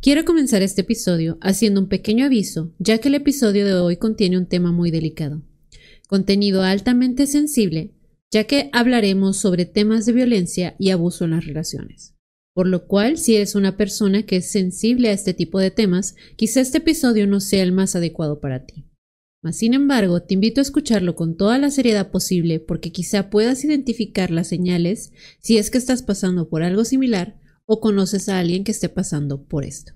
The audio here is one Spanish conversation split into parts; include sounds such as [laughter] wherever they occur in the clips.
Quiero comenzar este episodio haciendo un pequeño aviso, ya que el episodio de hoy contiene un tema muy delicado. Contenido altamente sensible, ya que hablaremos sobre temas de violencia y abuso en las relaciones. Por lo cual, si eres una persona que es sensible a este tipo de temas, quizá este episodio no sea el más adecuado para ti. Mas, sin embargo, te invito a escucharlo con toda la seriedad posible porque quizá puedas identificar las señales si es que estás pasando por algo similar o conoces a alguien que esté pasando por esto.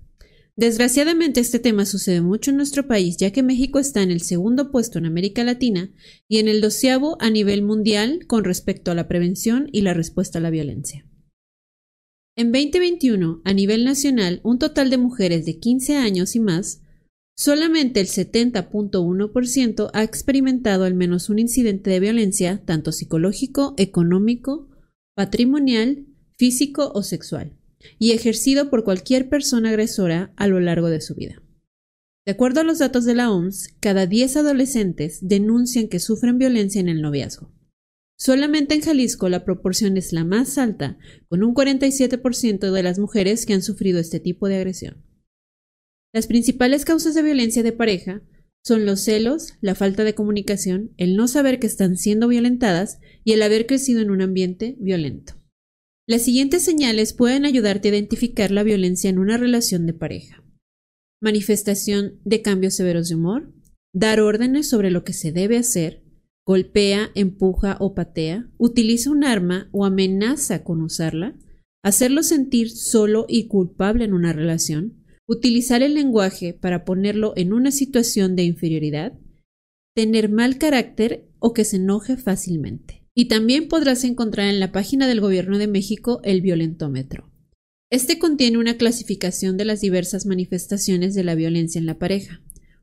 Desgraciadamente este tema sucede mucho en nuestro país, ya que México está en el segundo puesto en América Latina y en el doceavo a nivel mundial con respecto a la prevención y la respuesta a la violencia. En 2021, a nivel nacional, un total de mujeres de 15 años y más, solamente el 70.1% ha experimentado al menos un incidente de violencia, tanto psicológico, económico, patrimonial, físico o sexual y ejercido por cualquier persona agresora a lo largo de su vida. De acuerdo a los datos de la OMS, cada 10 adolescentes denuncian que sufren violencia en el noviazgo. Solamente en Jalisco la proporción es la más alta, con un 47% de las mujeres que han sufrido este tipo de agresión. Las principales causas de violencia de pareja son los celos, la falta de comunicación, el no saber que están siendo violentadas y el haber crecido en un ambiente violento. Las siguientes señales pueden ayudarte a identificar la violencia en una relación de pareja. Manifestación de cambios severos de humor, dar órdenes sobre lo que se debe hacer, golpea, empuja o patea, utiliza un arma o amenaza con usarla, hacerlo sentir solo y culpable en una relación, utilizar el lenguaje para ponerlo en una situación de inferioridad, tener mal carácter o que se enoje fácilmente. Y también podrás encontrar en la página del Gobierno de México el violentómetro. Este contiene una clasificación de las diversas manifestaciones de la violencia en la pareja,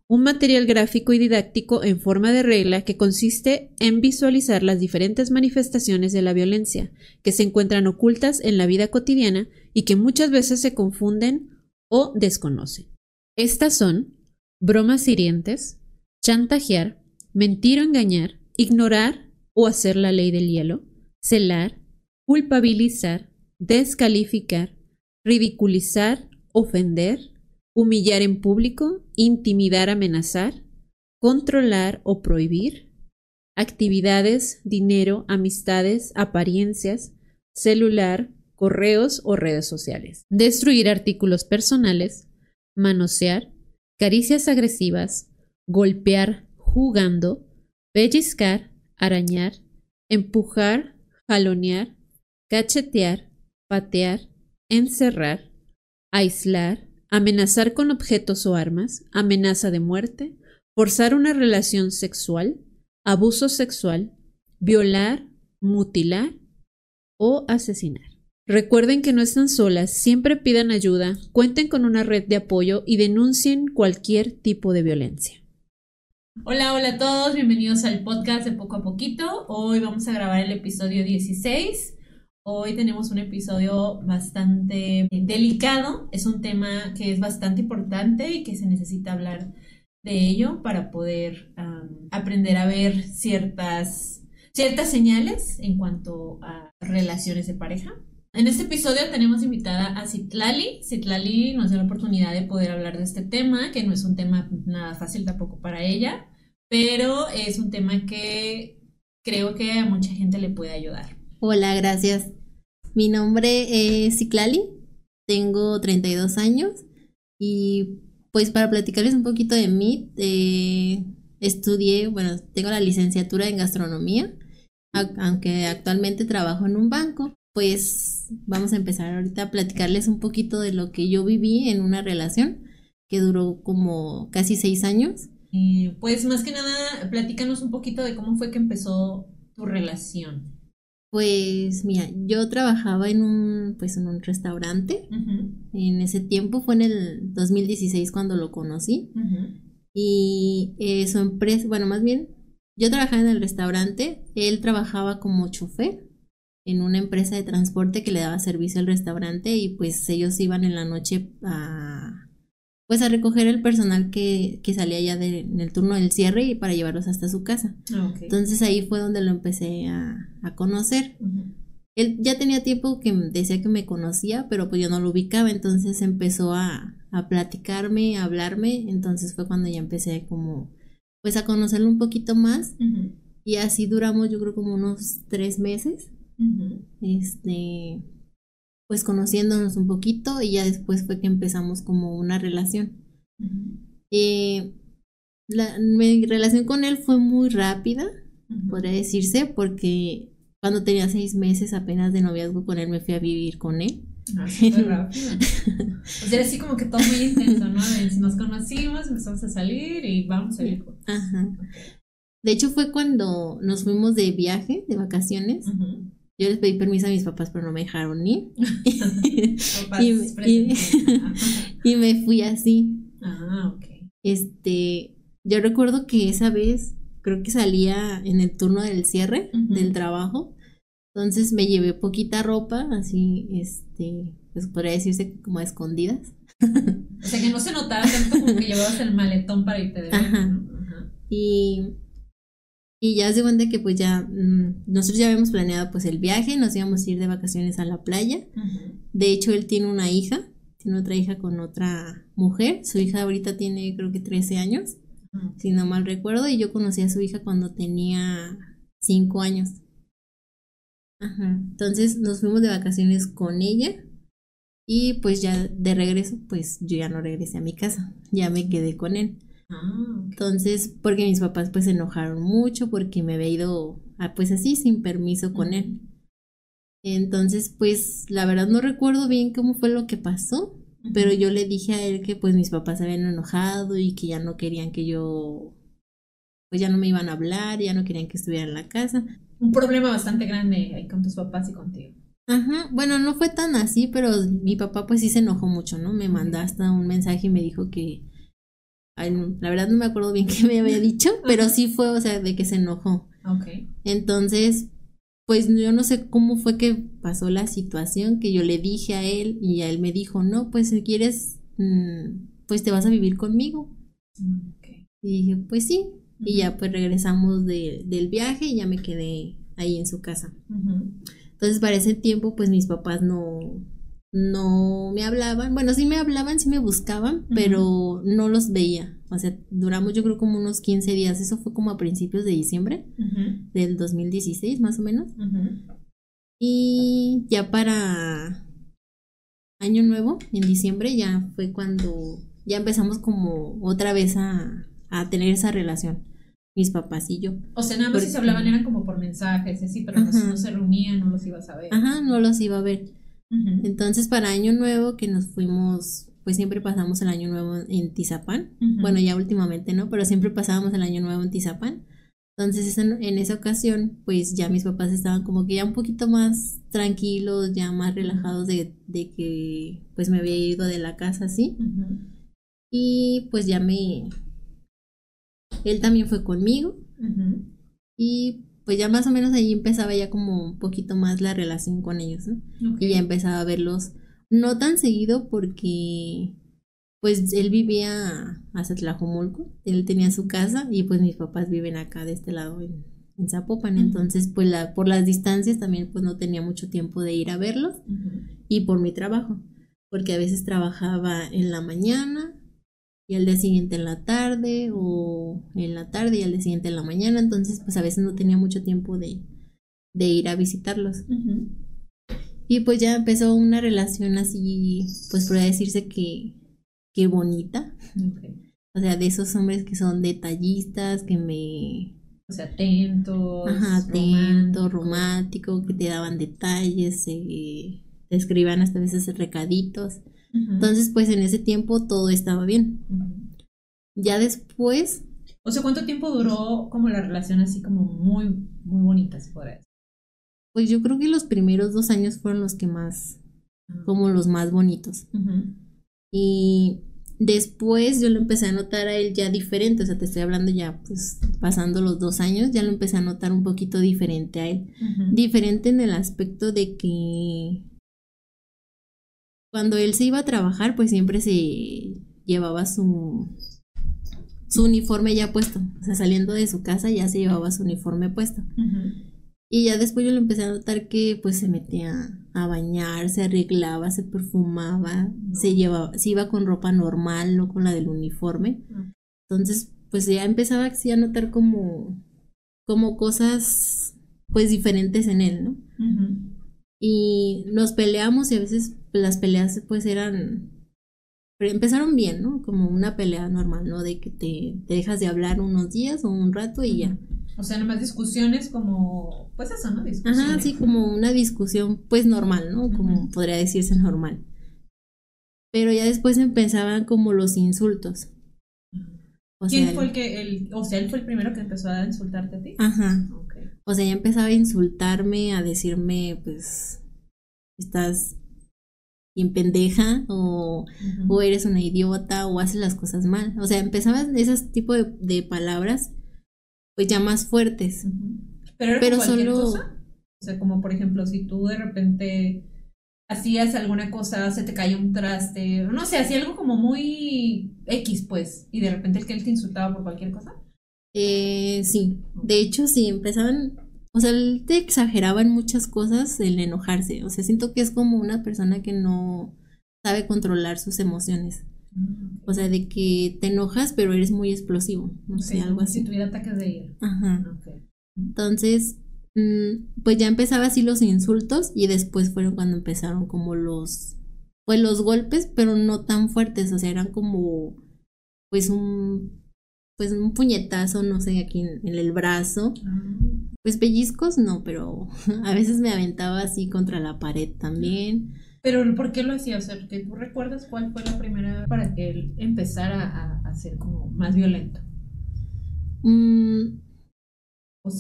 un material gráfico y didáctico en forma de regla que consiste en visualizar las diferentes manifestaciones de la violencia que se encuentran ocultas en la vida cotidiana y que muchas veces se confunden o desconocen. Estas son bromas hirientes, chantajear, mentir o engañar, ignorar, o hacer la ley del hielo, celar, culpabilizar, descalificar, ridiculizar, ofender, humillar en público, intimidar, amenazar, controlar o prohibir, actividades, dinero, amistades, apariencias, celular, correos o redes sociales, destruir artículos personales, manosear, caricias agresivas, golpear jugando, pellizcar, arañar, empujar, jalonear, cachetear, patear, encerrar, aislar, amenazar con objetos o armas, amenaza de muerte, forzar una relación sexual, abuso sexual, violar, mutilar o asesinar. Recuerden que no están solas, siempre pidan ayuda, cuenten con una red de apoyo y denuncien cualquier tipo de violencia. Hola, hola a todos, bienvenidos al podcast de Poco a Poquito. Hoy vamos a grabar el episodio 16. Hoy tenemos un episodio bastante delicado, es un tema que es bastante importante y que se necesita hablar de ello para poder aprender a ver ciertas, ciertas señales en cuanto a relaciones de pareja. En este episodio tenemos invitada a Citlali. Citlali nos dio la oportunidad de poder hablar de este tema, que no es un tema nada fácil tampoco para ella, pero es un tema que creo que a mucha gente le puede ayudar. Hola, gracias. Mi nombre es Citlali, tengo 32 años y pues para platicarles un poquito de mí, eh, estudié, bueno, tengo la licenciatura en gastronomía, aunque actualmente trabajo en un banco pues vamos a empezar ahorita a platicarles un poquito de lo que yo viví en una relación que duró como casi seis años. Y pues más que nada, platícanos un poquito de cómo fue que empezó tu relación. Pues mira, yo trabajaba en un, pues en un restaurante. En ese tiempo fue en el 2016 cuando lo conocí. Y eh, su empresa, bueno, más bien, yo trabajaba en el restaurante, él trabajaba como chofer en una empresa de transporte que le daba servicio al restaurante y pues ellos iban en la noche a pues a recoger el personal que, que salía ya de, en el turno del cierre y para llevarlos hasta su casa. Ah, Entonces ahí fue donde lo empecé a, a conocer. él ya tenía tiempo que decía que me conocía, pero pues yo no lo ubicaba, entonces empezó a, a platicarme, a hablarme, entonces fue cuando ya empecé como pues a conocerlo un poquito más. Y así duramos yo creo como unos tres meses, este, pues conociéndonos un poquito y ya después fue que empezamos como una relación. Eh, la, mi relación con él fue muy rápida, podría decirse, porque cuando tenía seis meses apenas de noviazgo con él me fui a vivir con él. Ah, [laughs] rápido. o sea, así como que todo muy intenso, ¿no? Nos conocimos, empezamos a salir y vamos a ir. Ajá. De hecho, fue cuando nos fuimos de viaje, de vacaciones. Yo les pedí permiso a mis papás, pero no me dejaron ir. [laughs] [laughs] y, y, me fui así. Ah, ok. Este, yo recuerdo que esa vez creo que salía en el turno del cierre del trabajo. Entonces me llevé poquita ropa, así, este, pues podría decirse como a escondidas. o sea, que no se notara tanto como que [laughs] llevabas el maletón para irte de Ajá. Y, y ya se cuenta que pues ya, mm, nosotros ya habíamos planeado pues el viaje, nos íbamos a ir de vacaciones a la playa. De hecho, él tiene una hija, tiene otra hija con otra mujer. Su hija ahorita tiene creo que 13 años si no mal recuerdo, y yo conocí a su hija cuando tenía cinco años. Ajá. Entonces nos fuimos de vacaciones con ella y pues ya de regreso, pues yo ya no regresé a mi casa, ya me quedé con él. Ah, Entonces, porque mis papás pues se enojaron mucho porque me había ido a, pues así sin permiso con él. Entonces, pues la verdad no recuerdo bien cómo fue lo que pasó, pero yo le dije a él que pues mis papás se habían enojado y que ya no querían que yo, pues ya no me iban a hablar, ya no querían que estuviera en la casa. Un problema bastante grande ahí con tus papás y contigo. Ajá, bueno, no fue tan así, pero mi papá pues sí se enojó mucho, ¿no? Me mandó hasta un mensaje y me dijo que, la verdad no me acuerdo bien [laughs] qué me había dicho, pero sí fue, o sea, de que se enojó. Ok. Entonces, pues yo no sé cómo fue que pasó la situación que yo le dije a él y a él me dijo, no, pues si quieres, mm, pues te vas a vivir conmigo. Mm, y dije, pues sí. Y ya pues regresamos del viaje y ya me quedé ahí en su casa. Entonces para ese tiempo pues mis papás no, no me hablaban, bueno, sí me hablaban, sí me buscaban, pero no los veía. O sea, duramos yo creo como unos 15 días, eso fue como a principios de diciembre del 2016 más o menos. Y ya para año nuevo, en diciembre, ya fue cuando ya empezamos como otra vez a, a tener esa relación, mis papás y yo. O sea, nada más si se hablaban eran como por mensajes, así, pero no, no se reunían, no los ibas a ver. Ajá, no los iba a ver. Entonces, para Año Nuevo, que nos fuimos, pues siempre pasamos el Año Nuevo en Tizapán. Bueno, ya últimamente no, pero siempre pasábamos el Año Nuevo en Tizapán. Entonces, en, esa ocasión, pues ya mis papás estaban como que ya un poquito más tranquilos, ya más relajados de, de que pues me había ido de la casa así. Y pues ya me... Él también fue conmigo. Y pues ya más o menos ahí empezaba ya como un poquito más la relación con ellos, ¿no? Y ya empezaba a verlos, no tan seguido porque pues él vivía hasta Tlajomulco, él tenía su casa y pues mis papás viven acá de este lado en, Zapopan, entonces pues la, por las distancias también pues no tenía mucho tiempo de ir a verlos y por mi trabajo, porque a veces trabajaba en la mañana y al día siguiente en la tarde o en la tarde y al día siguiente en la mañana, entonces pues a veces no tenía mucho tiempo de, de ir a visitarlos. Y pues ya empezó una relación así, pues podría decirse que, que bonita. O sea, de esos hombres que son detallistas, que me... O sea, atentos. Ajá, atento, romántico, que te daban detalles, te escriban hasta veces recaditos. Entonces, pues en ese tiempo todo estaba bien. Ya después... O sea, ¿cuánto tiempo duró como la relación así como muy, muy bonita, si Pues yo creo que los primeros dos años fueron los que más, como los más bonitos. Y después yo lo empecé a notar a él ya diferente, o sea, te estoy hablando ya, pues pasando los dos años, ya lo empecé a notar un poquito diferente a él. Diferente en el aspecto de que cuando él se iba a trabajar, pues siempre se llevaba su, su uniforme ya puesto. O sea, saliendo de su casa ya se llevaba su uniforme puesto. Y ya después yo le empecé a notar que pues se metía a bañar, se arreglaba, se perfumaba, se llevaba, se iba con ropa normal, no con la del uniforme. Entonces, pues ya empezaba a notar como, como cosas pues diferentes en él, ¿no? Y nos peleamos y a veces las peleas pues eran pero empezaron bien, ¿no? Como una pelea normal, ¿no? De que te, dejas de hablar unos días o un rato y ya. O sea, nomás discusiones como, pues eso, ¿no? Discusiones. Ajá, sí, como una discusión, pues normal, ¿no? Como podría decirse normal. Pero ya después empezaban como los insultos. ¿Quién fue el que, el, o sea, él fue el primero que empezó a insultarte a ti? Ajá. O sea, ya empezaba a insultarme, a decirme, pues, estás bien pendeja o, o, eres una idiota o haces las cosas mal. O sea, empezaban esos tipo de, palabras pues ya más fuertes. Pero, Pero solo... Cosa? O sea, como por ejemplo, si tú de repente hacías alguna cosa, se te caía un traste, no sé, hacía algo como muy X, pues, y de repente el que él te insultaba por cualquier cosa. Eh, sí, de hecho sí, empezaban o sea, él te exageraba en muchas cosas el enojarse. O sea, siento que es como una persona que no sabe controlar sus emociones. Mm, o sea, de que te enojas, pero eres muy explosivo. No sé, algo así. Si tuviera ataques de ira. Ajá. Entonces, mm, pues ya empezaba así los insultos y después fueron cuando empezaron como los, pues los golpes, pero no tan fuertes. O sea, eran como, pues un, pues un puñetazo, no sé, aquí en, el brazo. Ah. Pues pellizcos no, pero [laughs] a veces me aventaba así contra la pared también. Pero ¿por qué lo hacía? O sea, ¿tú recuerdas cuál fue la primera para que él empezara a, ser como más violento? Mm,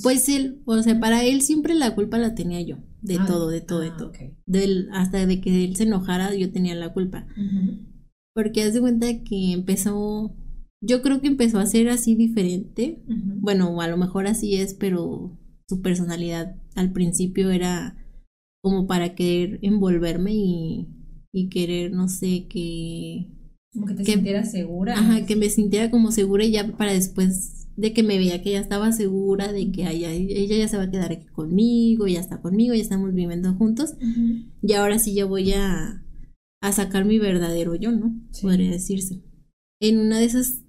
pues él, o sea, para él siempre la culpa la tenía yo, de ah, todo, de todo, de ah, todo. Del, hasta de que él se enojara, yo tenía la culpa. Porque haz de cuenta que empezó, yo creo que empezó a ser así diferente. Bueno, a lo mejor así es, pero su personalidad al principio era como para querer envolverme y, y querer, no sé, que... Como que te sintiera segura. Ajá, que me sintiera como segura y ya para después de que me veía que ya estaba segura, de que ella, ella ya se va a quedar aquí conmigo, ya está conmigo, ya estamos viviendo juntos. Y ahora sí ya voy a, a sacar mi verdadero yo, ¿no? Podría decirse. En una de esas,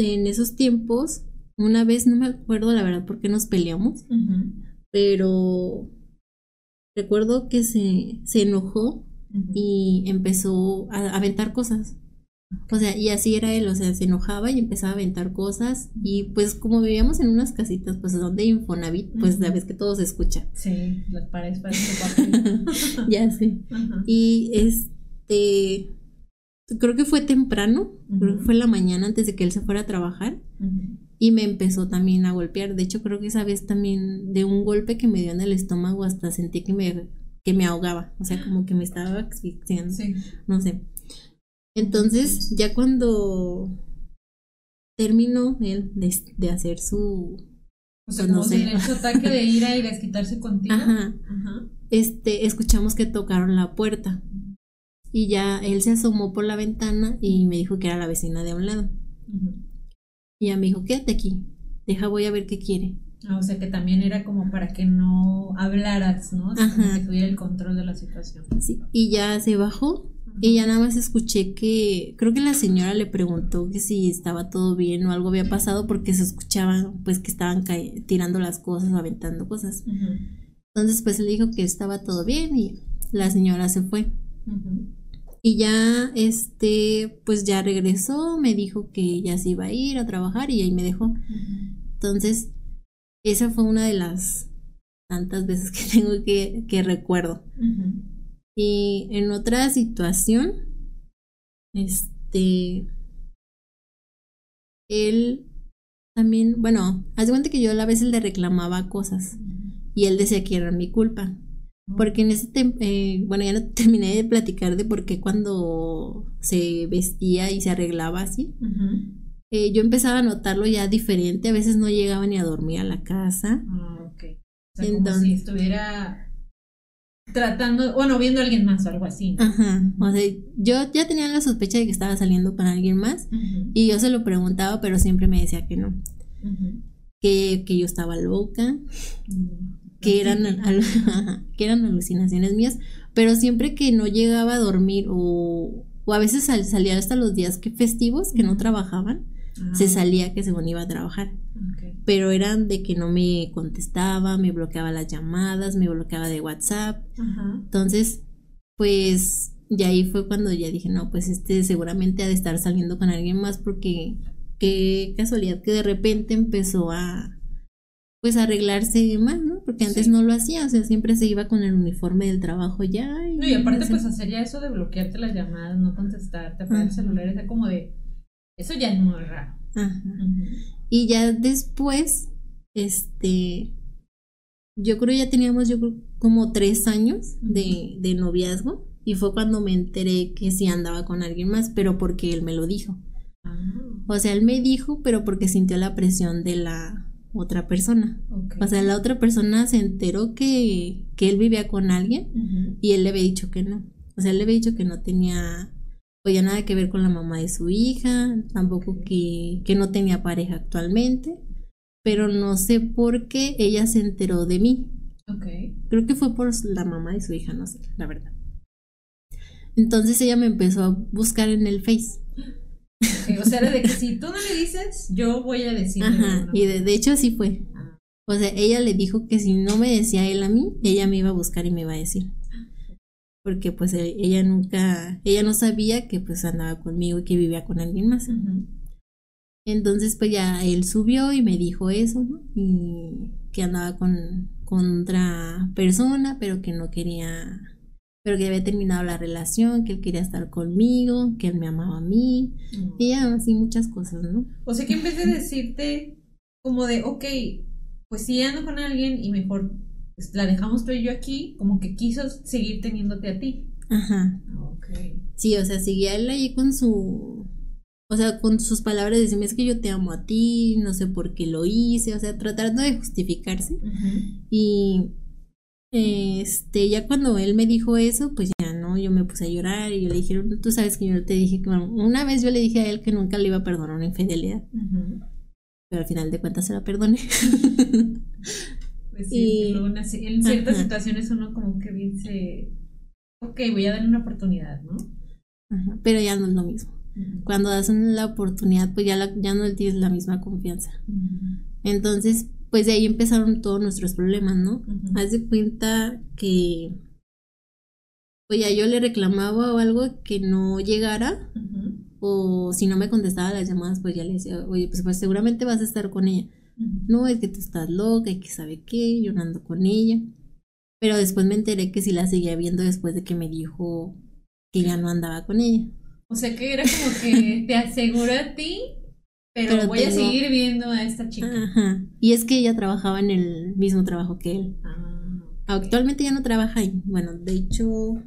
en esos tiempos, una vez, no me acuerdo la verdad por qué nos peleamos, pero recuerdo que se, se enojó y empezó a aventar cosas. O sea, y así era él, o sea, se enojaba y empezaba a aventar cosas. Y pues como vivíamos en unas casitas, pues donde Infonavit, pues la vez que todo se escucha. Sí, las paredes parecen [laughs] Ya sí. Y este, creo que fue temprano, creo que fue la mañana antes de que él se fuera a trabajar y me empezó también a golpear. De hecho, creo que esa vez también de un golpe que me dio en el estómago hasta sentí que me, que me ahogaba, o sea, como que me estaba asfixiando, no sé. Entonces, ya cuando terminó él de, hacer su... O sea, pues, no su ataque de ira y desquitarse contigo. Ajá. Este, escuchamos que tocaron la puerta. Y ya él se asomó por la ventana y me dijo que era la vecina de un lado. Y ella me dijo, quédate aquí, deja, voy a ver qué quiere. Ah, o sea que también era como para que no hablaras, ¿no? Ajá. que tuviera el control de la situación. Sí, y ya se bajó y ya nada más escuché que, creo que la señora le preguntó que si estaba todo bien o algo había pasado porque se escuchaban pues que estaban tirando las cosas, aventando cosas. Entonces pues le dijo que estaba todo bien y la señora se fue. Y ya, este, pues ya regresó, me dijo que ya se iba a ir a trabajar y ahí me dejó. Entonces, esa fue una de las tantas veces que [laughs] tengo que, que recuerdo. Y en otra situación, este, él también, bueno, hace cuenta que yo a veces le reclamaba cosas y él decía que era mi culpa. Porque en ese tiempo, eh, bueno, ya no [laughs] terminé de platicar de por qué cuando se vestía y se arreglaba así. Eh, yo empezaba a notarlo ya diferente, a veces no llegaba ni a dormir a la casa. Ah, ok. O sea, como si estuviera tratando, bueno, viendo a alguien más o algo así. Ajá. O sea, yo ya tenía la sospecha de que estaba saliendo con alguien más y yo se lo preguntaba, pero siempre me decía que no. que, que, yo estaba loca. Que eran, [laughs] que eran alucinaciones mías, pero siempre que no llegaba a dormir o, o a veces salía hasta los días que festivos que no trabajaban, se salía que según iba a trabajar. Pero eran de que no me contestaba, me bloqueaba las llamadas, me bloqueaba de WhatsApp. Entonces, pues, y ahí fue cuando ya dije, no, pues este seguramente ha de estar saliendo con alguien más porque qué casualidad que de repente empezó a pues arreglarse más, ¿no? Porque antes no lo hacía, o sea, siempre se iba con el uniforme del trabajo ya. Y no, y aparte pues hacer ya eso de bloquearte las llamadas, no contestarte, apagar el celular, es como de, eso ya es muy raro. Ajá. Y ya después, este, yo creo ya teníamos yo como tres años de, de noviazgo y fue cuando me enteré que sí andaba con alguien más, pero porque él me lo dijo. Ah. O sea, él me dijo, pero porque sintió la presión de la otra persona. O sea, la otra persona se enteró que, que él vivía con alguien y él le había dicho que no. O sea, él le había dicho que no tenía oye nada que ver con la mamá de su hija, tampoco que, que no tenía pareja actualmente, pero no sé por qué ella se enteró de mí. Okay. Creo que fue por la mamá de su hija, no sé, la verdad. Entonces ella me empezó a buscar en el Face. O sea, de que si tú no le dices, yo voy a decir. Ajá, y de, hecho así fue. Ah. O sea, ella le dijo que si no me decía él a mí, ella me iba a buscar y me iba a decir porque pues e, ella nunca, ella no sabía que pues andaba conmigo y que vivía con alguien más. Entonces pues ya él subió y me dijo eso, ¿no? Y que andaba con, con otra persona, pero que no quería, pero que había terminado la relación, que él quería estar conmigo, que él me amaba a mí, y ya así muchas cosas, ¿no? O sea que en vez de decirte como de, ok, pues sí ando con alguien y mejor pues, la dejamos tú y yo aquí, como que quiso seguir teniéndote a ti. Ajá. Sí, o sea, seguía él ahí con su. O sea, con sus palabras, decirme es que yo te amo a ti, no sé por qué lo hice, o sea, tratando de justificarse. Y este, ya cuando él me dijo eso, pues ya no, yo me puse a llorar y yo le dije, tú sabes que yo te dije que una vez yo le dije a él que nunca le iba a perdonar una infidelidad. Pero al final de cuentas se la perdoné. [laughs] y, en ciertas situaciones uno como que dice, ok, voy a darle una oportunidad, ¿no? pero ya no es lo mismo. Cuando das la oportunidad, pues ya, ya no tienes la misma confianza. Entonces, pues de ahí empezaron todos nuestros problemas, ¿no? Haz de cuenta que, pues ya yo le reclamaba o algo que no llegara, o si no me contestaba las llamadas, pues ya le decía, oye, pues, pues seguramente vas a estar con ella. No, es que tú estás loca y que sabe qué, yo no ando con ella. Pero después me enteré que sí la seguía viendo después de que me dijo que ya no andaba con ella. O sea que era como que [laughs] te aseguro a ti, pero, voy a seguir viendo a esta chica. Ajá. Y es que ella trabajaba en el mismo trabajo que él. Ah, Actualmente ya no trabaja ahí. Bueno, de hecho,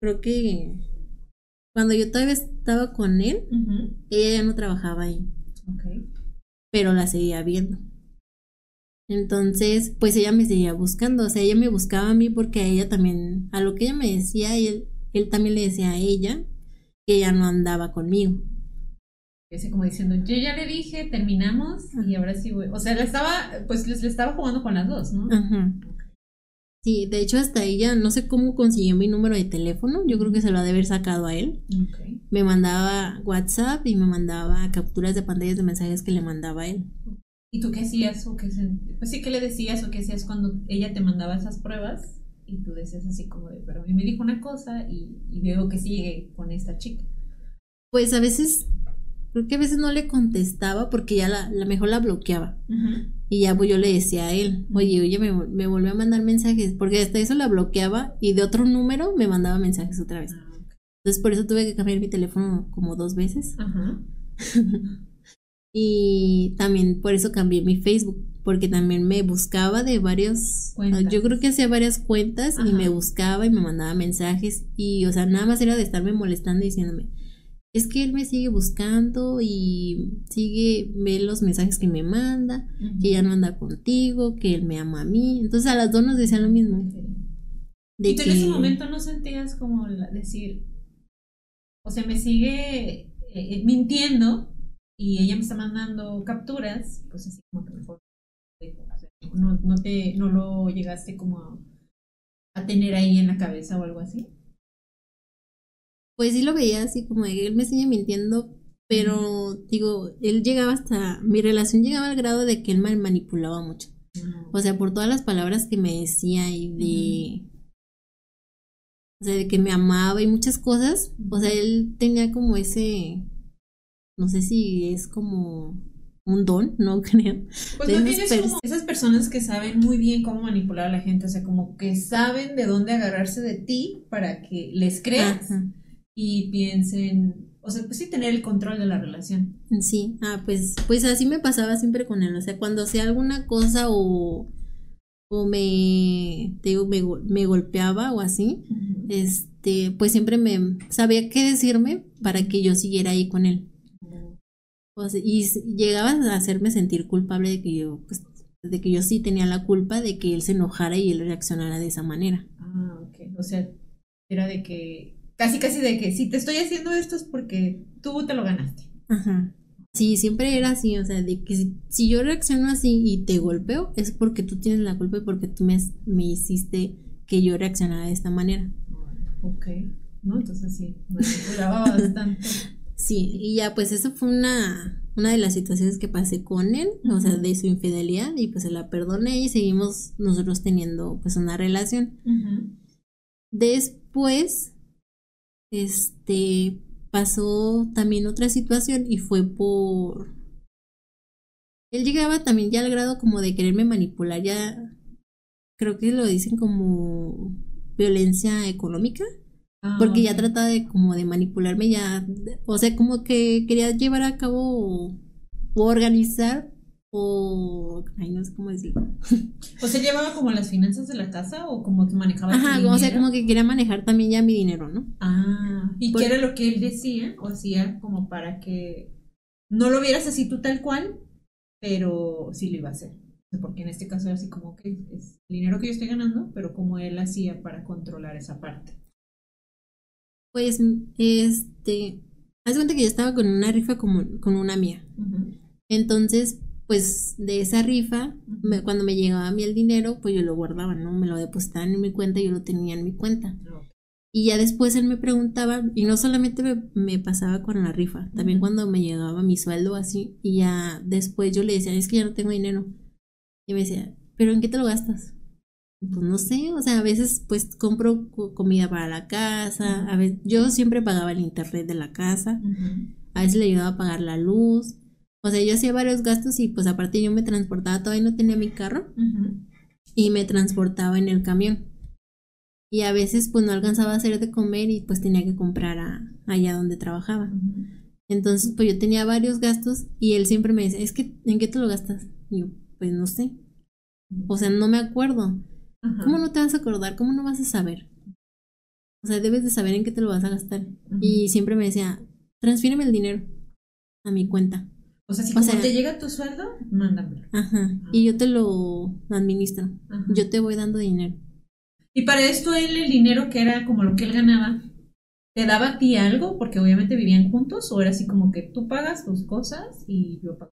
creo que cuando yo todavía estaba con él, ella ya no trabajaba ahí. Okay. Pero la seguía viendo. Entonces, pues ella me seguía buscando, o sea, ella me buscaba a mí porque a ella también, a lo que ella me decía, él, él también le decía a ella que ella no andaba conmigo. Así como diciendo, yo ya le dije, terminamos y ahora sí voy. O sea, le estaba, pues le, estaba jugando con las dos, ¿no? Ajá. Sí, de hecho hasta ella, no sé cómo consiguió mi número de teléfono, yo creo que se lo ha de haber sacado a él. Me mandaba WhatsApp y me mandaba capturas de pantallas de mensajes que le mandaba a él. ¿Y tú qué hacías o qué pues sí qué le decías o qué hacías cuando ella te mandaba esas pruebas y tú decías así como de, pero a mí me dijo una cosa y, veo que sigue con esta chica? Pues a veces, creo que a veces no le contestaba porque ya la, la mejor la bloqueaba. Y ya pues yo le decía a él, oye, oye, me, me, volvió a mandar mensajes, porque hasta eso la bloqueaba y de otro número me mandaba mensajes otra vez. Ah, Entonces por eso tuve que cambiar mi teléfono como dos veces. Ajá. [laughs] Y también por eso cambié mi Facebook, porque también me buscaba de varios, yo creo que hacía varias cuentas y me buscaba y me mandaba mensajes y, o sea, nada más era de estarme molestando y diciéndome, es que él me sigue buscando y sigue, ve los mensajes que me manda, que ya no anda contigo, que él me ama a mí. Entonces a las dos nos decían lo mismo. ¿Y tú en ese momento no sentías como decir, o sea, me sigue eh, eh, mintiendo y ella me está mandando capturas, pues así como que mejor. no, no, te, no lo llegaste como a, tener ahí en la cabeza o algo así. Pues sí lo veía así como de él me sigue mintiendo, pero digo, él llegaba hasta, mi relación llegaba al grado de que él me manipulaba mucho. O sea, por todas las palabras que me decía y de... O sea, de que me amaba y muchas cosas. O sea, él tenía como ese... No sé si es como un don, [laughs] no creo. Pues no tienes como esas personas que saben muy bien cómo manipular a la gente, o sea, como que saben de dónde agarrarse de ti para que les creas y piensen, o sea, pues sí tener el control de la relación. Sí, ah, pues, pues así me pasaba siempre con él, o sea, cuando hacía alguna cosa o, o me, digo, me, golpeaba o así, este, pues siempre me sabía qué decirme para que yo siguiera ahí con él. O sea, y llegaba a hacerme sentir culpable de que yo, pues, de que yo sí tenía la culpa de que él se enojara y él reaccionara de esa manera. Ah, ok. O sea, era de que Casi, casi de que si te estoy haciendo esto es porque tú te lo ganaste. Ajá. Sí, siempre era así, o sea, de que si, yo reacciono así y te golpeo, es porque tú tienes la culpa y porque tú me, me hiciste que yo reaccionara de esta manera. Ok, ¿no? Entonces sí, me curaba bastante. [laughs] Sí, y ya pues eso fue una, una de las situaciones que pasé con él, o sea, de su infidelidad, y pues se la perdoné y seguimos nosotros teniendo pues una relación. Después, este, pasó también otra situación y fue por... Él llegaba también ya al grado como de quererme manipular, ya creo que lo dicen como violencia económica, ah, porque ya trataba de como de manipularme ya, o sea, como que quería llevar a cabo o organizar o ay no sé cómo decirlo. ¿O se llevaba como las finanzas de la casa o como que manejaba Ajá, o sea, como que quería manejar también ya mi dinero, ¿no? Ah, ¿y qué era lo que él decía o hacía como para que no lo vieras así tú tal cual, pero sí lo iba a hacer? Porque en este caso era así como que es el dinero que yo estoy ganando, pero como él hacía para controlar esa parte. Pues, este, haz cuenta que yo estaba con una rifa como, con una mía. Entonces, pues de esa rifa, cuando me llegaba a mí el dinero, pues yo lo guardaba, ¿no? Me lo depositaban en mi cuenta y yo lo tenía en mi cuenta. Y ya después él me preguntaba, y no solamente me, pasaba con la rifa, también cuando me llegaba mi sueldo así, y ya después yo le decía, es que ya no tengo dinero. Y me decía, ¿pero en qué te lo gastas? Pues no sé, o sea, a veces pues compro comida para la casa, a veces, yo siempre pagaba el internet de la casa, a veces le ayudaba a pagar la luz, o sea, yo hacía varios gastos y pues aparte yo me transportaba, todavía no tenía mi carro y me transportaba en el camión. Y a veces pues no alcanzaba a hacer de comer y pues tenía que comprar a, allá donde trabajaba. Entonces pues yo tenía varios gastos y él siempre me decía, es que ¿en qué te lo gastas? Y yo, pues no sé. O sea, no me acuerdo. ¿Cómo no te vas a acordar? ¿Cómo no vas a saber? O sea, debes de saber en qué te lo vas a gastar. Y siempre me decía, transfíreme el dinero a mi cuenta. O sea, si como te llega tu sueldo, mándamelo. Ajá. Y yo te lo administro. Yo te voy dando dinero. Y para esto él, el dinero que era como lo que él ganaba, ¿te daba a ti algo? Porque obviamente vivían juntos, o era así como que tú pagas tus cosas y yo pago.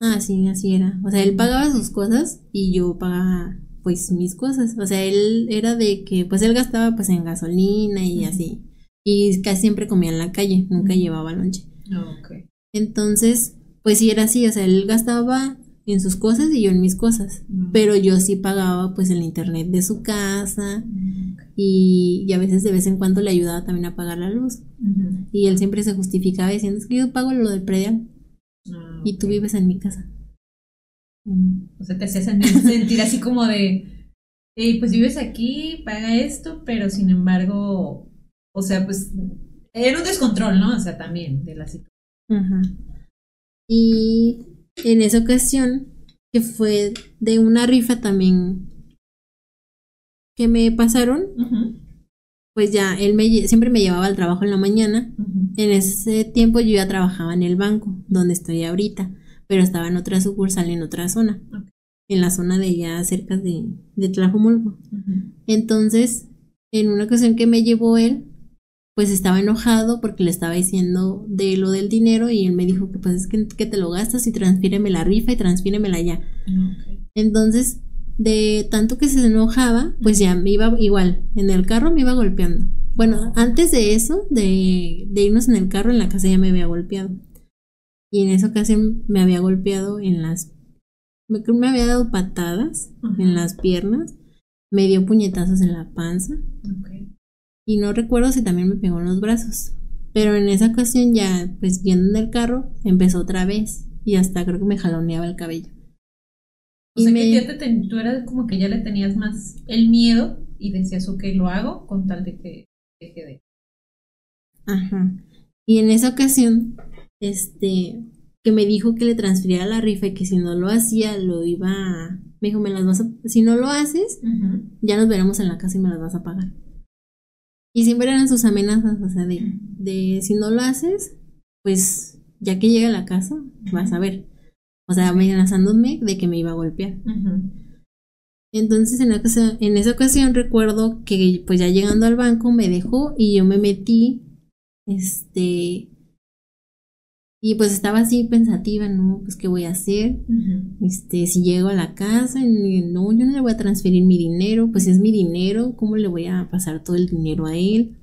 Ah, sí, así era. O sea, él pagaba sus cosas y yo pagaba pues mis cosas. O sea, él era de que pues él gastaba pues en gasolina y así. Y casi siempre comía en la calle, nunca llevaba lonche. ok. Entonces, pues sí era así, o sea, él gastaba en sus cosas y yo en mis cosas, pero yo sí pagaba pues el internet de su casa y, a veces de vez en cuando le ayudaba también a pagar la luz. Y él siempre se justificaba diciendo, es que yo pago lo del predial ah, y tú vives en mi casa. O sea, te hacía [laughs] sentir así como de, hey, pues vives aquí, paga esto, pero sin embargo, o sea, pues era un descontrol, ¿no? O sea, también de la situación. Y en esa ocasión, que fue de una rifa también que me pasaron, pues ya él me, siempre me llevaba al trabajo en la mañana. En ese tiempo yo ya trabajaba en el banco, donde estoy ahorita, pero estaba en otra sucursal, en otra zona, en la zona de ya cerca de, de Tlajumulco. Entonces, en una ocasión que me llevó él, pues estaba enojado porque le estaba diciendo de lo del dinero y él me dijo que pues es que, te lo gastas y transfíreme la rifa y transfíremela ya. Entonces, de tanto que se enojaba, pues ya me iba igual, en el carro me iba golpeando. Bueno, antes de eso, de, de irnos en el carro, en la casa ya me había golpeado. Y en esa ocasión me había golpeado en las... Me, me había dado patadas en las piernas, me dio puñetazos en la panza. Y no recuerdo si también me pegó en los brazos. Pero en esa ocasión ya, pues viendo en el carro, empezó otra vez. Y hasta creo que me jaloneaba el cabello. O sea, que ya te tú eras como que ya le tenías más el miedo y decías, ok, lo hago con tal de que deje de. Ajá. Y en esa ocasión, este, que me dijo que le transfiriera la rifa y que si no lo hacía, lo iba a... Me dijo, me las vas a... Si no lo haces, ya nos veremos en la casa y me las vas a pagar. Y siempre eran sus amenazas, o sea, de, de si no lo haces, pues ya que llega a la casa, vas a ver. O sea, amenazándome de que me iba a golpear. Entonces en, en esa ocasión recuerdo que pues ya llegando al banco me dejó y yo me metí, este, y pues estaba así pensativa, ¿no? Pues qué voy a hacer, este, si llego a la casa, no, yo no le voy a transferir mi dinero, pues es mi dinero, ¿cómo le voy a pasar todo el dinero a él?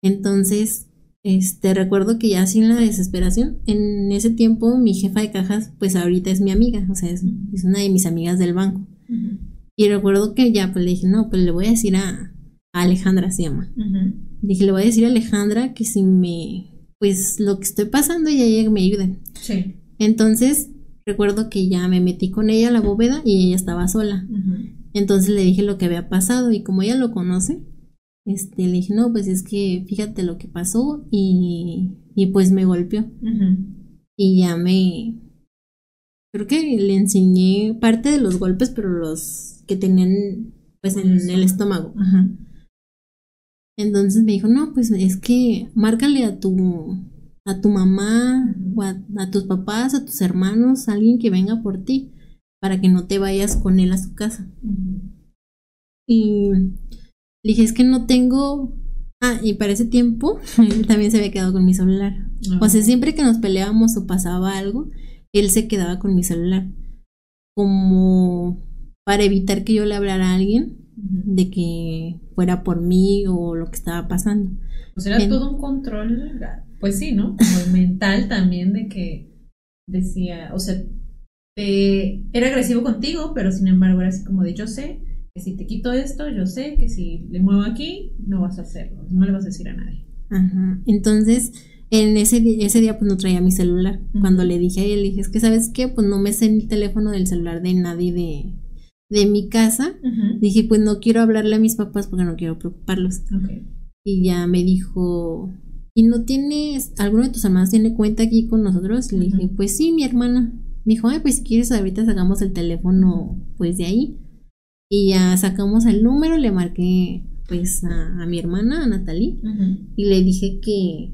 Entonces este, recuerdo que ya sin la desesperación, en ese tiempo mi jefa de cajas, pues ahorita es mi amiga, o sea, es, una de mis amigas del banco. Y recuerdo que ya, pues le dije, no, pues le voy a decir a, Alejandra, se llama. Dije, le voy a decir a Alejandra que si me, pues lo que estoy pasando, ella, ella me ayude. Sí. Entonces, recuerdo que ya me metí con ella a la bóveda y ella estaba sola. Entonces le dije lo que había pasado y como ella lo conoce, este, le dije, no, pues es que fíjate lo que pasó y, y pues me golpeó. Y ya me... Creo que le enseñé parte de los golpes, pero los que tenían pues en el estómago. Ajá. Entonces me dijo, no, pues es que márcale a tu, a tu mamá, o a, tus papás, a tus hermanos, a alguien que venga por ti, para que no te vayas con él a su casa. Y le dije, es que no tengo... Ah, y para ese tiempo [laughs] él también se había quedado con mi celular. O sea, siempre que nos peleábamos o pasaba algo, él se quedaba con mi celular. Como para evitar que yo le hablara a alguien de que fuera por mí o lo que estaba pasando. Pues era todo un control, pues sí, ¿no? Como mental también de que decía, o sea, era agresivo contigo, pero sin embargo era así como de yo sé que si te quito esto, yo sé que si le muevo aquí, no vas a hacerlo, no le vas a decir a nadie. Ajá. Entonces, en ese, ese día pues no traía mi celular. Cuando le dije a él, le dije, es que sabes qué, pues no me sé el teléfono del celular de nadie de, de mi casa. Dije, pues no quiero hablarle a mis papás porque no quiero preocuparlos. Y ya me dijo, ¿y no tienes, alguno de tus hermanos tiene cuenta aquí con nosotros? Y le dije, pues sí, mi hermana. Me dijo, ay, pues si quieres ahorita sacamos el teléfono pues de ahí. Y ya sacamos el número, le marqué pues a, mi hermana, a Natalie, y le dije que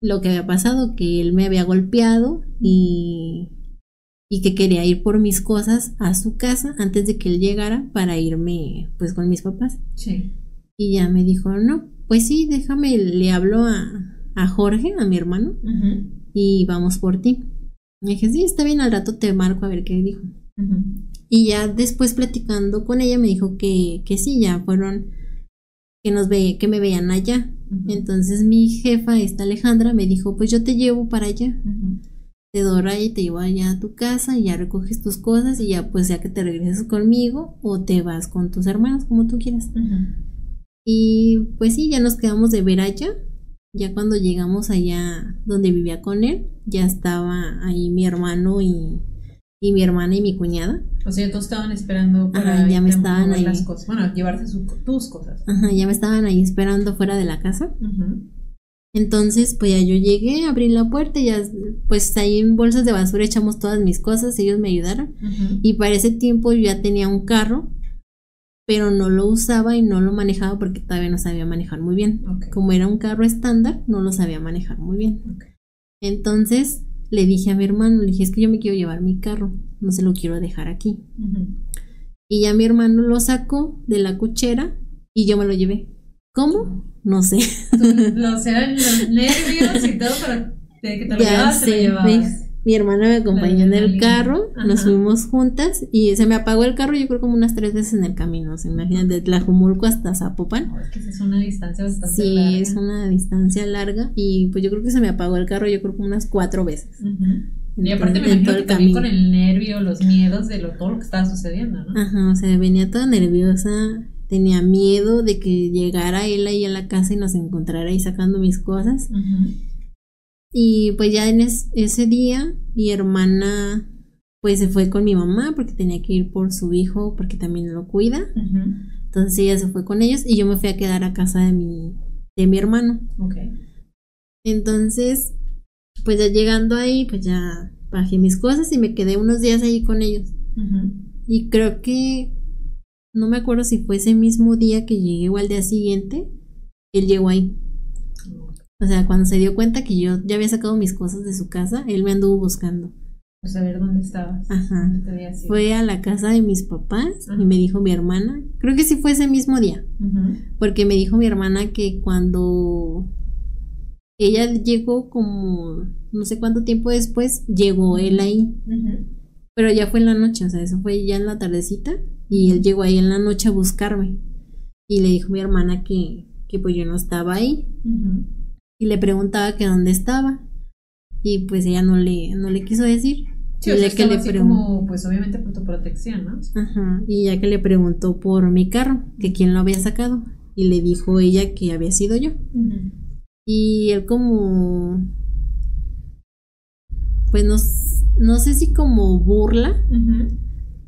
lo que había pasado, que él me había golpeado y, y que quería ir por mis cosas a su casa antes de que él llegara para irme pues con mis papás. Sí. Y ya me dijo, no, pues sí, déjame, le hablo a, a Jorge, a mi hermano, y vamos por ti. Me dije, sí, está bien, al rato te marco a ver qué dijo. Y ya después platicando con ella me dijo que, que sí, ya fueron, que nos ve, que me veían allá. Entonces mi jefa, esta Alejandra, me dijo, pues yo te llevo para allá. Te dora y te llevo allá a tu casa y ya recoges tus cosas y ya pues ya que te regreses conmigo o te vas con tus hermanos, como tú quieras. Y pues sí, ya nos quedamos de ver allá. Ya cuando llegamos allá donde vivía con él, ya estaba ahí mi hermano y y mi hermana y mi cuñada. O sea, todos estaban esperando para ya me estaban ahí. Las cosas. Bueno, llevarse tus cosas. Ajá, ya me estaban ahí esperando fuera de la casa. Entonces, pues ya yo llegué, abrí la puerta y ya, pues ahí en bolsas de basura echamos todas mis cosas, ellos me ayudaron. Y para ese tiempo yo ya tenía un carro, pero no lo usaba y no lo manejaba porque todavía no sabía manejar muy bien. Como era un carro estándar, no lo sabía manejar muy bien. Entonces, le dije a mi hermano, le dije, es que yo me quiero llevar mi carro, no se lo quiero dejar aquí. Y ya mi hermano lo sacó de la cochera y yo me lo llevé. ¿Cómo? No sé. Los eran los nervios y todo, pero de que te lo llevabas, te lo mi hermana me acompañó en el carro, nos fuimos juntas y se me apagó el carro yo creo como unas tres veces en el camino, se imaginan, de Tlajumulco hasta Zapopan. es que es una distancia bastante sí, larga. Sí, es una distancia larga y pues yo creo que se me apagó el carro yo creo como unas cuatro veces. y aparte me imagino que también con el nervio, los miedos de lo, todo lo que estaba sucediendo, ¿no? Ajá, o sea, venía toda nerviosa, tenía miedo de que llegara él ahí a la casa y nos encontrara ahí sacando mis cosas. Y pues ya en ese día mi hermana pues se fue con mi mamá porque tenía que ir por su hijo porque también lo cuida. Entonces ella se fue con ellos y yo me fui a quedar a casa de mi, de mi hermano. Entonces, pues ya llegando ahí, pues ya bajé mis cosas y me quedé unos días ahí con ellos. Y creo que, no me acuerdo si fue ese mismo día que llegué o al día siguiente, él llegó ahí. O sea, cuando se dio cuenta que yo ya había sacado mis cosas de su casa, él me anduvo buscando. Pues a ver dónde estabas. Ajá. Fue a la casa de mis papás y me dijo mi hermana, creo que sí fue ese mismo día, porque me dijo mi hermana que cuando ella llegó como no sé cuánto tiempo después, llegó él ahí. Pero ya fue en la noche, o sea, eso fue ya en la tardecita y él llegó ahí en la noche a buscarme. Y le dijo mi hermana que, que pues yo no estaba ahí. Y le preguntaba que dónde estaba. Y pues ella no le no le quiso decir. Sí, o sea, que le así como pues obviamente por tu protección no ajá. Y ya que le preguntó por mi carro que quién lo había sacado. Y le dijo ella que había sido yo. Y él como pues no, no sé si como burla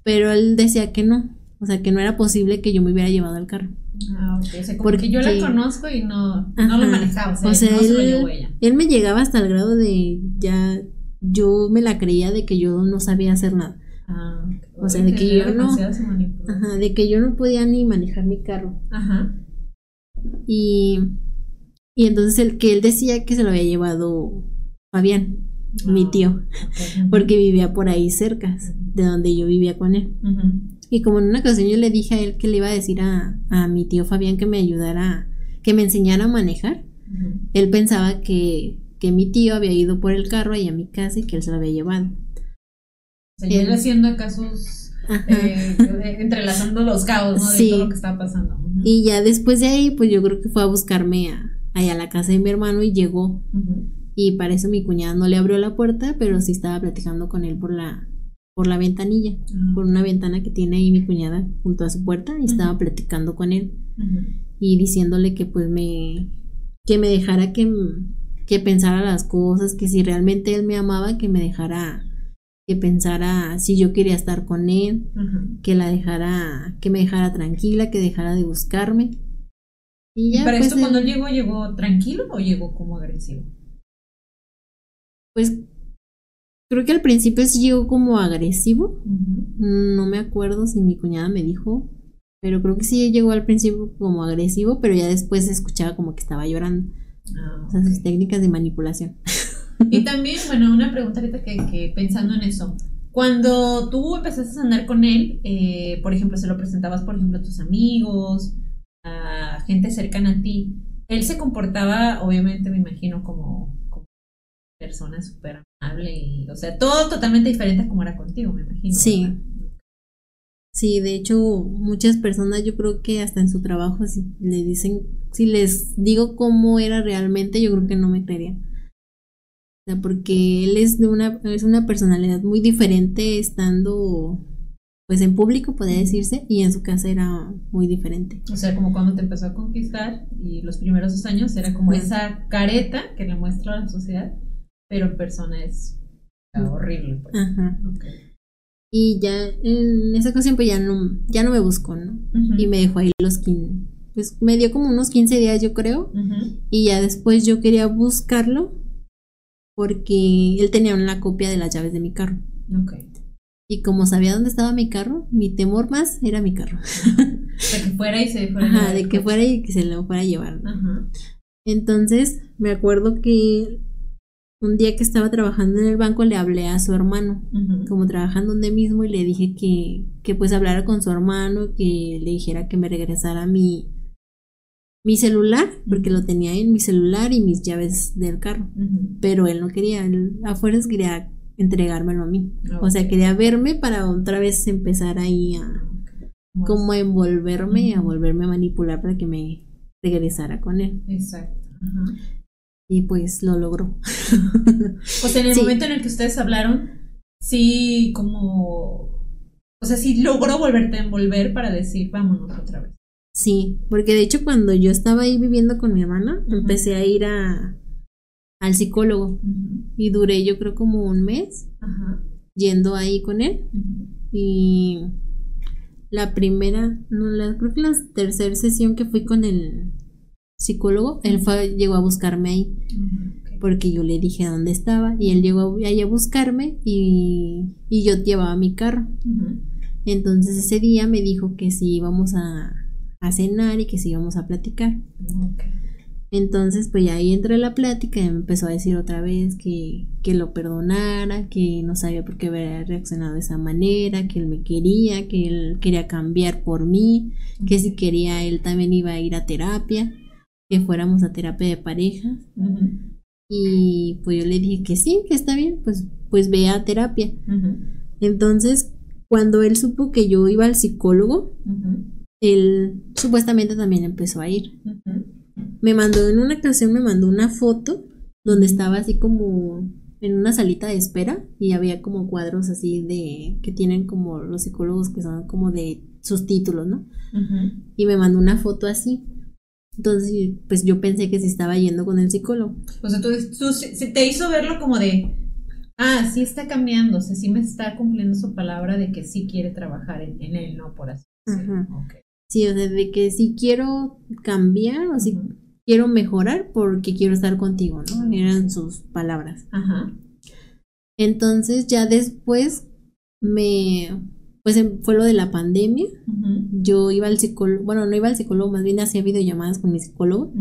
pero él decía que no o sea que no era posible que yo me hubiera llevado el carro Ah, ok. O sea, como porque yo la conozco y no, no lo manejaba. O sea, no él, se lo llevó ella. Él me llegaba hasta el grado de ya. Yo me la creía de que yo no sabía hacer nada. Ah, o sea, de que yo no. Ajá, de que yo no podía ni manejar mi carro. Ajá. Y. Y entonces el que él decía que se lo había llevado Fabián, mi ah, tío, [laughs] porque vivía por ahí cerca de donde yo vivía con él. Y como en una ocasión yo le dije a él que le iba a decir a, a mi tío Fabián que me ayudara, que me enseñara a manejar, él pensaba que, que, mi tío había ido por el carro ahí a mi casa y que él se lo había llevado. O sea, él haciendo casos, eh, entrelazando los cabos, ¿no? De todo lo que estaba pasando. Y ya después de ahí, pues yo creo que fue a buscarme a, a la casa de mi hermano y llegó. Y para eso mi cuñada no le abrió la puerta, pero sí estaba platicando con él por la, por la ventanilla, ah. por una ventana que tiene ahí mi cuñada junto a su puerta y estaba platicando con él y diciéndole que pues me que me dejara que, que pensara las cosas, que si realmente él me amaba, que me dejara que pensara si yo quería estar con él, que la dejara, que me dejara tranquila, que dejara de buscarme. Y, ya, para pues, esto cuando llegó, llegó tranquilo o llegó como agresivo? Pues Creo que al principio sí llegó como agresivo. No me acuerdo si mi cuñada me dijo. Pero creo que sí llegó al principio como agresivo, pero ya después se escuchaba como que estaba llorando. Ah, o sea, sus técnicas de manipulación. Y [laughs] también, bueno, una pregunta ahorita que, pensando en eso. Cuando tú empezaste a andar con él, eh, por ejemplo, se lo presentabas, por ejemplo, a tus amigos, a gente cercana a ti, él se comportaba, obviamente, me imagino, como persona súper y, o sea, todo totalmente diferente a como era contigo, me imagino. Sí. Sí, de hecho, muchas personas yo creo que hasta en su trabajo si le dicen, si les digo cómo era realmente, yo creo que no me creerían. O sea, porque él es de una, es una personalidad muy diferente estando pues en público, podría decirse, y en su casa era muy diferente. O sea, como cuando te empezó a conquistar y los primeros dos años era como esa careta que le muestra a la sociedad pero en persona es horrible. Pues. Ajá. Y ya en esa ocasión pues ya no, ya no me buscó, ¿no? Y me dejó ahí los 15, pues me dio como unos 15 días yo creo. Y ya después yo quería buscarlo porque él tenía una copia de las llaves de mi carro. Okay. Y como sabía dónde estaba mi carro, mi temor más era mi carro. [laughs] de que fuera y se fuera. Ajá, de que fuera y que se lo fuera a llevar. Ajá. Entonces, me acuerdo que un día que estaba trabajando en el banco le hablé a su hermano, como trabajando donde mismo, y le dije que, que pues hablara con su hermano, que le dijera que me regresara mi, mi celular, porque lo tenía en mi celular y mis llaves del carro. Pero él no quería, él a fuerzas quería entregármelo a mí. O sea, quería verme para otra vez empezar ahí a como a envolverme, a volverme a manipular para que me regresara con él. Exacto. Y pues lo logró. [laughs] o sea, en el momento en el que ustedes hablaron, sí, como. O sea, sí logró volverte a envolver para decir, vámonos otra vez. Sí, porque de hecho cuando yo estaba ahí viviendo con mi hermana, empecé a ir a, al psicólogo y duré yo creo como un mes yendo ahí con él y la primera, no, la, creo que la tercera sesión que fui con el psicólogo, él fue, llegó a buscarme ahí porque yo le dije dónde estaba y él llegó ahí a buscarme y, y yo llevaba mi carro. Entonces ese día me dijo que si íbamos a a cenar y que sí íbamos a platicar. Entonces, pues ya ahí entré la plática y me empezó a decir otra vez que, que lo perdonara, que no sabía por qué había reaccionado de esa manera, que él me quería, que él quería cambiar por mí, que si quería él también iba a ir a terapia, que fuéramos a terapia de pareja. Y pues yo le dije que sí, que está bien, pues, pues ve a terapia. Entonces, cuando él supo que yo iba al psicólogo, él supuestamente también empezó a ir. Me mandó en una ocasión, me mandó una foto donde estaba así como en una salita de espera y había como cuadros así de que tienen como los psicólogos que son como de sus títulos, ¿no? Y me mandó una foto así. Entonces, pues yo pensé que se estaba yendo con el psicólogo. O sea, tú, te hizo verlo como de, ah, sí está cambiando, o sea, sí me está cumpliendo su palabra de que sí quiere trabajar en, él, ¿no? Por así decirlo. Sí, o sea, de que si quiero cambiar o si quiero mejorar porque quiero estar contigo, ¿no? Eran sus palabras. Ajá. Entonces ya después me, pues em, fue lo de la pandemia. Yo iba al psicólogo, bueno, no iba al psicólogo, más bien hacía videollamadas con mi psicólogo.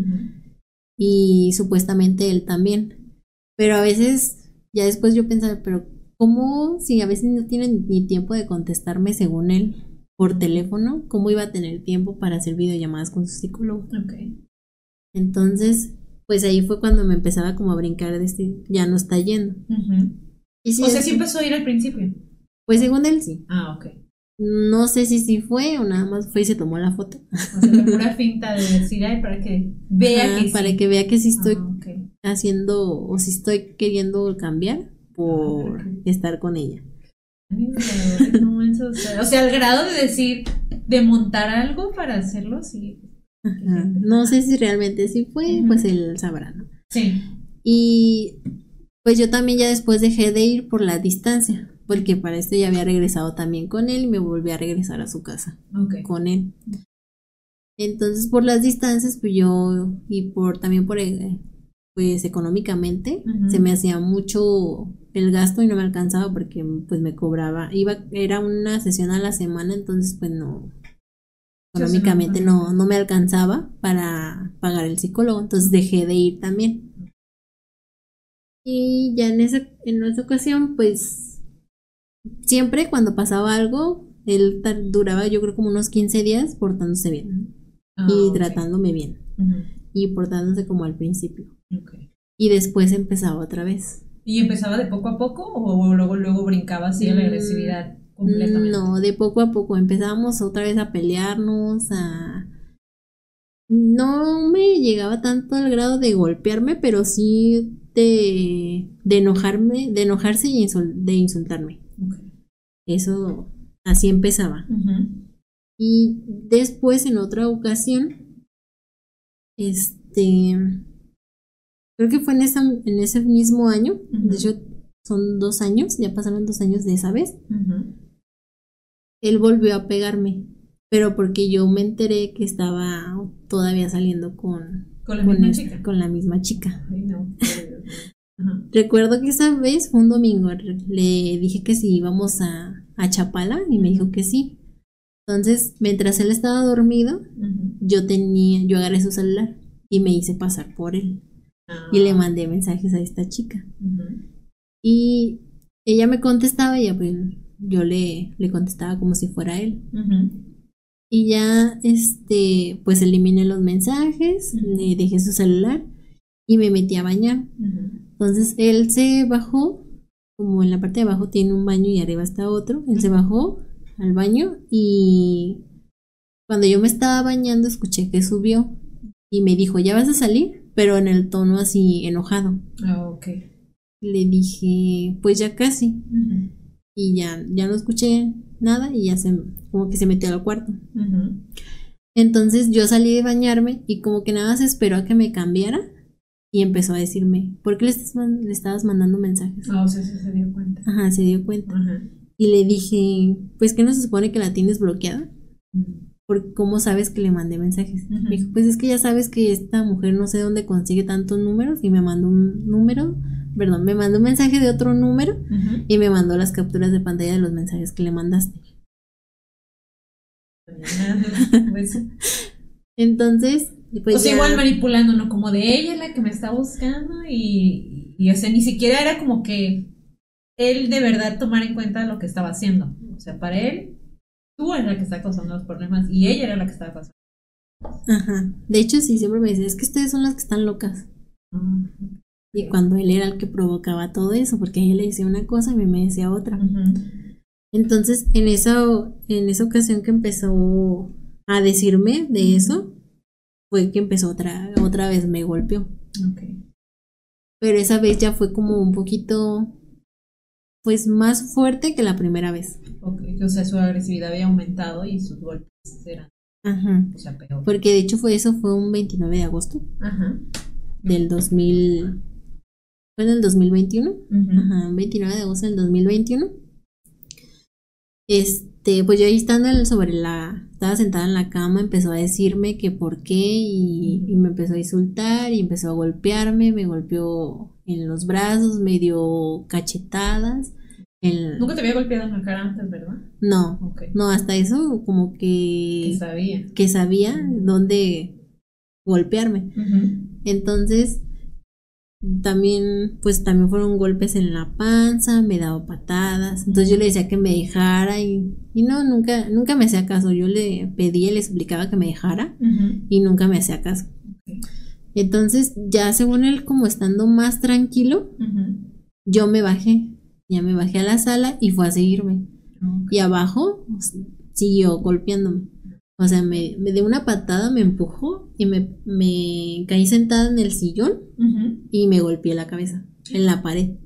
Y supuestamente él también. Pero a veces, ya después yo pensaba, pero ¿cómo si a veces no tienen ni tiempo de contestarme según él? por teléfono, ¿cómo iba a tener tiempo para hacer videollamadas con su psicólogo? Entonces, pues ahí fue cuando me empezaba como a brincar de este, ya no está yendo. y o sea, sí empezó a ir al principio. Pues según él sí. Ah, ok. No sé si sí fue o nada más fue y se tomó la foto. O sea, la [laughs] pura finta de decir, ay, para que vea que Para que vea que sí estoy ah, haciendo o si estoy queriendo cambiar por estar con ella o sea, al grado de decir, de montar algo para hacerlo, sí. No sé si realmente sí fue, pues él sabrá, ¿no? Sí. Y pues yo también ya después dejé de ir por la distancia, porque para esto ya había regresado también con él y me volví a regresar a su casa con él. Entonces por las distancias, pues yo, y por también por, eh, pues económicamente, se me hacía mucho el gasto y no me alcanzaba porque pues me cobraba, iba, era una sesión a la semana, entonces pues no, económicamente no, no me alcanzaba para pagar el psicólogo, entonces dejé de ir también. Y ya en esa, en esa ocasión, pues siempre cuando pasaba algo, él duraba yo creo como unos 15 días portándose bien ah, y tratándome bien y portándose como al principio. Y después empezaba otra vez. ¿Y empezaba de poco a poco o luego, luego brincaba así a la mm, agresividad completamente? No, de poco a poco. Empezábamos otra vez a pelearnos, a... No me llegaba tanto al grado de golpearme, pero sí de, de enojarme, de enojarse y de insultarme. Eso así empezaba. Y después en otra ocasión, este, Creo que fue en, esa, en ese mismo año, de hecho son dos años, ya pasaron dos años de esa vez. Él volvió a pegarme, pero porque yo me enteré que estaba todavía saliendo con, ¿Con la, misma, chica? Con la misma chica. Recuerdo que esa vez fue un domingo, le dije que si íbamos a, a Chapala y me dijo que sí. Entonces, mientras él estaba dormido, yo tenía, yo agarré su celular y me hice pasar por él y le ah. mandé mensajes a esta chica. Y ella me contestaba y pues, yo le, le contestaba como si fuera él. Y ya, este, pues eliminé los mensajes, le dejé su celular y me metí a bañar. Entonces él se bajó como en la parte de abajo tiene un baño y arriba está otro. Él se bajó al baño y cuando yo me estaba bañando escuché que subió y me dijo, ¿ya vas a salir? Pero en el tono así enojado. Ah, ok. Le dije, pues ya casi. Y ya, ya no escuché nada y ya se, como que se metió al cuarto. Entonces yo salí de bañarme y como que nada se esperó a que me cambiara y empezó a decirme, ¿por qué le, estás le estabas mandando mensajes? Ah, o sea, se dio cuenta. Ajá, se dio cuenta. Y le dije, pues que no se supone que la tienes bloqueada. Porque ¿cómo sabes que le mandé mensajes? Me dijo, pues es que ya sabes que esta mujer no sé dónde consigue tantos números y me mandó un número, perdón, me mandó un mensaje de otro número y me mandó las capturas de pantalla de los mensajes que le mandaste. [laughs] Pues. Entonces, pues o sea, igual manipulando, ¿no? Como de ella la que me está buscando y, y, o sea, ni siquiera era como que él de verdad tomar en cuenta lo que estaba haciendo. O sea, para él, tú eres la que está causando los problemas y ella era la que estaba causando. Ajá. De hecho, sí, siempre me dice, es que ustedes son las que están locas. Y cuando él era el que provocaba todo eso, porque ella le decía una cosa y a mí me decía otra. Entonces, en esa, en esa ocasión que empezó a decirme de eso, fue que empezó otra, otra vez, me golpeó. Pero esa vez ya fue como un poquito, pues más fuerte que la primera vez. Ok, o sea, su agresividad había aumentado y sus golpes eran Ajá. O sea, peor. Porque de hecho fue eso, fue un 29 de agosto Ajá. del 2000. ¿Fue en el 2021? Ajá, 29 de agosto del 2021. Este, pues yo ahí estando sobre la, estaba sentada en la cama, empezó a decirme que por qué y, me empezó a insultar y empezó a golpearme, me golpeó en los brazos, me dio cachetadas. Nunca te había golpeado en la cara antes, ¿verdad? No, no, hasta eso como que... Que sabía. Que sabía dónde golpearme. Entonces, también, pues también fueron golpes en la panza, me daba patadas. Entonces yo le decía que me dejara y, y no, nunca, nunca me hacía caso. Yo le pedía, le explicaba que me dejara y nunca me hacía caso. Entonces, ya según él, como estando más tranquilo, yo me bajé. Ya me bajé a la sala y fue a seguirme. Y abajo pues, siguió golpeándome. O sea, me, me dio una patada, me empujó y me, me caí sentada en el sillón y me golpeé la cabeza en la pared.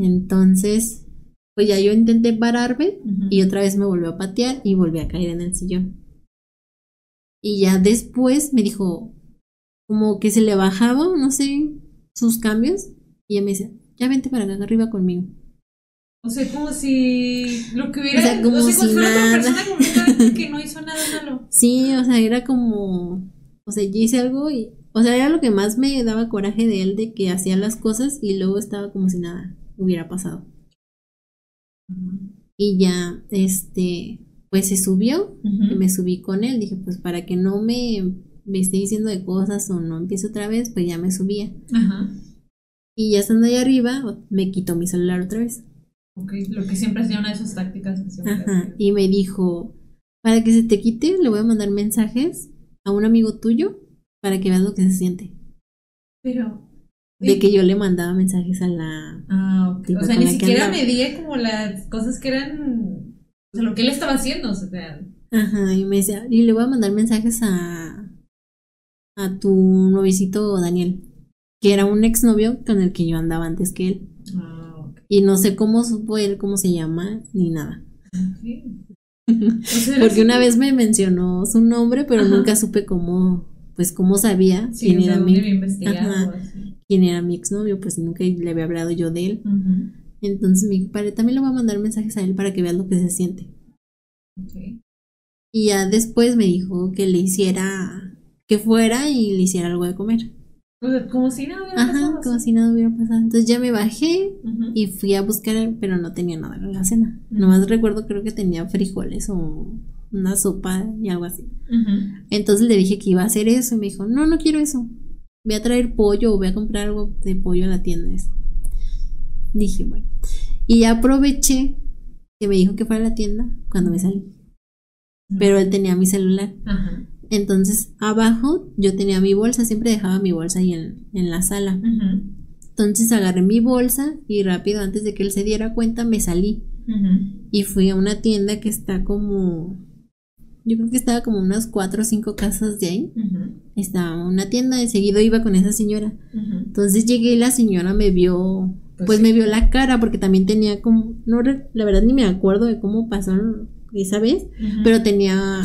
Entonces, pues ya yo intenté pararme y otra vez me volvió a patear y volví a caer en el sillón. Y ya después me dijo, como que se le bajaba, no sé, sus cambios. Y ella me dice, ya vente para acá arriba conmigo. O sea, como si lo que hubiera. O sea, como, si, nada. persona [laughs] [laughs] que no hizo nada malo. Sí, o sea, era como. O sea, yo hice algo y. O sea, era lo que más me daba coraje de él, de que hacía las cosas y luego estaba como si nada hubiera pasado. Y ya, este. Pues se subió, y me subí con él. Dije, pues para que no me, me esté diciendo de cosas o no empiece otra vez, pues ya me subía. Ajá. Y ya estando ahí arriba, me quitó mi celular otra vez. Ok, lo que siempre hacía una de sus tácticas. Ajá, y me dijo, para que se te quite, le voy a mandar mensajes a un amigo tuyo para que veas lo que se siente. Pero... De que yo le mandaba mensajes a la... Ah, ok. O sea, ni siquiera medía como las cosas que eran... O sea, lo que él estaba haciendo. O sea, Ajá, y me decía, y le voy a mandar mensajes a... A tu novicito Daniel, que era un exnovio con el que yo andaba antes que él. Ah. Y no sé cómo supo él cómo se llama ni nada. [laughs] Porque una vez me mencionó su nombre, pero nunca supe cómo, pues cómo sabía quién era mi quién era mi exnovio, pues nunca le había hablado yo de él. Entonces mi padre también le voy a mandar mensajes a él para que vea lo que se siente. Y ya después me dijo que le hiciera, que fuera y le hiciera algo de comer como si nada hubiera pasado. Ajá, como si nada hubiera pasado. Entonces ya me bajé y fui a buscar, pero no tenía nada en la cena. Nomás recuerdo, creo que tenía frijoles o una sopa y algo así. Entonces le dije que iba a hacer eso y me dijo, no, no quiero eso. Voy a traer pollo o voy a comprar algo de pollo a la tienda. Dije, bueno. Y ya aproveché que me dijo que fuera a la tienda cuando me salí. Pero él tenía mi celular. Ajá. Entonces, abajo yo tenía mi bolsa, siempre dejaba mi bolsa ahí en, la sala. Entonces agarré mi bolsa y rápido, antes de que él se diera cuenta, me salí. Y fui a una tienda que está como. Yo creo que estaba como unas cuatro o cinco casas de ahí. Estaba una tienda, de seguido iba con esa señora. Entonces llegué y la señora me vio. Pues, pues me vio la cara porque también tenía como. No, la verdad ni me acuerdo de cómo pasaron esa vez, pero tenía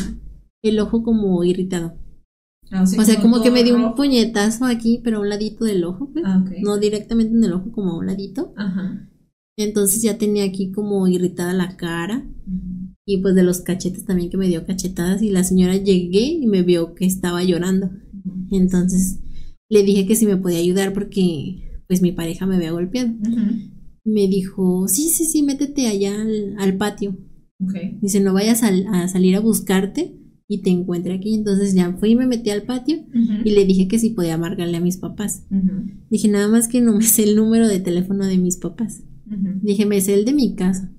el ojo como irritado. Ah, o sea, como, que me dio un puñetazo aquí, pero a un ladito del ojo, pues. ah, no directamente en el ojo, como a un ladito. Ajá. Entonces ya tenía aquí como irritada la cara y pues de los cachetes también que me dio cachetadas y la señora llegué y me vio que estaba llorando. Entonces le dije que si me podía ayudar porque pues mi pareja me había golpeado. Me dijo, sí, sí, sí, métete allá al, patio. Dice, no vayas a salir a buscarte y te encuentre aquí. Entonces ya fui y me metí al patio y le dije que si podía marcarle a mis papás. Dije, nada más que no me sé el número de teléfono de mis papás. Dije, me sé el de mi casa.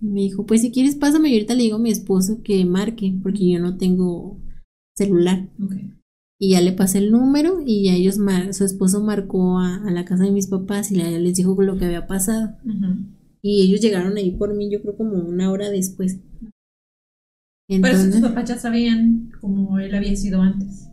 Y me dijo, pues si quieres pásame y ahorita le digo a mi esposo que marque, porque yo no tengo celular. Y ya le pasé el número y ya ellos, su esposo marcó a, la casa de mis papás y les dijo lo que había pasado. Y ellos llegaron ahí por mí, yo creo como una hora después. Pero tus papás ya sabían cómo él había sido antes.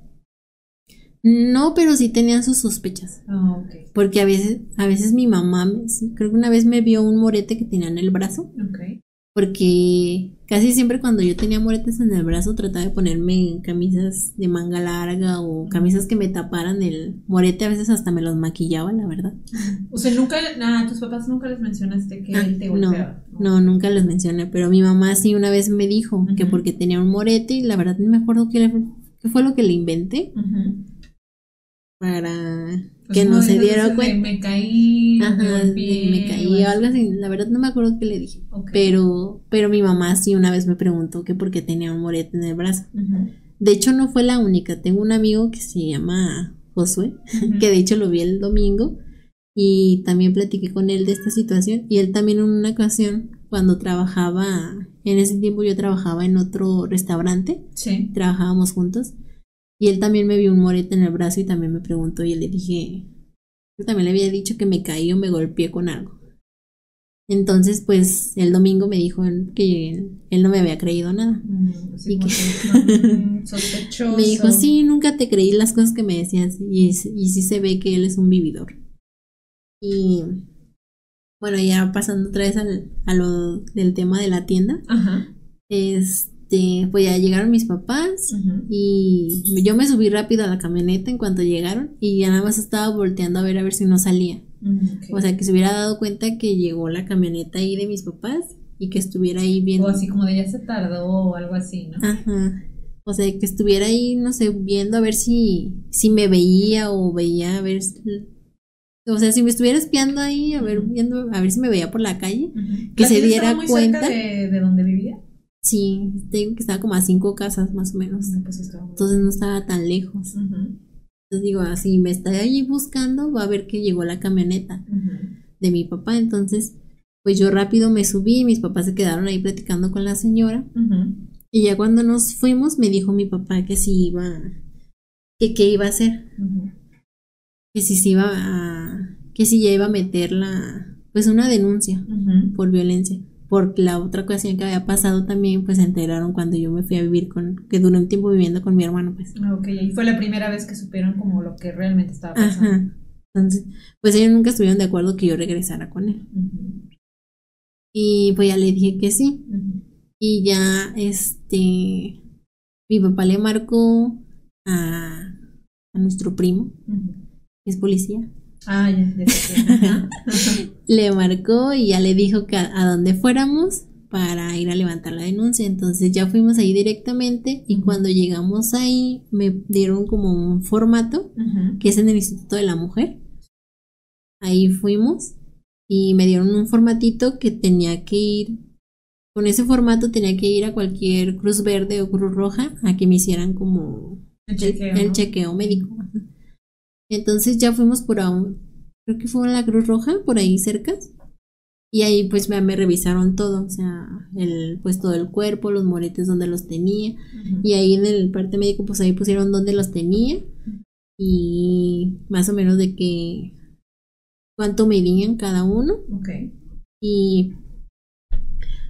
No, pero sí tenían sus sospechas. Ah, Porque a veces, a veces mi mamá, creo que una vez me vio un morete que tenía en el brazo. Okay porque casi siempre cuando yo tenía moretes en el brazo trataba de ponerme camisas de manga larga o camisas que me taparan el morete, a veces hasta me los maquillaba, la verdad. O sea, nunca, nada, tus papás nunca les mencionaste que él te golpeaba. No, no, nunca les mencioné, pero mi mamá sí una vez me dijo que porque tenía un morete y la verdad no me acuerdo qué, fue lo que le inventé para pues que no, se diera cuenta. Me caí, me, caí o algo así. La verdad no me acuerdo qué le dije. Pero, pero mi mamá sí una vez me preguntó que por qué tenía un morete en el brazo. De hecho, no fue la única. Tengo un amigo que se llama Josué, que de hecho lo vi el domingo y también platiqué con él de esta situación. Y él también en una ocasión, cuando trabajaba, en ese tiempo yo trabajaba en otro restaurante, sí. trabajábamos juntos y él también me vio un morete en el brazo y también me preguntó y le dije, yo también le había dicho que me caí o me golpeé con algo. Entonces, pues el domingo me dijo que él, no me había creído nada. Mm, y que... [laughs] sospechoso. me dijo, sí, nunca te creí las cosas que me decías y, y sí se ve que él es un vividor. Y bueno, ya pasando otra vez al, a lo del tema de la tienda. Ajá. Es, este, pues ya llegaron mis papás y yo me subí rápido a la camioneta en cuanto llegaron y ya nada más estaba volteando a ver a ver si no salía. O sea, que se hubiera dado cuenta que llegó la camioneta ahí de mis papás y que estuviera ahí viendo. O así como de ya se tardó o algo así, ¿no? Ajá. O sea, que estuviera ahí, no sé, viendo a ver si, si me veía o veía a ver. O sea, si me estuviera espiando ahí, a ver, viendo, a ver si me veía por la calle, que se diera cuenta. de, de dónde vivía? Sí, digo que estaba como a cinco casas más o menos. Pues Entonces no estaba tan lejos. Entonces digo, así ah, me está ahí buscando, va a ver que llegó la camioneta de mi papá. Entonces, pues yo rápido me subí, mis papás se quedaron ahí platicando con la señora. Y ya cuando nos fuimos, me dijo mi papá que si iba, que qué iba a hacer. Que si se iba a, que si ya iba a meter la, pues una denuncia por violencia por la otra ocasión que había pasado también, pues se enteraron cuando yo me fui a vivir con, que duré un tiempo viviendo con mi hermano, pues. Ok, y fue la primera vez que supieron como lo que realmente estaba pasando. Ajá. Entonces, pues ellos nunca estuvieron de acuerdo que yo regresara con él. Y pues ya le dije que sí. Y ya, este, mi papá le marcó a, a nuestro primo, que es policía. Ah, ya, [laughs] le marcó y ya le dijo que a, dónde fuéramos para ir a levantar la denuncia. Entonces ya fuimos ahí directamente y cuando llegamos ahí me dieron como un formato que es en el Instituto de la Mujer. Ahí fuimos y me dieron un formatito que tenía que ir. Con ese formato tenía que ir a cualquier Cruz Verde o Cruz Roja a que me hicieran como el chequeo médico. Entonces ya fuimos por aún, creo que fue en la Cruz Roja, por ahí cerca. Y ahí pues me, me, revisaron todo, o sea, el, pues todo el cuerpo, los moretes donde los tenía. Y ahí en el parte médico pues ahí pusieron donde los tenía. Y más o menos de que, cuánto medían cada uno. Y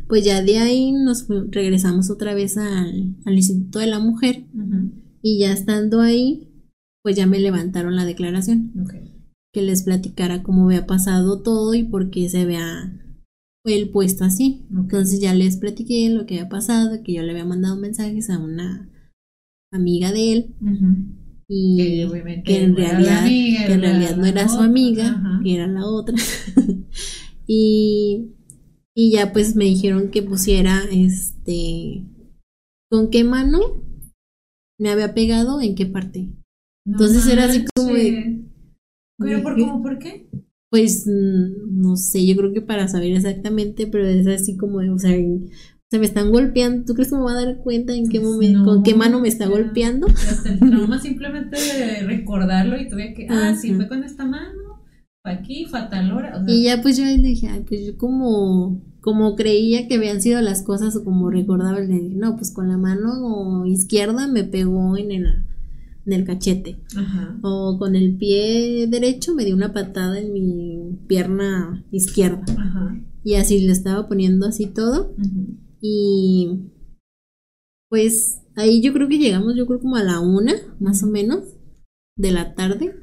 pues ya de ahí nos regresamos otra vez al, Instituto de la Mujer. Y ya estando ahí, pues ya me levantaron la declaración. Que les platicara cómo había pasado todo y por qué se había el puesto así. Entonces ya les platiqué lo que había pasado, que yo le había mandado mensajes a una amiga de él. Y que, en realidad, que en realidad no era su amiga, que era la otra. [laughs] y, y ya pues me dijeron que pusiera este con qué mano me había pegado en qué parte. Entonces era así como de, ¿Pero por, cómo, por qué? Pues mm, no sé, yo creo que para saber exactamente, pero es así como de, o sea, se me están golpeando. ¿Tú crees que me voy a dar cuenta en qué pues momento, con qué mano me está golpeando? Hasta el trauma [laughs] simplemente de recordarlo y tuve que, ah, sí, fue con esta mano, fue aquí, fue a tal hora. y ya pues yo dije, ay, pues yo como, como creía que habían sido las cosas o como recordaba, le dije, no, pues con la mano izquierda me pegó en el, en el cachete. Ajá. O con el pie derecho me dio una patada en mi pierna izquierda. Ajá. Y así le estaba poniendo así todo. Ajá. Y pues ahí yo creo que llegamos, yo creo como a la una, más o menos, de la tarde.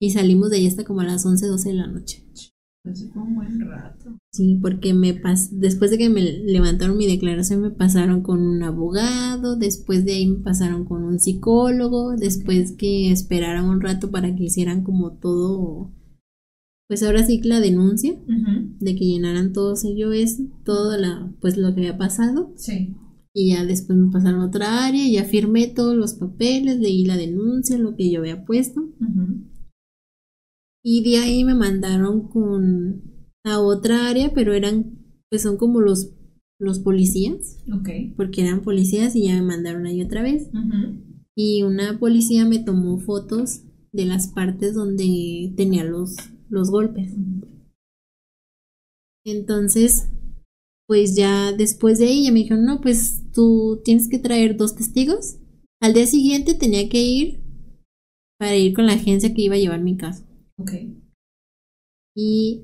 Y salimos de ahí hasta como a las 11, 12 de la noche. Así fue un buen rato. Sí, porque me pas después de que me levantaron mi declaración me pasaron con un abogado, después de ahí me pasaron con un psicólogo, después que esperaron un rato para que hicieran como todo pues ahora sí que la denuncia de que llenaran todos ellos eso, todo la, pues lo que había pasado. Sí. Y ya después me pasaron a otra área, ya firmé todos los papeles, leí la denuncia, lo que yo había puesto. Y de ahí me mandaron con a otra área, pero eran, pues son como los, los policías. Ok. Porque eran policías y ya me mandaron ahí otra vez. Y una policía me tomó fotos de las partes donde tenía los los golpes. Entonces, pues ya después de ella me dijeron, no, pues tú tienes que traer dos testigos. Al día siguiente tenía que ir para ir con la agencia que iba a llevar mi caso. Ok. Y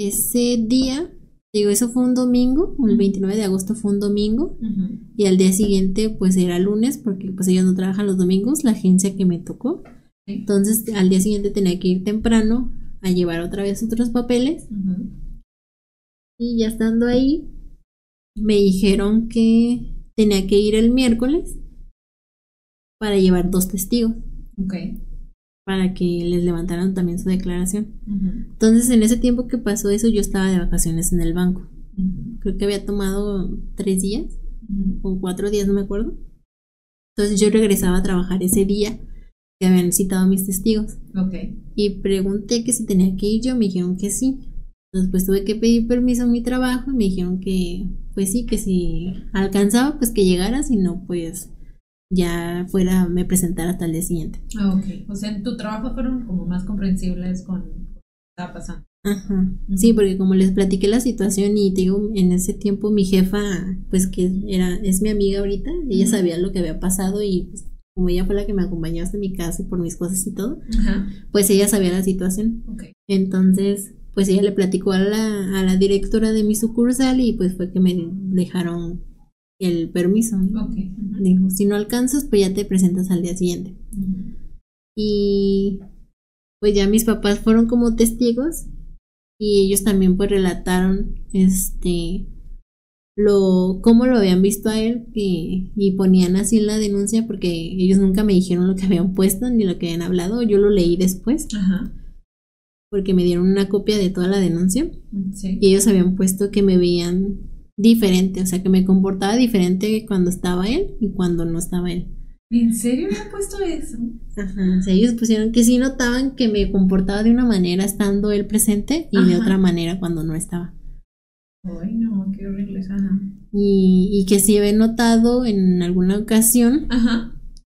ese día, digo, eso fue un domingo, el 29 de agosto fue un domingo, y al día siguiente pues era lunes, porque pues ellos no trabajan los domingos, la agencia que me tocó. Entonces al día siguiente tenía que ir temprano a llevar otra vez otros papeles. Y ya estando ahí, me dijeron que tenía que ir el miércoles para llevar dos testigos. Ok. Para que les levantaran también su declaración. Entonces, en ese tiempo que pasó eso, yo estaba de vacaciones en el banco. Creo que había tomado tres días o cuatro días, no me acuerdo. Entonces, yo regresaba a trabajar ese día que habían citado a mis testigos. Ok. Y pregunté que si tenía que ir yo, me dijeron que sí. Entonces pues tuve que pedir permiso en mi trabajo y me dijeron que pues sí, que si alcanzaba pues que llegara, si no pues ya fuera, me presentara hasta el día siguiente. Ah, ok. O sea, en tu trabajo fueron como más comprensibles con lo que estaba pasando. Ajá. Sí, porque como les platiqué la situación y digo, en ese tiempo mi jefa, pues que era, es mi amiga ahorita, ella sabía lo que había pasado y pues, como ella fue la que me acompañó hasta mi casa por mis cosas y todo, pues ella sabía la situación. Entonces, pues ella le platicó a la, a la directora de mi sucursal y pues fue que me dejaron el permiso. Dijo, si no alcanzas, pues ya te presentas al día siguiente. Y pues ya mis papás fueron como testigos y ellos también pues relataron este lo cómo lo habían visto a él y ponían así en la denuncia porque ellos nunca me dijeron lo que habían puesto ni lo que habían hablado, yo lo leí después. Porque me dieron una copia de toda la denuncia y ellos habían puesto que me veían diferente, o sea, que me comportaba diferente cuando estaba él y cuando no estaba él. ¿En serio han puesto eso? Ajá, o sea, ellos pusieron que sí notaban que me comportaba de una manera estando él presente y de otra manera cuando no estaba. Ay, no, qué horrible. Y, y que sí había notado en alguna ocasión Ajá.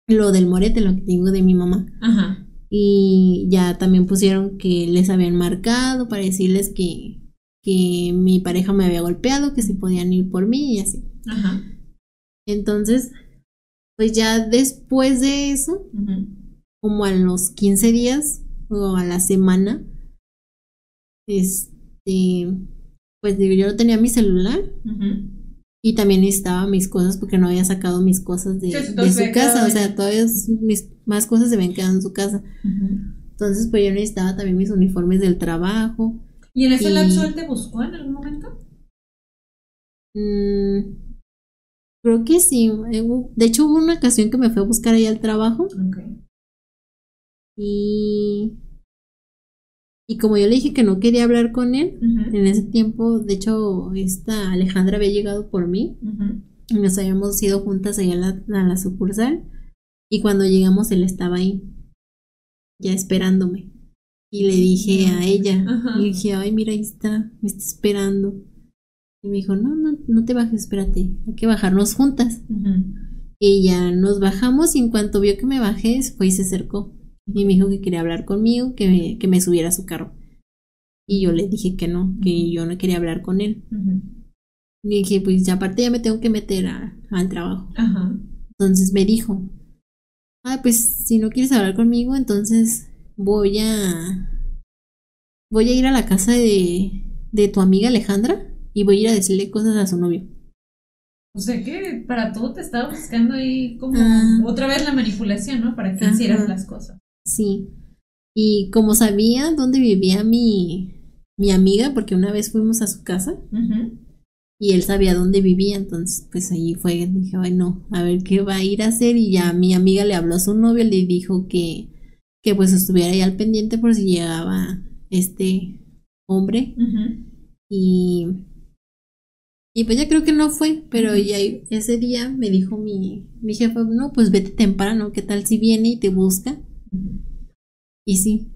lo del morete, lo que tengo de mi mamá. Ajá. Y ya también pusieron que les habían marcado para decirles que, que mi pareja me había golpeado, que si podían ir por mí y así. Ajá. Entonces, pues ya después de eso, como a los 15 días o a la semana, este, pues yo no tenía mi celular y también necesitaba mis cosas porque no había sacado mis cosas de, su casa, o sea, todavía mis más cosas se ven quedando en su casa. Entonces, pues yo necesitaba también mis uniformes del trabajo. ¿Y en ese lapso él te buscó en algún momento? Mm, creo que sí. Eh, de hecho, hubo una ocasión que me fue a buscar ahí al trabajo. Y. Y como yo le dije que no quería hablar con él, en ese tiempo, de hecho, esta Alejandra había llegado por mí. Y nos habíamos ido juntas allá a la sucursal. Y cuando llegamos, él estaba ahí ya esperándome. Y le dije a ella, le dije, ay, mira, ahí está, me está esperando. Y me dijo, no, no, no te bajes, espérate, hay que bajarnos juntas. Y ya nos bajamos y en cuanto vio que me bajé, fue y se acercó. Y me dijo que quería hablar conmigo, que me, que me subiera a su carro. Y yo le dije que no, que yo no quería hablar con él. Y dije, pues ya aparte ya me tengo que meter al trabajo. Entonces me dijo, ah, pues si no quieres hablar conmigo, entonces voy a... Voy a ir a la casa de, de tu amiga Alejandra y voy a ir a decirle cosas a su novio. O sea que para todo te estaba buscando ahí como ah. otra vez la manipulación, ¿no? Para que hicieras las cosas. Sí. Y como sabía dónde vivía mi, mi amiga, porque una vez fuimos a su casa, y él sabía dónde vivía, entonces pues ahí fue, dije, ay no, a ver qué va a ir a hacer y ya mi amiga le habló a su novio, le dijo que, que pues estuviera ahí al pendiente por si llegaba este hombre y y pues ya creo que no fue, pero ya ese día me dijo mi, mi jefa, no, pues vete temprano, ¿qué tal si viene y te busca? Y sí.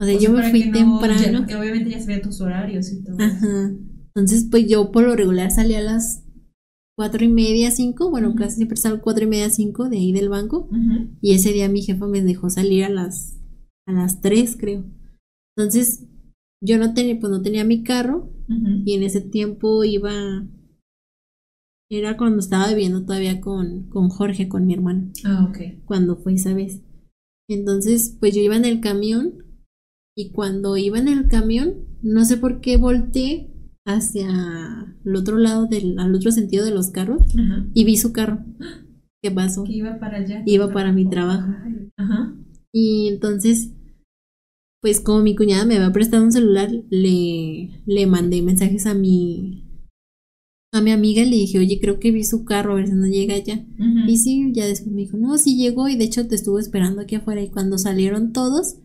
O sea, yo me fui temprano. que obviamente ya sabía tus horarios y todo. Ajá. Entonces, pues yo por lo regular salía a las cuatro y media, cinco, bueno, casi siempre salgo cuatro y media, cinco de ahí del banco. Y ese día mi jefa me dejó salir a las, a las tres, creo. Entonces, yo no tenía, pues no tenía mi carro. Y en ese tiempo iba. Era cuando estaba viviendo todavía con, con Jorge, con mi hermano. Ah, ok. Cuando fue esa vez. Entonces, pues yo iba en el camión. Y cuando iba en el camión, no sé por qué volteé hacia el otro lado del, al otro sentido de los carros y vi su carro. ¿Qué pasó? Que iba para allá. Iba para mi trabajo. Ajá. Y entonces, pues como mi cuñada me había prestado un celular, le, le mandé mensajes a mi a mi amiga y le dije, oye, creo que vi su carro, a ver si no llega ya. Y sí, ya después me dijo, no, sí llegó y de hecho te estuvo esperando aquí afuera. Y cuando salieron todos,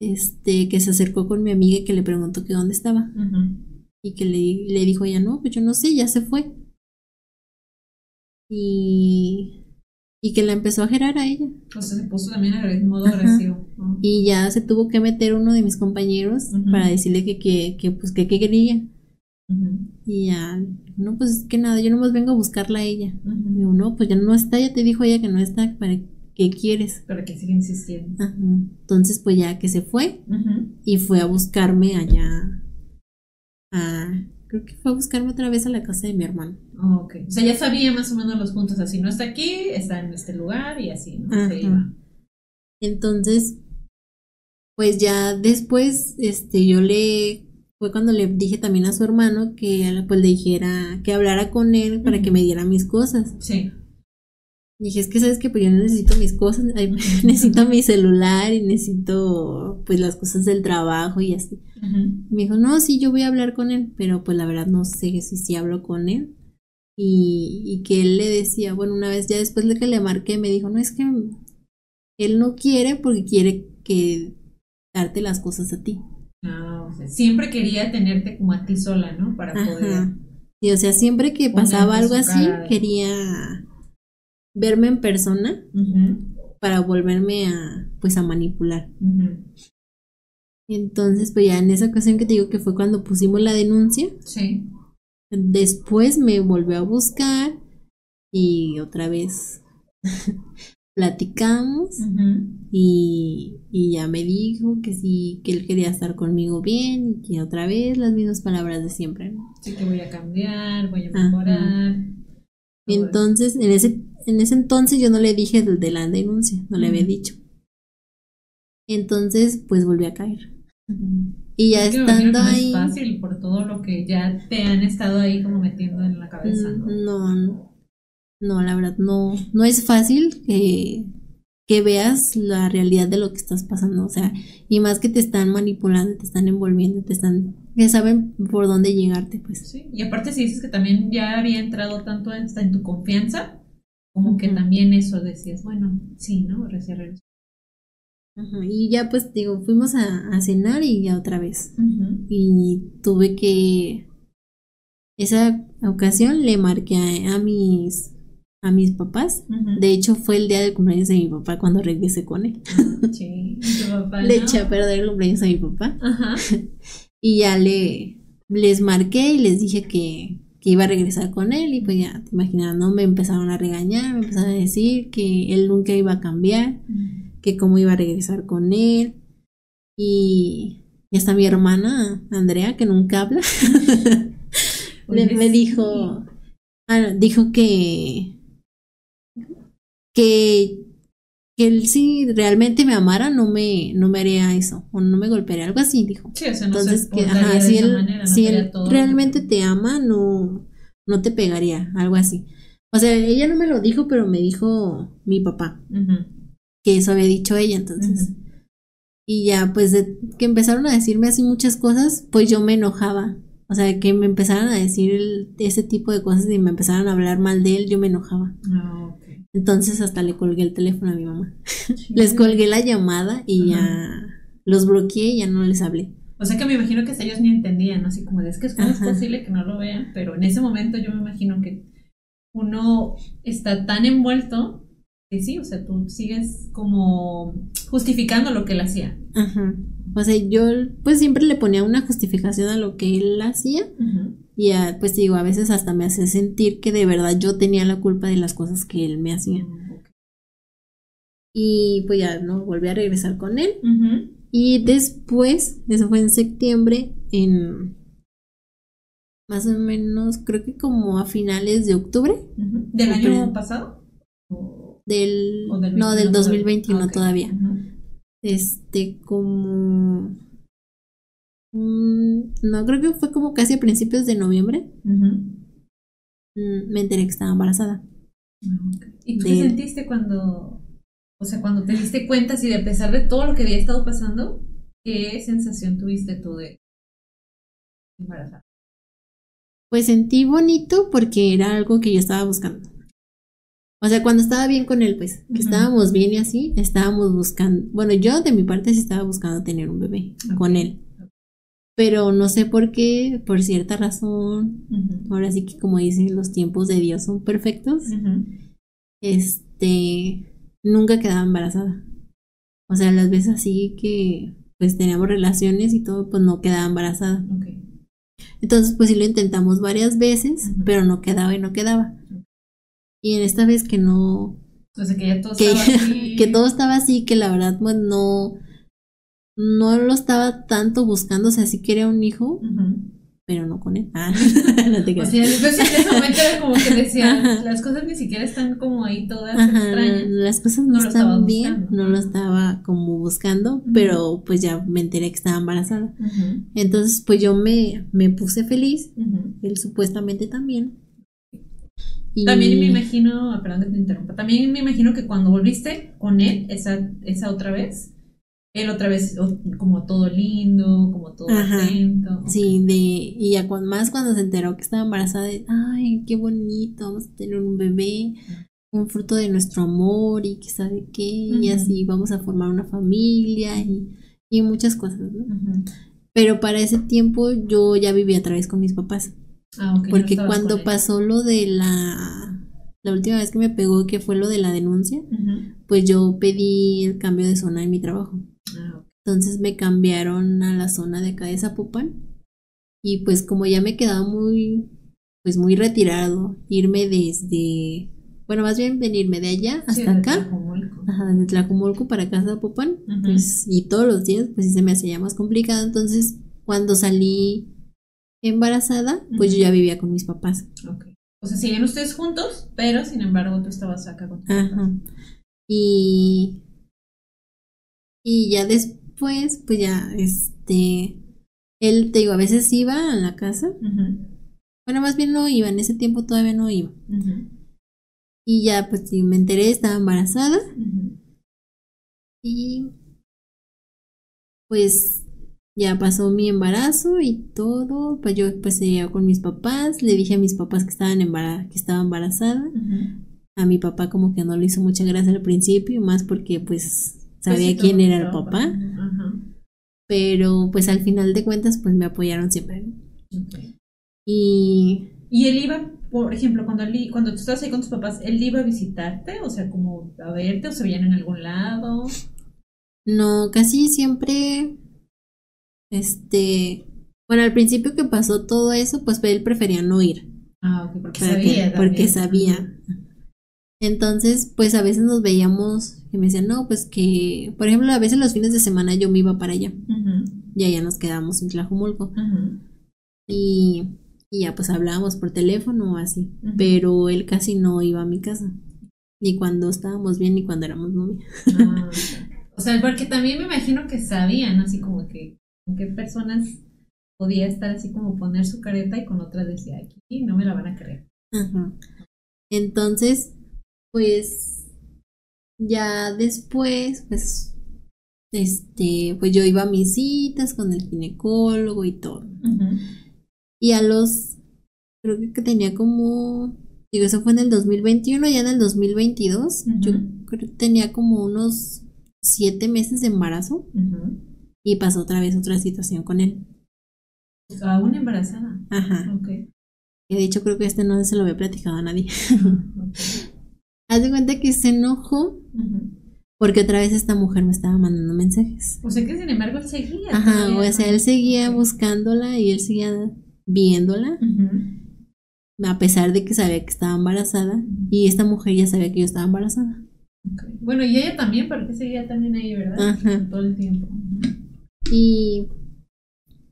este, que se acercó con mi amiga y que le preguntó que dónde estaba. Y que le, le dijo ella, no, pues yo no sé, ya se fue. Y, y que la empezó a gerar a ella. O sea, se puso también en modo agresivo. Y ya se tuvo que meter uno de mis compañeros para decirle que, que, que pues, que, que quería. Y ya, no, pues que nada, yo nomás vengo a buscarla a ella. Digo, no, pues ya no está, ya te dijo ella que no está, ¿para qué quieres? Para que siga insistiendo. Entonces, pues ya que se fue y fue a buscarme allá Ah, creo que fue a buscarme otra vez a la casa de mi hermano. Oh, ok. O sea, ya sabía más o menos los puntos así. No está aquí, está en este lugar y así, ¿no? Se iba. Entonces, pues ya después, este, yo le. Fue cuando le dije también a su hermano que pues le dijera, que hablara con él para que me diera mis cosas. Sí. Dije, es que sabes que pues yo necesito mis cosas, [laughs] [laughs] necesito mi celular y necesito pues las cosas del trabajo y así. Me dijo, no, sí, yo voy a hablar con él, pero pues la verdad no sé si sí hablo con él. Y, y, que él le decía, bueno, una vez ya después de que le marqué, me dijo, no, es que él no quiere porque quiere que darte las cosas a ti. Ah, o sea, siempre quería tenerte como a ti sola, ¿no? Para poder. Y o sea, siempre que pasaba algo así, quería verme en persona para volverme a, pues, a manipular. Entonces, pues ya en esa ocasión que te digo que fue cuando pusimos la denuncia. Sí. Después me volvió a buscar y otra vez [laughs] platicamos y, y, ya me dijo que sí, que él quería estar conmigo bien y que otra vez las mismas palabras de siempre. Sí, que voy a cambiar, voy a mejorar. Entonces, en ese, en ese entonces yo no le dije de la denuncia, no le había dicho. Entonces, pues volví a caer. Y ya Es estando que ahí. No es fácil por todo lo que ya te han estado ahí como metiendo en la cabeza, ¿no? Mm, No, no, no, la verdad, no, no es fácil que, que veas la realidad de lo que estás pasando, o sea, y más que te están manipulando, te están envolviendo, te están, que saben por dónde llegarte, pues. Sí, y aparte si dices que también ya había entrado tanto hasta en tu confianza, como que también eso decías, bueno, sí, ¿no? Recién regresó. Y ya pues digo, fuimos a, a cenar y ya otra vez. Y tuve que, esa ocasión le marqué a, a mis, a mis papás. De hecho, fue el día del cumpleaños de mi papá cuando regresé con él. Sí, [laughs] y tu papá, Le ¿no? eché a perder el cumpleaños a mi papá. Ajá. [laughs] Y ya le les marqué y les dije que, que iba a regresar con él. Y pues ya te imaginas, ¿no? Me empezaron a regañar, me empezaron a decir que él nunca iba a cambiar, que cómo iba a regresar con él. Y, y hasta mi hermana, Andrea, que nunca habla, le- [laughs] me dijo, ah, dijo que, que él si realmente me amara no me, no me haría eso, o no me golpearía, algo así, dijo. Sí, o sea, no Entonces, se que, ajá, si él, manera, si él realmente te ama, no, no te pegaría, algo así. O sea, ella no me lo dijo, pero me dijo mi papá, Ujú. que eso había dicho ella, entonces. Ujú. Y ya, pues, de que empezaron a decirme así muchas cosas, pues yo me enojaba. O sea, que me empezaran a decir el- ese tipo de cosas y me empezaran a hablar mal de él, yo me enojaba. Ok. Entonces hasta le colgué el teléfono a mi mamá. Sí. Les colgué la llamada y Ajá. ya los bloqueé y ya no les hablé. O sea que me imagino que ellos ni entendían, ¿no? así como de es que es Ajá. posible que no lo vean, pero en ese momento yo me imagino que uno está tan envuelto que sí, o sea, tú sigues como justificando lo que él hacía. Ajá. O sea, yo pues siempre le ponía una justificación a lo que él hacía y a- pues digo, a veces hasta me hacía sentir que de verdad yo tenía la culpa de las cosas que él me hacía. Y pues ya no volví a regresar con él. Y después, eso fue en septiembre, en más o menos, creo que como a finales de octubre. ¿Del año pasado? ¿O- del, no, 21 del todavía? 2021 Ah, ok. todavía. Ujú. Este, como... mm, no, creo que fue como casi a principios de noviembre. Mm, Me enteré que estaba embarazada. Ah. ¿Y tú De qué sentiste cuando, o sea, cuando te diste cuenta, si de a pesar de todo lo que había estado pasando, qué sensación tuviste tú de embarazada? Pues sentí bonito porque era algo que yo estaba buscando. O sea, cuando estaba bien con él, pues, que estábamos bien y así, estábamos buscando, bueno, yo de mi parte sí estaba buscando tener un bebé con él. Pero no sé por qué, por cierta razón, ahora sí que como dicen, los tiempos de Dios son perfectos, este, nunca quedaba embarazada. O sea, las veces así que pues teníamos relaciones y todo, pues no quedaba embarazada. Entonces, pues sí lo intentamos varias veces, pero no quedaba y no quedaba. Y en esta vez que no, O sea, que ya todo que, estaba [laughs] así. que todo estaba así, que la verdad, pues no, no lo estaba tanto buscando, o sea, sí quería un hijo, pero no con él. [laughs] Ah, [laughs] no te O creas. sea, entonces en ese momento era como que decían, [laughs] Ajá. las cosas ni siquiera están como ahí todas Ajá, extrañas. las cosas no, No bien, buscando. no lo estaba como buscando, pero pues ya me enteré que estaba embarazada. Entonces, pues yo me, me puse feliz, él supuestamente también. Y- También me imagino, perdón que te interrumpa, también me imagino que cuando volviste con él, esa, esa otra vez, él otra vez como todo lindo, como todo Ajá. atento. Sí, de, y ya más cuando se enteró que estaba embarazada, de, ay, qué bonito, vamos a tener un bebé, un fruto de nuestro amor y que sabe qué, y así vamos a formar una familia y, y muchas cosas, ¿no? Pero para ese tiempo yo ya vivía otra vez con mis papás, Ah, ok, no porque cuando pasó lo de la, la última vez que me pegó, que fue lo de la denuncia, pues yo pedí el cambio de zona en mi trabajo. Ah. Entonces me cambiaron a la zona de acá de Zapopan. Y pues como ya me quedaba muy, pues muy retirado, irme desde, bueno, más bien venirme de allá Sí, hasta de acá, Tlajomulco. ajá, desde Tlacomulco para acá a Zapopan, pues, y todos los días, pues sí se me hacía más complicado. Entonces, cuando salí embarazada, pues yo ya vivía con mis papás. Ok. O sea, siguen ustedes juntos, pero sin embargo tú estabas acá con Ajá. Y, y ya después, pues ya, este, él, te digo, a veces iba a la casa. Bueno, más bien no iba, en ese tiempo todavía no iba. Y ya, pues me enteré, estaba embarazada. Y pues ya pasó mi embarazo y todo. Pues yo pues seguía con mis papás. Le dije a mis papás que estaban que estaba embarazada. A mi papá como que no le hizo mucha gracia al principio, más porque pues, pues sabía quién era el papá. Pero pues al final de cuentas pues me apoyaron siempre. Y... ¿Y él iba, por ejemplo, cuando, él, cuando tú estabas ahí con tus papás, él iba a visitarte? O sea, como a verte o se veían en algún lado. No, casi siempre, este, bueno, al principio que pasó todo eso, pues él prefería no ir. Ah, ok, porque sabía. porque sabía. Entonces, pues a veces nos veíamos y me decían, no, pues que, por ejemplo, a veces los fines de semana yo me iba para allá. Y allá nos quedamos en Tlajumulco. y, y, ya pues hablábamos por teléfono o así. Pero él casi no iba a mi casa. Ni cuando estábamos bien ni cuando éramos novios. Ah, o sea, porque también me imagino que sabían, así como que qué personas podía estar así como poner su careta y con otras decía, aquí no me la van a creer. Ajá. Entonces, pues ya después, pues, este, pues yo iba a mis citas con el ginecólogo y todo. Y a los, creo que tenía como, digo, eso fue en el 2021, ya en el 2022, yo creo que tenía como unos siete meses de embarazo y pasó otra vez otra situación con él. ¿Aún embarazada? Ajá. Ok. Y de hecho creo que este no se lo había platicado a nadie. Haz de cuenta que se enojó porque otra vez esta mujer me estaba mandando mensajes. O sea que sin embargo él seguía. Ajá, o sea, él seguía buscándola y él seguía viéndola. A pesar de que sabía que estaba embarazada. Y esta mujer ya sabía que yo estaba embarazada. Bueno, y ella también, porque seguía también ahí, ¿verdad? Ajá. Todo el tiempo. Y,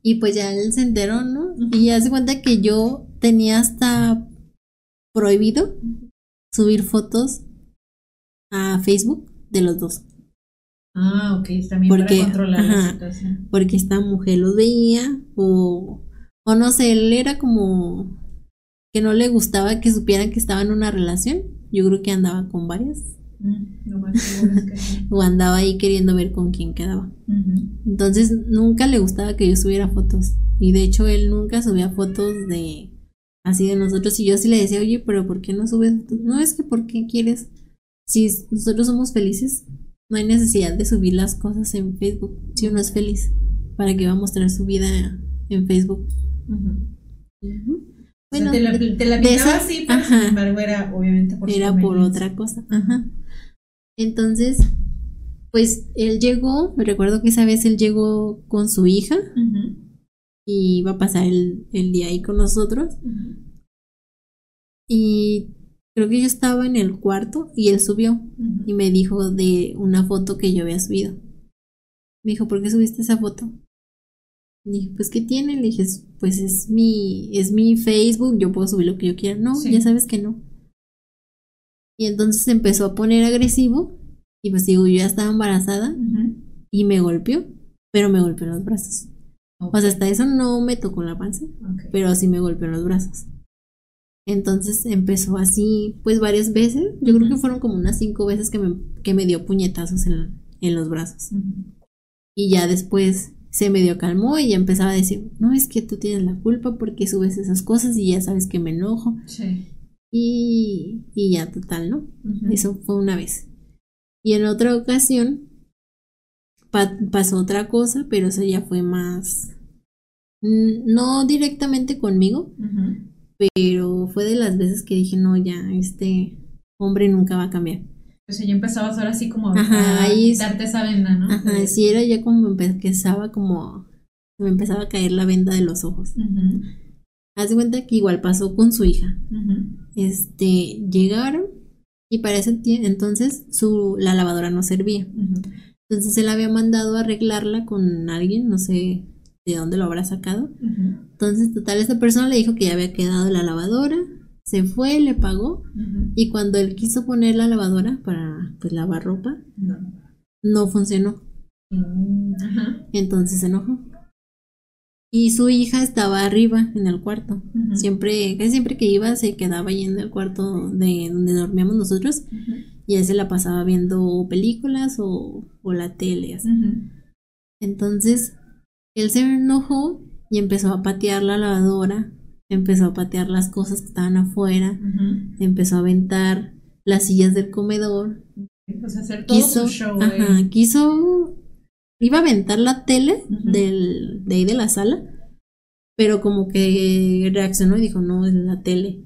y pues ya él se enteró, ¿no? Y ya se cuenta que yo tenía hasta prohibido subir fotos a Facebook de los dos. Ah, ok, también porque, para controlar la situación. Porque esta mujer los veía o, o no sé, él era como que no le gustaba que supieran que estaba en una relación. Yo creo que andaba con varias. [laughs] o andaba ahí queriendo ver con quién quedaba. Entonces nunca le gustaba que yo subiera fotos. Y de hecho él nunca subía fotos de así de nosotros. Y yo sí le decía, oye, pero ¿por qué no subes? No es que ¿por qué quieres? Si nosotros somos felices, no hay necesidad de subir las cosas en Facebook. Si uno es feliz, ¿para qué va a mostrar su vida en Facebook? Bueno, te la, te así, pero sin embargo era obviamente por Era por otra cosa. Ajá. Entonces, pues él llegó, me recuerdo que esa vez él llegó con su hija y iba a pasar el, día ahí con nosotros. Y creo que yo estaba en el cuarto y él subió y me dijo de una foto que yo había subido. Me dijo, ¿por qué subiste esa foto? Y dije, pues ¿qué tiene? Le dije, pues es mi, es mi Facebook, yo puedo subir lo que yo quiera. No, ya sabes que no. Y entonces empezó a poner agresivo. Y pues digo, yo ya estaba embarazada. Y me golpeó. Pero me golpeó en los brazos. O sea, hasta eso no me tocó la panza. Pero sí me golpeó en los brazos. Entonces empezó así, pues varias veces. Yo creo que fueron como unas cinco veces que me, que me dio puñetazos en, en los brazos. Y ya después se medio calmó y ya empezaba a decir, no, es que tú tienes la culpa porque subes esas cosas y ya sabes que me enojo. Sí. Y, y ya, total, ¿no? Eso fue una vez. Y en otra ocasión pasó otra cosa, pero eso ya fue más... No directamente conmigo, pero fue de las veces que dije, no, ya, este hombre nunca va a cambiar. Pues ya empezabas ahora así como a darte esa venda, ¿no? Ajá, sí, era ya como empezaba como... Me empezaba a caer la venda de los ojos. Haz de cuenta que igual pasó con su hija. Este, llegaron y para ese entonces su, la lavadora no servía. Entonces él había mandado a arreglarla con alguien, no sé de dónde lo habrá sacado. Entonces, total, esa persona le dijo que ya había quedado la lavadora, se fue, le pagó y cuando él quiso poner la lavadora para pues lavar ropa, no, funcionó. Mm, entonces se enojó Y su hija estaba arriba en el cuarto. Siempre, casi siempre que iba se quedaba ahí en el cuarto de donde dormíamos nosotros. Y ahí se la pasaba viendo películas o, o la tele. Así. Entonces, él se enojó y empezó a patear la lavadora, empezó a patear las cosas que estaban afuera, empezó a aventar las sillas del comedor. Sea, hacer todo quiso, su show. ajá, eh. quiso, iba a aventar la tele del, de ahí de la sala, pero como que reaccionó y dijo, no, es la tele.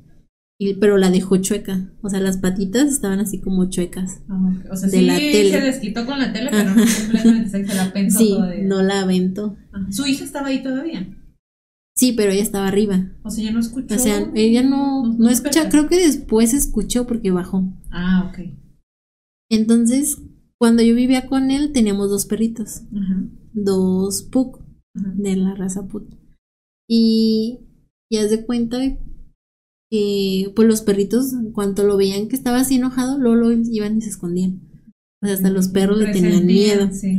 Y, pero la dejó chueca, o sea, las patitas estaban así como chuecas. Ah. O sea, de sí la tele. se desquitó con la tele, pero no completamente se la [laughs] pensó Sí, todavía. no la aventó. Ajá. Su hija estaba ahí todavía. Sí, pero ella estaba arriba. O sea, ya no escuchó. O sea, ella no, No- no escucha, creo que después escuchó porque bajó. Ah, ok. Entonces, cuando yo vivía con él, teníamos dos perritos, dos pug de la raza pug. Y ya de cuenta que pues los perritos, en cuanto lo veían que estaba así enojado, luego lo iban y se escondían. O sea, hasta los perros le tenían miedo. Sí.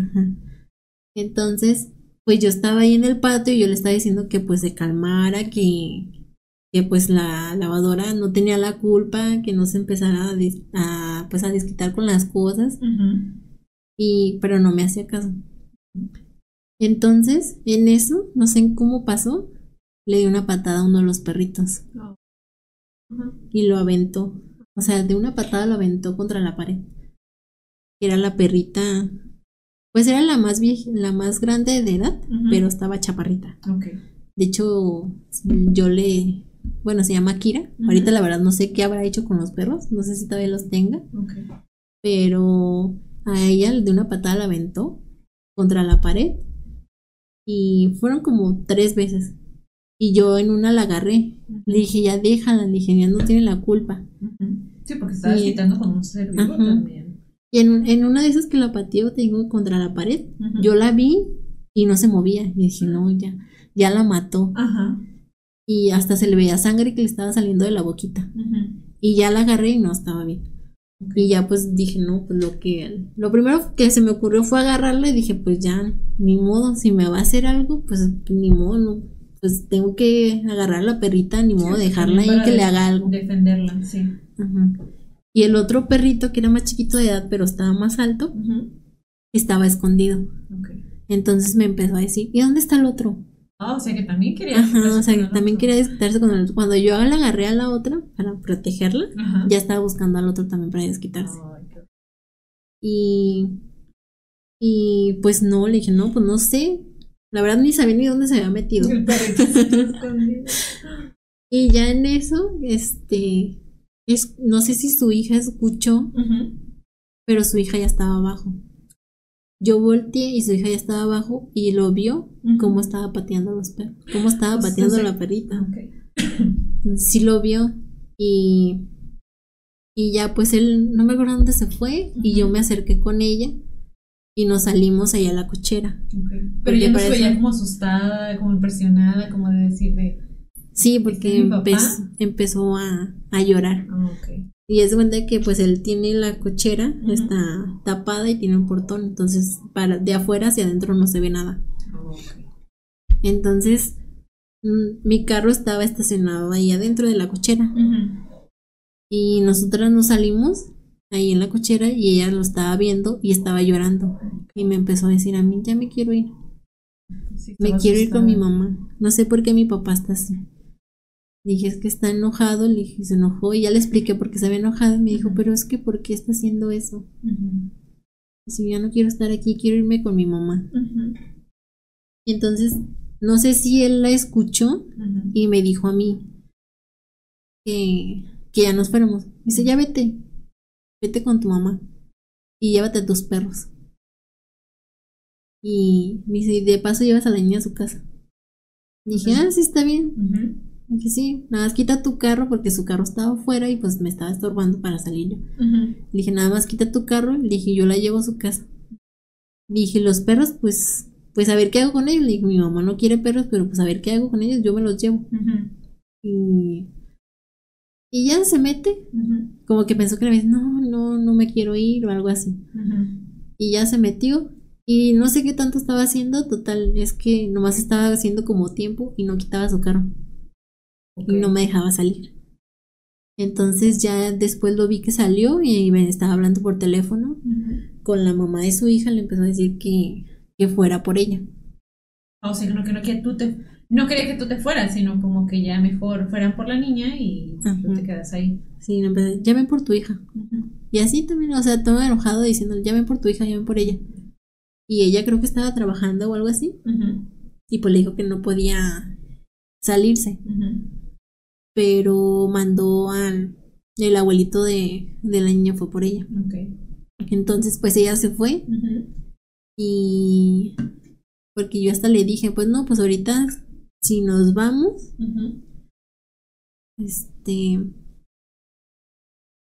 Entonces, pues yo estaba ahí en el patio y yo le estaba diciendo que pues se calmara, que, que pues la lavadora no tenía la culpa, que no se empezara a, a, pues a desquitar con las cosas, y, pero no me hacía caso. Entonces, en eso, no sé cómo pasó, le di una patada a uno de los perritos y lo aventó. O sea, de una patada lo aventó contra la pared. Era la perrita, pues era la más vieja, la más grande de edad, pero estaba chaparrita. De hecho, yo le, bueno, se llama Kira. Ahorita la verdad no sé qué habrá hecho con los perros, no sé si todavía los tenga, pero a ella de una patada la aventó contra la pared y fueron como tres veces. Y yo en una la agarré, le dije, ya déjala, le dije, ya no tiene la culpa. Sí, porque estabas Sí. quitando con un ser vivo también. Y en, en una de esas que la pateó, te digo, contra la pared, yo la vi y no se movía. Y dije, no, ya, ya la mató. Ajá. Y hasta se le veía sangre que le estaba saliendo de la boquita. Y ya la agarré y no estaba bien. Y ya pues dije, no, pues lo que... Lo primero que se me ocurrió fue agarrarla y dije, pues ya, ni modo, si me va a hacer algo, pues ni modo, no. Pues tengo que agarrar a la perrita, ni modo, Sí, dejarla ahí que le haga algo. Defenderla, sí. Y el otro perrito, que era más chiquito de edad, pero estaba más alto, estaba escondido. Ok. Entonces me empezó a decir, ¿y dónde está el otro? Ah, o sea que también quería. Ajá, o sea, que también quería desquitarse con el otro. Cuando yo la agarré a la otra para protegerla, Ajá. ya estaba buscando al otro también para desquitarse. Y, y pues no, le dije, no, pues no sé. La verdad ni sabía ni dónde se había metido. [laughs] [laughs] Y ya en eso, este, es, no sé si su hija escuchó, pero su hija ya estaba abajo. Yo volteé y su hija ya estaba abajo y lo vio Ujú. cómo estaba pateando los perros, cómo estaba sea, pateando la perrita. Ok. Sí lo vio y, y ya pues él, no me acuerdo dónde se fue y yo me acerqué con ella y nos salimos allá a la cochera. Ok. Pero ella no se parece- veía como asustada, como impresionada, como de decirle. Sí, ¿Este porque empe- empezó a, a llorar. Ah. Y es cuenta que pues él tiene la cochera, está tapada y tiene un portón, entonces para de afuera hacia adentro no se ve nada. Entonces mm, mi carro estaba estacionado ahí adentro de la cochera. Y nosotras nos salimos ahí en la cochera y ella lo estaba viendo y estaba llorando. Y me empezó a decir a mí ya me quiero ir, Sí, me quiero ir con mi mamá, no sé por qué mi papá está así. Dije, es que está enojado, le dije, se enojó y ya le expliqué por qué se había enojado y me dijo, pero es que ¿por qué está haciendo eso? Ujú. Si yo no quiero estar aquí, quiero irme con mi mamá. Y entonces, no sé si él la escuchó y me dijo a mí que, que ya nos fuéramos. Me dice, ya vete, vete con tu mamá y llévate a tus perros. Y me dice, y de paso llevas a la niña a su casa. Dije, ah, sí, está bien. Ujú. Dije, sí, nada más quita tu carro porque su carro estaba afuera y pues me estaba estorbando para salir yo. Le dije, nada más quita tu carro. Le dije, yo la llevo a su casa. Le dije, los perros, pues, pues a ver qué hago con ellos. Le dije, mi mamá no quiere perros, pero pues a ver qué hago con ellos, yo me los llevo. Y, y ya se mete, como que pensó que le no, no, no me quiero ir o algo así. Y ya se metió Y no sé qué tanto estaba haciendo, total, es que nomás estaba haciendo como tiempo y no quitaba su carro. Y no me dejaba salir. Entonces ya después lo vi que salió y me estaba hablando por teléfono con la mamá de su hija, le empezó a decir que, que fuera por ella. O sea, no, que no, que tú te, no quería que tú te fueras, sino como que ya mejor fueran por la niña y tú te quedas ahí. Sí, no, llamen por tu hija. Y así también, o sea, todo enojado diciendo, llamen por tu hija, llamen por ella. Y ella creo que estaba trabajando o algo así. Y pues le dijo que no podía salirse. Pero mandó al el abuelito de, de, la niña fue por ella. Entonces, pues ella se fue. Y porque yo hasta le dije, pues no, pues ahorita si nos vamos, este,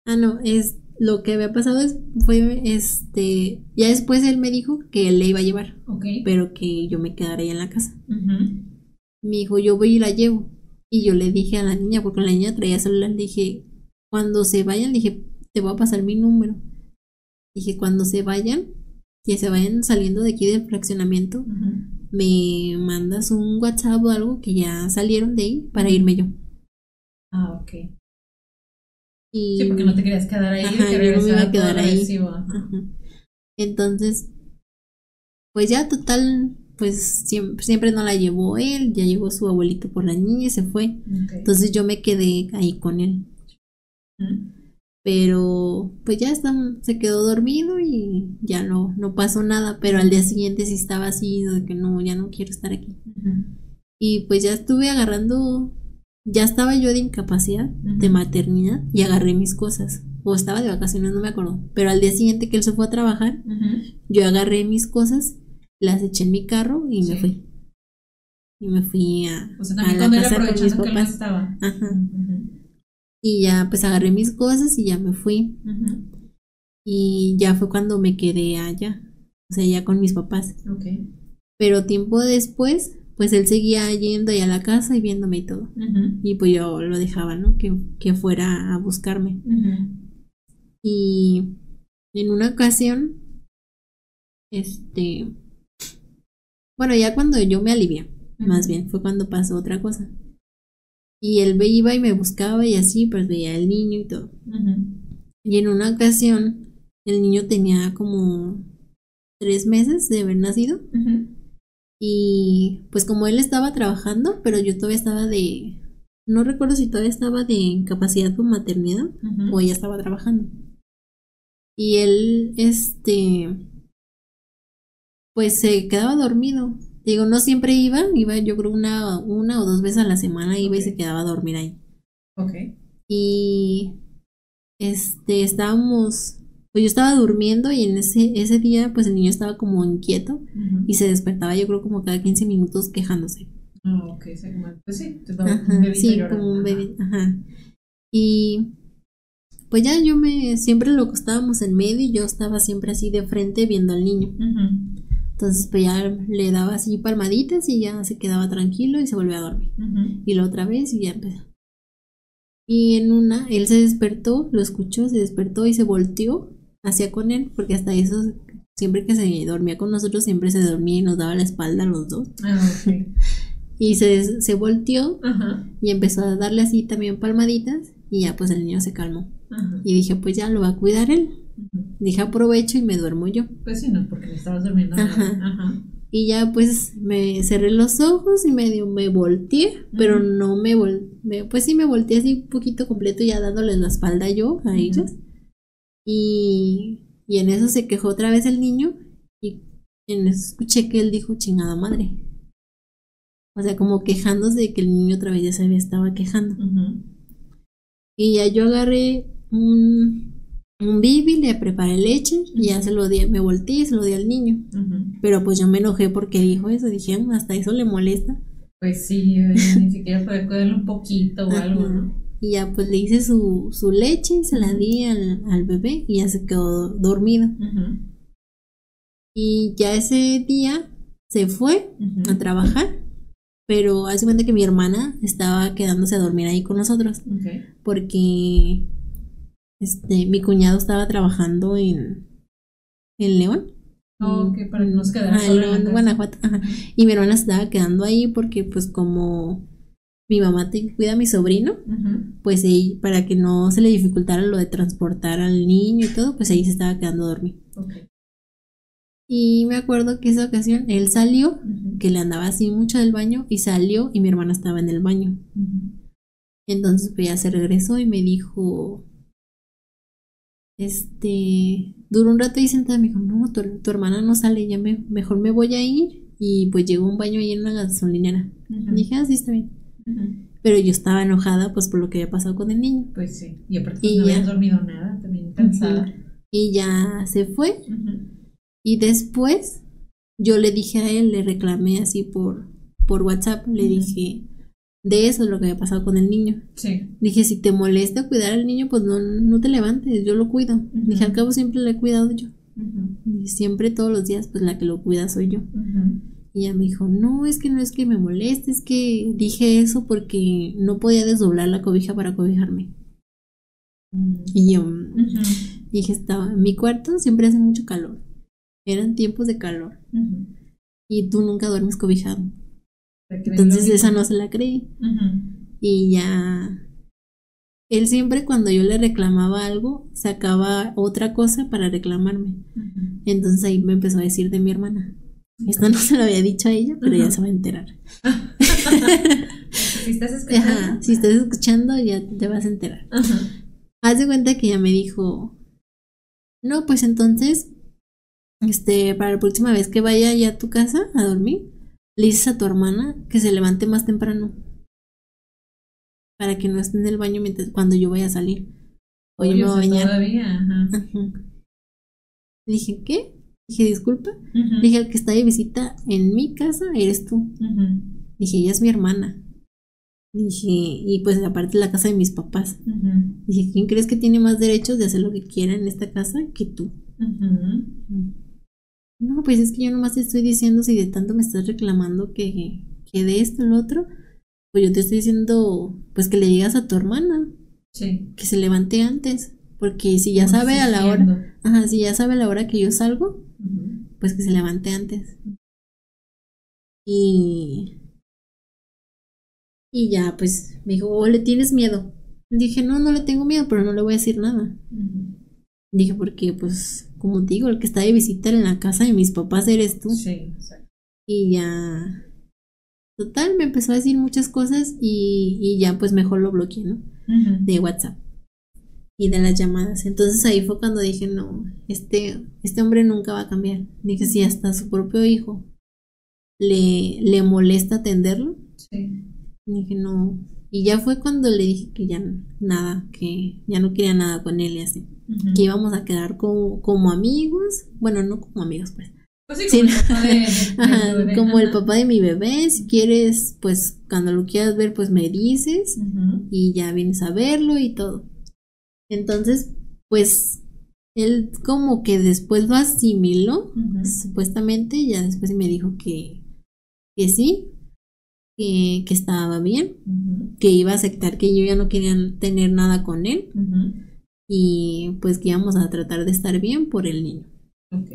ah no, es lo que había pasado es, fue, este, ya después él me dijo que él le iba a llevar, pero que yo me quedaría en la casa. Me dijo, yo voy y la llevo. Y yo le dije a la niña, porque la niña traía celular, le dije, cuando se vayan, le dije, te voy a pasar mi número. Dije, cuando se vayan, que se vayan saliendo de aquí del fraccionamiento, me mandas un WhatsApp o algo que ya salieron de ahí para irme yo. Ah, ok. Y... Sí, porque no te querías quedar ahí. Ajá, yo no me iba a quedar ahí. Entonces, pues ya total, pues siempre, siempre, no la llevó él, ya llegó su abuelito por la niña y se fue. Entonces yo me quedé ahí con él. Pero pues ya está, se quedó dormido y ya no, no pasó nada, pero al día siguiente sí estaba así, de que no, ya no quiero estar aquí. Y pues ya estuve agarrando, ya estaba yo de incapacidad, de maternidad, y agarré mis cosas. O estaba de vacaciones, no me acuerdo. Pero al día siguiente que él se fue a trabajar, yo agarré mis cosas, las eché en mi carro y me fui. Y me fui a, o sea, a la casa con mis papás. estaba. Ajá. Y ya pues agarré mis cosas y ya me fui. Y ya fue cuando me quedé allá, o sea, ya con mis papás. Pero tiempo después, pues él seguía yendo allá a la casa y viéndome y todo. Y pues yo lo dejaba, ¿no? Que, que fuera a buscarme. Y en una ocasión, este, bueno, ya cuando yo me alivié, más bien, fue cuando pasó otra cosa. Y él iba y me buscaba y así, pues veía al niño y todo. Y en una ocasión, el niño tenía como tres meses de haber nacido. Y pues como él estaba trabajando, pero yo todavía estaba de... No recuerdo si todavía estaba de incapacidad por maternidad o ella estaba trabajando. Y él, este, pues se quedaba dormido Digo, no siempre iba, iba yo creo una, una o dos veces a la semana, iba y se quedaba a dormir ahí. Ok. Y este, estábamos, pues yo estaba durmiendo y en ese, ese día pues el niño estaba como inquieto y se despertaba yo creo como cada 15 minutos quejándose. Ah, ok, pues sí, te estaba un Sí, como un bebé, ajá. Y pues ya yo me, siempre lo acostábamos en medio y yo estaba siempre así de frente viendo al niño. Entonces pues ya le daba así palmaditas y ya se quedaba tranquilo y se volvía a dormir. Y la otra vez y ya empezó. Y en una, él se despertó, lo escuchó, se despertó y se volteó hacia con él, porque hasta eso, siempre que se dormía con nosotros, siempre se dormía y nos daba la espalda a los dos. Ah, [laughs] y se, se volteó y empezó a darle así también palmaditas y ya pues el niño se calmó. Y dije, pues ya lo va a cuidar él. Dije aprovecho y me duermo yo. Pues sí, no, porque me estabas durmiendo. Ajá. Y ya pues me cerré los ojos y medio me volteé, pero no me volteé, pues sí me volteé así un poquito completo ya dándoles la espalda yo a ellos. Y, y en eso se quejó otra vez el niño y en eso escuché que él dijo chingada madre. O sea, como quejándose de que el niño otra vez ya se había estaba quejando. Y ya yo agarré un, un bibi, le preparé leche y ya se lo di, me volteé y se lo di al niño. Pero pues yo me enojé porque dijo eso, dije, mm, hasta eso le molesta. Pues sí, eh, ni [laughs] siquiera puede cuidarle un poquito o algo, ¿no? Y ya pues le hice su, su leche y se la di al, al bebé y ya se quedó dormido. Y ya ese día se fue a trabajar, pero hace cuenta que mi hermana estaba quedándose a dormir ahí con nosotros. Porque este, mi cuñado estaba trabajando en, en León Ok, para que nos quedara Ajá, sola en. Guanajuato. ajá. Y mi hermana se estaba quedando ahí porque pues como mi mamá te cuida a mi sobrino, pues ella, para que no se le dificultara lo de transportar al niño y todo, pues ahí se estaba quedando a dormir. Ok. Y me acuerdo que esa ocasión él salió, que le andaba así mucho del baño, y salió y mi hermana estaba en el baño. Entonces pues ya se regresó y me dijo, este, duró un rato ahí sentada, me dijo, no, tu, tu hermana no sale, ya me, mejor me voy a ir. Y pues llegó un baño ahí en una gasolinera. Y dije, ah, sí, está bien. Pero yo estaba enojada pues por lo que había pasado con el niño. Pues sí. Y aparte pues, Y no ya. habías dormido nada, también cansada. Y ya se fue. Y después yo le dije a él, le reclamé así por, por WhatsApp, le dije de eso es lo que había pasado con el niño. Sí. Dije, si te molesta cuidar al niño, pues no, no te levantes, yo lo cuido. Dije, al cabo siempre lo he cuidado yo. Y siempre todos los días, pues la que lo cuida soy yo. Y ella me dijo, no, es que no es que me moleste, es que dije eso porque no podía desdoblar la cobija para cobijarme. Y yo mm, dije, estaba en mi cuarto, siempre hace mucho calor. Eran tiempos de calor. Y tú nunca duermes cobijado. Entonces esa no se la creí. Y ya. Él siempre cuando yo le reclamaba algo, sacaba otra cosa para reclamarme. Entonces ahí me empezó a decir de mi hermana. Esto no se lo había dicho a ella, pero ya se va a enterar. [laughs] Si estás escuchando. Ajá, si estás escuchando, ya te vas a enterar. Haz de cuenta que ella me dijo, no, pues entonces, este, para la próxima vez que vaya ya a tu casa a dormir, le dices a tu hermana que se levante más temprano. Para que no esté en el baño mientras, cuando yo vaya a salir. O yo me voy a bañar. Todavía, ajá. Ajá. Dije, ¿qué? Dije, disculpa. Dije, el que está de visita en mi casa eres tú. Dije, ella es mi hermana. Dije, y pues aparte la casa de mis papás. Dije, ¿quién crees que tiene más derechos de hacer lo que quiera en esta casa que tú? No, pues es que yo nomás te estoy diciendo si de tanto me estás reclamando que, que de esto, lo otro, pues yo te estoy diciendo, pues que le digas a tu hermana Sí. que se levante antes, porque si ya sabe a la hora, ajá, si ya sabe a la hora que yo salgo, pues que se levante antes. Y y ya, pues me dijo, oh, ¿le tienes miedo? Dije, no, no le tengo miedo, pero no le voy a decir nada. Dije, porque, pues, como te digo, el que está de visita en la casa de mis papás eres tú. Sí, exacto. Y ya. Total, me empezó a decir muchas cosas y, y ya, pues mejor lo bloqueé, ¿no? De WhatsApp y de las llamadas. Entonces ahí fue cuando dije, no, este, este hombre nunca va a cambiar. Dije, si hasta su propio hijo le, le molesta atenderlo, Sí. dije, no. Y ya fue cuando le dije que ya nada, que ya no quería nada con él y así. Que íbamos a quedar como, como amigos. Bueno, no como amigos, pues. Pues sí, Sí. como el papá de- de- de Ajá, tu bebé. como el Ajá. papá de mi bebé. Si quieres, pues cuando lo quieras ver, pues me dices. Y ya vienes a verlo y todo. Entonces, pues él como que después lo asimiló, supuestamente, ya después me dijo que, que sí, que, que estaba bien, que iba a aceptar que yo ya no quería tener nada con él y pues que íbamos a tratar de estar bien por el niño. Ok.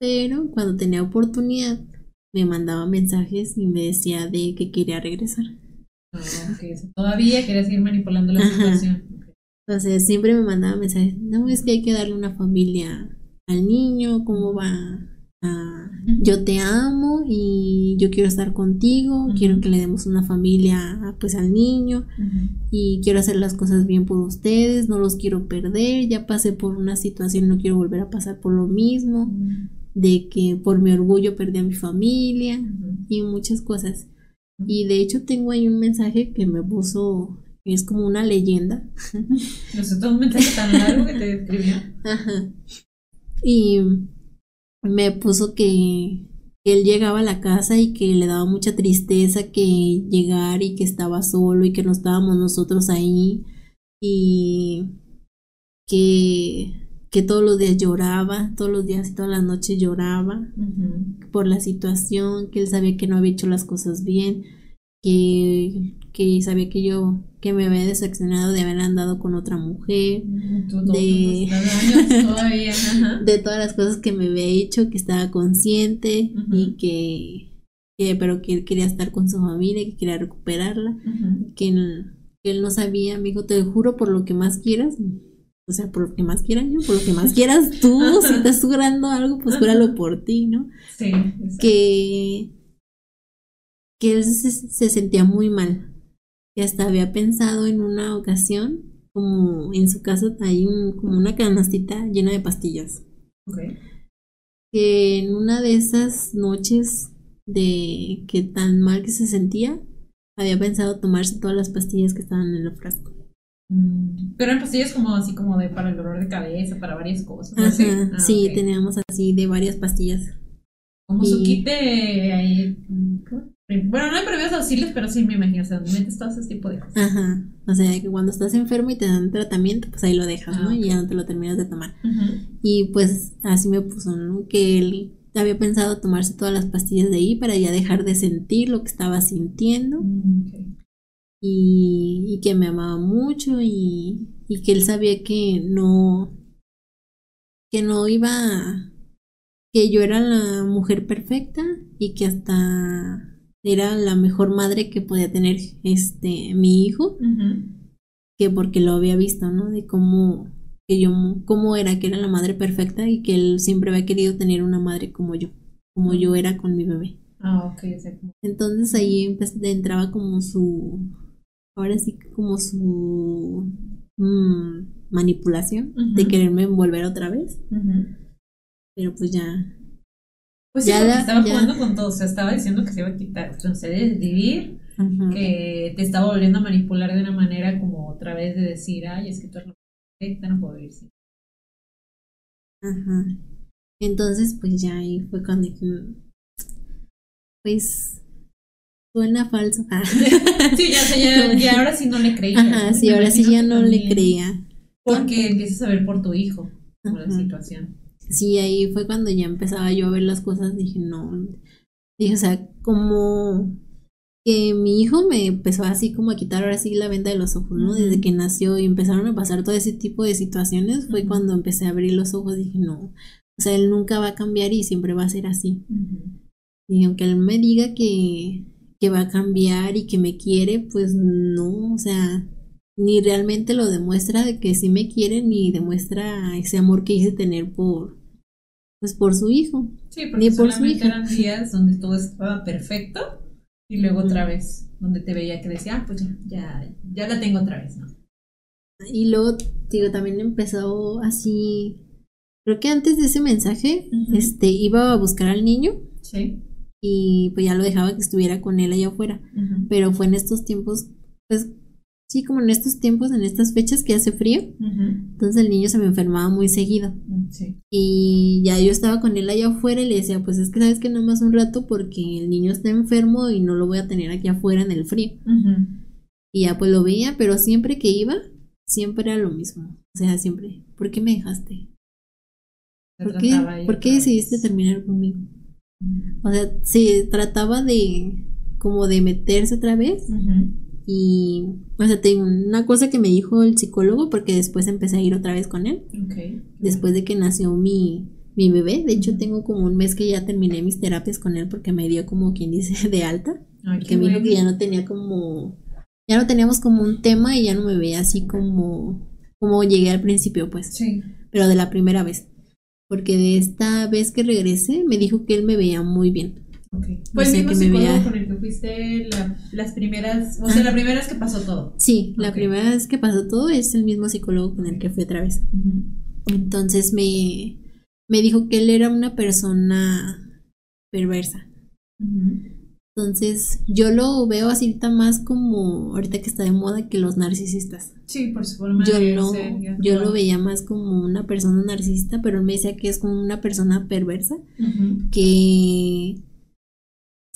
Pero cuando tenía oportunidad me mandaba mensajes y me decía de que quería regresar. Ah, ok. O sea, Todavía querías seguir manipulando la Ajá. situación. Sea, siempre me mandaba mensajes, no, es que hay que darle una familia al niño, cómo va a... Yo te amo y yo quiero estar contigo, quiero que le demos una familia pues al niño y quiero hacer las cosas bien por ustedes, no los quiero perder, ya pasé por una situación, no quiero volver a pasar por lo mismo, de que por mi orgullo perdí a mi familia y muchas cosas. Y de hecho tengo ahí un mensaje que me puso, es como una leyenda. [laughs] No sé, todo un mensaje tan largo que te [laughs] escribió. Ajá. Y me puso que él llegaba a la casa y que le daba mucha tristeza que llegar y que estaba solo y que no estábamos nosotros ahí y que, que todos los días lloraba, todos los días y todas las noches lloraba por la situación, que él sabía que no había hecho las cosas bien, que, que sabía que yo que me había decepcionado de haber andado con otra mujer, de, [laughs] de todas las cosas que me había hecho, que estaba consciente y que, que, pero que él quería estar con su familia, que quería recuperarla, que, él, que, él, no sabía, amigo, te juro por lo que más quieras, o sea, por lo que más quieran yo, por lo que más quieras tú, si [laughs] estás jurando algo, pues júralo por ti, ¿no? Sí. Que, que él se, se, sentía muy mal. Que hasta había pensado en una ocasión, como en su casa hay un, como una canastita llena de pastillas. Okay. Que en una de esas noches de que tan mal que se sentía, había pensado tomarse todas las pastillas que estaban en el frasco. Mm, pero en pastillas como así como de para el dolor de cabeza, para varias cosas. Ajá, ah, sí, teníamos así de varias pastillas. Como su kit de ahí. Bueno, no hay primeros auxilios, pero sí me imagino, o sea, metes todo ese tipo de cosas. Ajá. O sea, que cuando estás enfermo y te dan tratamiento, pues ahí lo dejas, ¿no? Y ya no te lo terminas de tomar. Y pues así me puso, ¿no? Que él había pensado tomarse todas las pastillas de ahí para ya dejar de sentir lo que estaba sintiendo. Mm, y, que me amaba mucho y, y, que él sabía que no que no iba que yo era la mujer perfecta y que hasta era la mejor madre que podía tener este mi hijo que porque lo había visto no de cómo que yo cómo era que era la madre perfecta y que él siempre había querido tener una madre como yo como yo era con mi bebé. Ah ok entonces ahí entraba como su ahora sí como su mm, manipulación de quererme envolver otra vez. Pero pues ya. Pues ya sí, estaba jugando con todo, o sea, estaba diciendo que se iba a quitar, de vivir, que te estaba volviendo a manipular de una manera como otra vez de decir, ay, es que tú eres perfecta, no puedo vivir sin. Ajá. Entonces, pues ya ahí fue cuando pues Suena falso. Ah. [laughs] sí, ya, ya, ahora sí no le creía. Ajá, sí, ahora sí ya no le creía. Porque empiezas a ver por tu hijo la situación. Sí, ahí fue cuando ya empezaba yo a ver las cosas, dije, no. Dije, o sea, como que mi hijo me empezó así como a quitar ahora sí la venda de los ojos, ¿no? Desde que nació y empezaron a pasar todo ese tipo de situaciones, fue cuando empecé a abrir los ojos, dije, no, o sea, él nunca va a cambiar y siempre va a ser así. Y aunque él me diga que, que va a cambiar y que me quiere, pues no, o sea, ni realmente lo demuestra de que sí me quiere, ni demuestra ese amor que hice tener por, pues por su hijo. Sí, porque por solamente eran días donde todo estaba perfecto y luego otra vez donde te veía que decía, ah, pues ya, ya, la tengo otra vez, ¿no? Y luego, digo, también empezó así, creo que antes de ese mensaje, este, iba a buscar al niño. Sí y pues ya lo dejaba que estuviera con él allá afuera. Pero fue en estos tiempos, pues sí, como en estos tiempos, en estas fechas que hace frío. Entonces el niño se me enfermaba muy seguido. Mm, y ya yo estaba con él allá afuera y le decía, pues es que sabes que nada más un rato porque el niño está enfermo y no lo voy a tener aquí afuera en el frío. Y ya pues lo veía, pero siempre que iba, siempre era lo mismo. O sea, siempre, ¿por qué me dejaste? ¿Por qué, ¿Por qué decidiste terminar conmigo? O sea, se trataba de como de meterse otra vez. Y, o sea, tengo una cosa que me dijo el psicólogo, porque después empecé a ir otra vez con él. Después de que nació mi, mi bebé. De hecho, tengo como un mes que ya terminé mis terapias con él porque me dio como quien dice [laughs] de alta. que me dijo que ya no tenía como. Ya no teníamos como un tema y ya no me veía así como. Como llegué al principio, pues. Sí. Pero de la primera vez porque de esta vez que regresé me dijo que él me veía muy bien. Okay. Fue el mismo psicólogo con el que fuiste las primeras, o sea, la primera vez que pasó todo. Sí, la primera vez que pasó todo es el mismo psicólogo con el que fui otra vez. Entonces me, me dijo que él era una persona perversa. Entonces, yo lo veo así más como ahorita que está de moda que los narcisistas. Sí, por su forma yo no, yo lo veía más como una persona narcisista, pero él me decía que es como una persona perversa que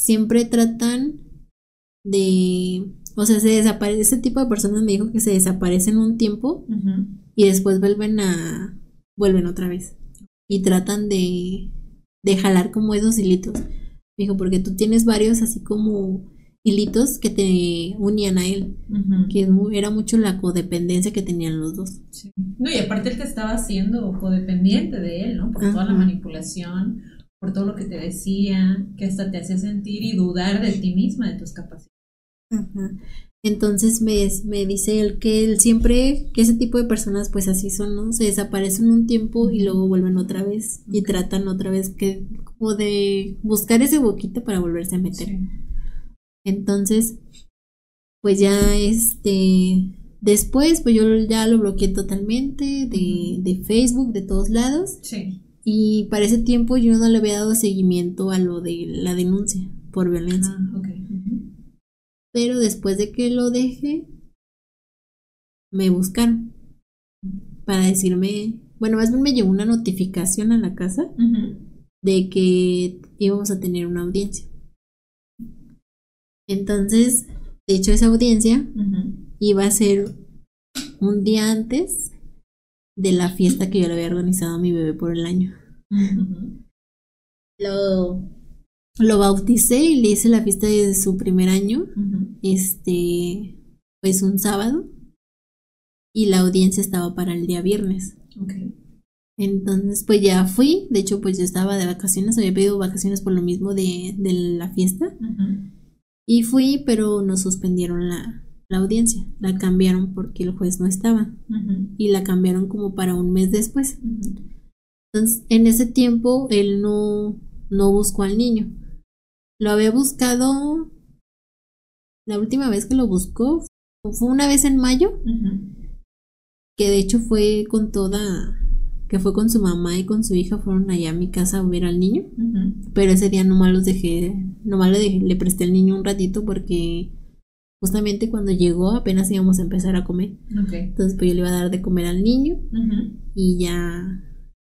siempre tratan de, o sea, se desaparece ese tipo de personas me dijo que se desaparecen un tiempo y después vuelven a vuelven otra vez y tratan de de jalar como esos hilitos. Dijo, porque tú tienes varios así como hilitos que te unían a él, que era mucho la codependencia que tenían los dos. No, y aparte él te estaba haciendo codependiente de él, ¿no? Por toda la manipulación, por todo lo que te decía, que hasta te hacía sentir y dudar de ti misma, de tus capacidades. Entonces me, me dice él que él siempre, que ese tipo de personas pues así son, ¿no? Se desaparecen un tiempo y luego vuelven otra vez y tratan otra vez que como de buscar ese boquito para volverse a meter. Entonces, pues ya este, después pues yo ya lo bloqueé totalmente de, de Facebook, de todos lados. Sí. Y para ese tiempo yo no le había dado seguimiento a lo de la denuncia por violencia. Ah, pero después de que lo dejé, me buscaron para decirme, bueno, más bien me llegó una notificación a la casa de que íbamos a tener una audiencia. Entonces, de hecho, esa audiencia iba a ser un día antes de la fiesta que yo le había organizado a mi bebé por el año. Lo lo bauticé y le hice la fiesta de su primer año, este, pues un sábado, y la audiencia estaba para el día viernes. Entonces, pues ya fui, de hecho, pues yo estaba de vacaciones, había pedido vacaciones por lo mismo de, de la fiesta, y fui, pero nos suspendieron la, la audiencia, la cambiaron porque el juez no estaba, y la cambiaron como para un mes después. Entonces, en ese tiempo, él no, no buscó al niño lo había buscado. La última vez que lo buscó fue una vez en mayo. Que de hecho fue con toda. Que fue con su mamá y con su hija. Fueron allá a mi casa a ver al niño. Pero ese día nomás los dejé. Nomás le, le presté al niño un ratito porque. Justamente cuando llegó apenas íbamos a empezar a comer. Entonces pues yo le iba a dar de comer al niño. Y ya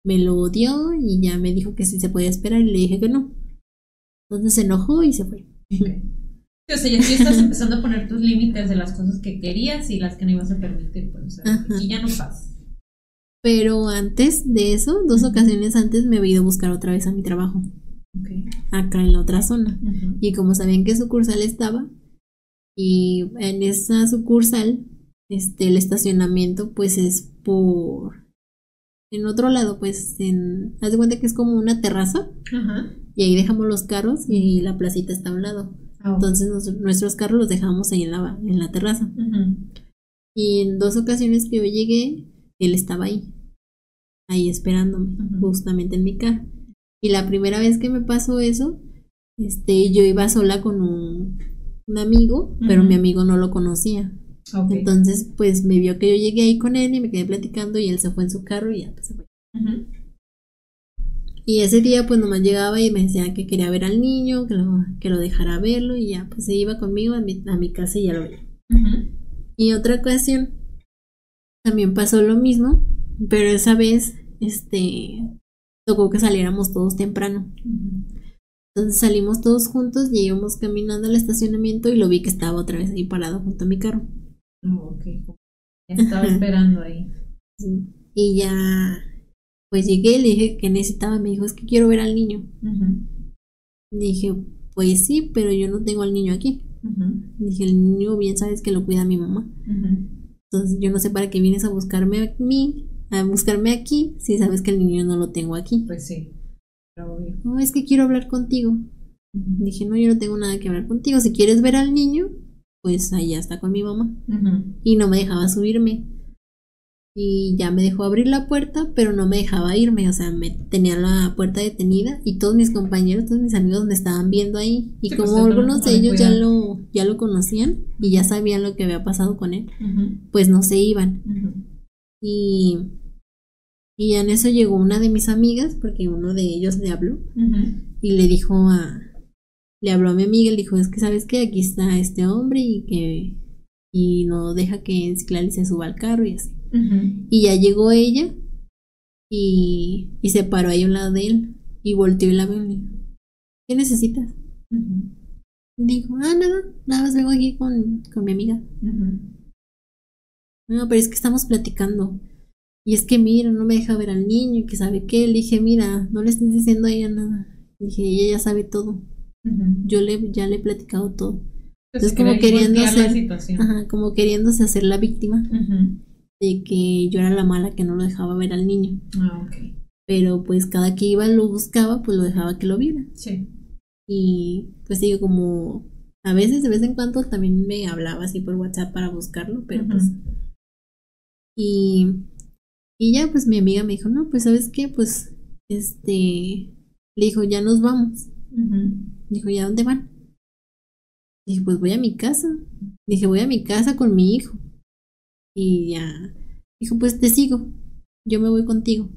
me lo dio y ya me dijo que sí se podía esperar y le dije que no. Entonces se enojó y se fue. O sea, ya estás empezando a poner tus límites de las cosas que querías y las que no ibas a permitir, pues, y ya no pasa. Pero antes de eso, dos ocasiones antes me había ido a buscar otra vez a mi trabajo. Acá en la otra zona. Y como sabían qué sucursal estaba, y en esa sucursal, este, el estacionamiento, pues es por. En otro lado, pues, en. Haz de cuenta que es como una terraza. Ajá y ahí dejamos los carros y la placita está a un lado. Ah, Entonces nuestros carros los dejamos ahí en la, en la terraza. Y en dos ocasiones que yo llegué, él estaba ahí, ahí esperándome, justamente en mi carro. Y la primera vez que me pasó eso, este, yo iba sola con un, un amigo, pero mi amigo no lo conocía. Entonces, pues me vio que yo llegué ahí con él y me quedé platicando y él se fue en su carro y ya pues, se fue. Y ese día pues nomás llegaba y me decía que quería ver al niño, que lo, que lo dejara verlo y ya pues se iba conmigo a mi, a mi casa y ya lo veía. Y otra ocasión también pasó lo mismo, pero esa vez este tocó que saliéramos todos temprano. Entonces salimos todos juntos y íbamos caminando al estacionamiento y lo vi que estaba otra vez ahí parado junto a mi carro. Oh, ok. Ya estaba [laughs] esperando ahí. Y ya pues llegué, le dije que necesitaba, me dijo, es que quiero ver al niño. Dije, pues sí, pero yo no tengo al niño aquí. Dije, el niño bien sabes que lo cuida mi mamá. Entonces yo no sé para qué vienes a buscarme a mí, a buscarme aquí, si sabes que el niño no lo tengo aquí. Pues sí. No, es que quiero hablar contigo. Dije, no, yo no tengo nada que hablar contigo. Si quieres ver al niño, pues allá está con mi mamá. Y no me dejaba subirme. Y ya me dejó abrir la puerta, pero no me dejaba irme, o sea, me tenía la puerta detenida y todos mis compañeros, todos mis amigos me estaban viendo ahí. Y como pues, algunos de ellos ya lo ya lo conocían y ya sabían lo que había pasado con él, pues no se iban. Y y en eso llegó una de mis amigas porque uno de ellos le habló y le dijo a le habló a mi amiga, le dijo, "Es que sabes que aquí está este hombre y que y no deja que Ciclali se suba al carro y así." Y ya llegó ella y, y, se paró ahí a un lado de él y volteó y la vio y dijo, ¿qué necesitas? Dijo, ah, nada, nada más vengo aquí con, con mi amiga. No, pero es que estamos platicando. Y es que mira, no me deja ver al niño y que sabe qué. Le dije, mira, no le estés diciendo a ella nada. Le dije, ella ya sabe todo. Yo le, ya le he platicado todo. Entonces como queriendo hacer, ajá, como queriéndose hacer la víctima de que yo era la mala que no lo dejaba ver al niño. Ah, ok. Pero pues cada que iba lo buscaba, pues lo dejaba que lo viera. Sí. Y pues digo, como a veces de vez en cuando también me hablaba así por WhatsApp para buscarlo, pero pues... Y, y ya pues mi amiga me dijo, no, pues sabes qué, pues este, le dijo, ya nos vamos. Dijo, ¿ya dónde van? Dije, pues voy a mi casa. Dije, voy a mi casa con mi hijo. Y ya. Dijo, pues te sigo. Yo me voy contigo.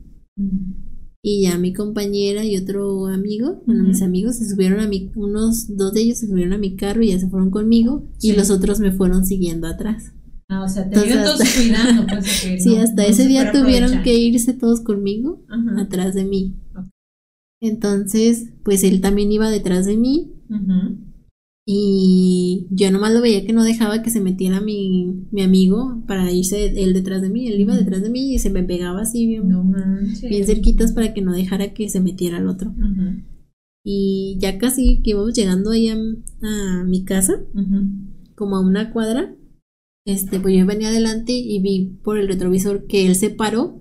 Y ya mi compañera y otro amigo, bueno, mis amigos se subieron a mi, unos dos de ellos se subieron a mi carro y ya se fueron conmigo. Y los otros me fueron siguiendo atrás. Ah, o sea, te Entonces, todos cuidando. Pues, [laughs] sí, hasta ese día tuvieron que irse todos conmigo atrás de mí. Entonces, pues él también iba detrás de mí. Y yo nomás lo veía que no dejaba que se metiera mi, mi amigo para irse él detrás de mí. Él iba detrás de mí y se me pegaba así bien, bien cerquitas para que no dejara que se metiera el otro. Y ya casi que íbamos llegando ahí a, mi casa, como a una cuadra, este, pues yo venía adelante y vi por el retrovisor que él se paró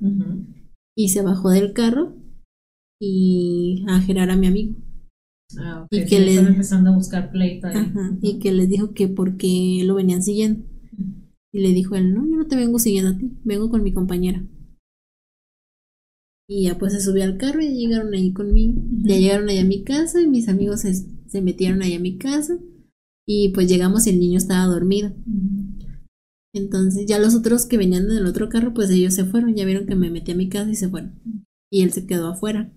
y se bajó del carro y a gerar a mi amigo. Ah, y que le empezando a buscar pleito y que les dijo que porque lo venían siguiendo. Y le dijo él, no, yo no te vengo siguiendo a ti, vengo con mi compañera. Y ya pues se subió al carro y llegaron ahí conmigo. Ya llegaron ahí a mi casa y mis amigos se, se, metieron ahí a mi casa. Y pues llegamos y el niño estaba dormido. Entonces ya los otros que venían del otro carro, pues ellos se fueron, ya vieron que me metí a mi casa y se fueron. Y él se quedó afuera.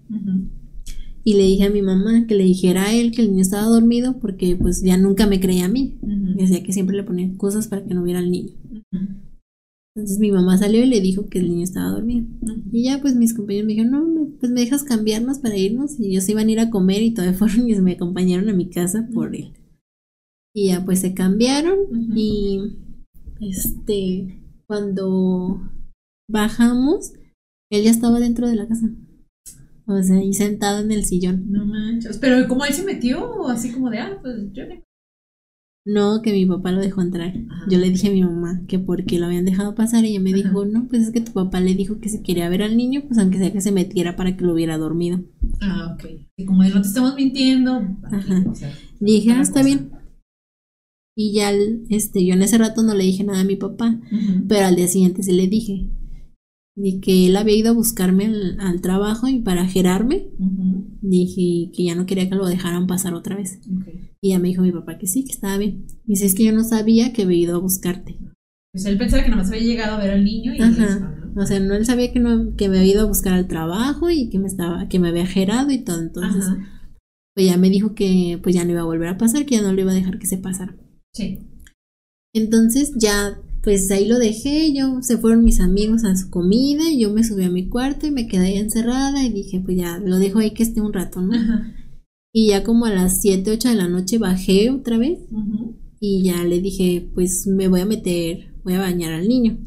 Y le dije a mi mamá que le dijera a él que el niño estaba dormido porque pues ya nunca me creía a mí. Decía que siempre le ponía cosas para que no viera al niño. Entonces mi mamá salió y le dijo que el niño estaba dormido. Y ya pues mis compañeros me dijeron, no, pues me dejas cambiarnos para irnos. Y ellos iban a ir a comer y todavía [laughs] fueron y me acompañaron a mi casa por él. Y ya pues se cambiaron y este, cuando bajamos, él ya estaba dentro de la casa. O sea, ahí sentado en el sillón. No manches. Pero ¿cómo él se metió? Así como de, ah, pues yo le... No, que mi papá lo dejó entrar. Yo le dije a mi mamá que porque lo habían dejado pasar y ella me dijo, no, pues es que tu papá le dijo que si quería ver al niño, pues aunque sea que se metiera para que lo hubiera dormido. Ah, ok. Y como no te estamos mintiendo. Ajá. dije, ah, está bien. Y ya, este, yo en ese rato no le dije nada a mi papá, pero al día siguiente sí le dije de que él había ido a buscarme al, trabajo y para gerarme, dije que ya no quería que lo dejaran pasar otra vez. Y ya me dijo mi papá que sí, que estaba bien. Me dice, es que yo no sabía que había ido a buscarte. Pues él pensaba que nomás había llegado a ver al niño y Ajá. O sea, no él sabía que no, que me había ido a buscar al trabajo y que me estaba, que me había gerado y todo. Entonces, pues ya me dijo que pues ya no iba a volver a pasar, que ya no lo iba a dejar que se pasara. Sí. Entonces ya pues ahí lo dejé, yo se fueron mis amigos a su comida y yo me subí a mi cuarto y me quedé ahí encerrada y dije, pues ya lo dejo ahí que esté un rato, ¿no? Y ya como a las 7, 8 de la noche bajé otra vez y ya le dije, pues me voy a meter, voy a bañar al niño.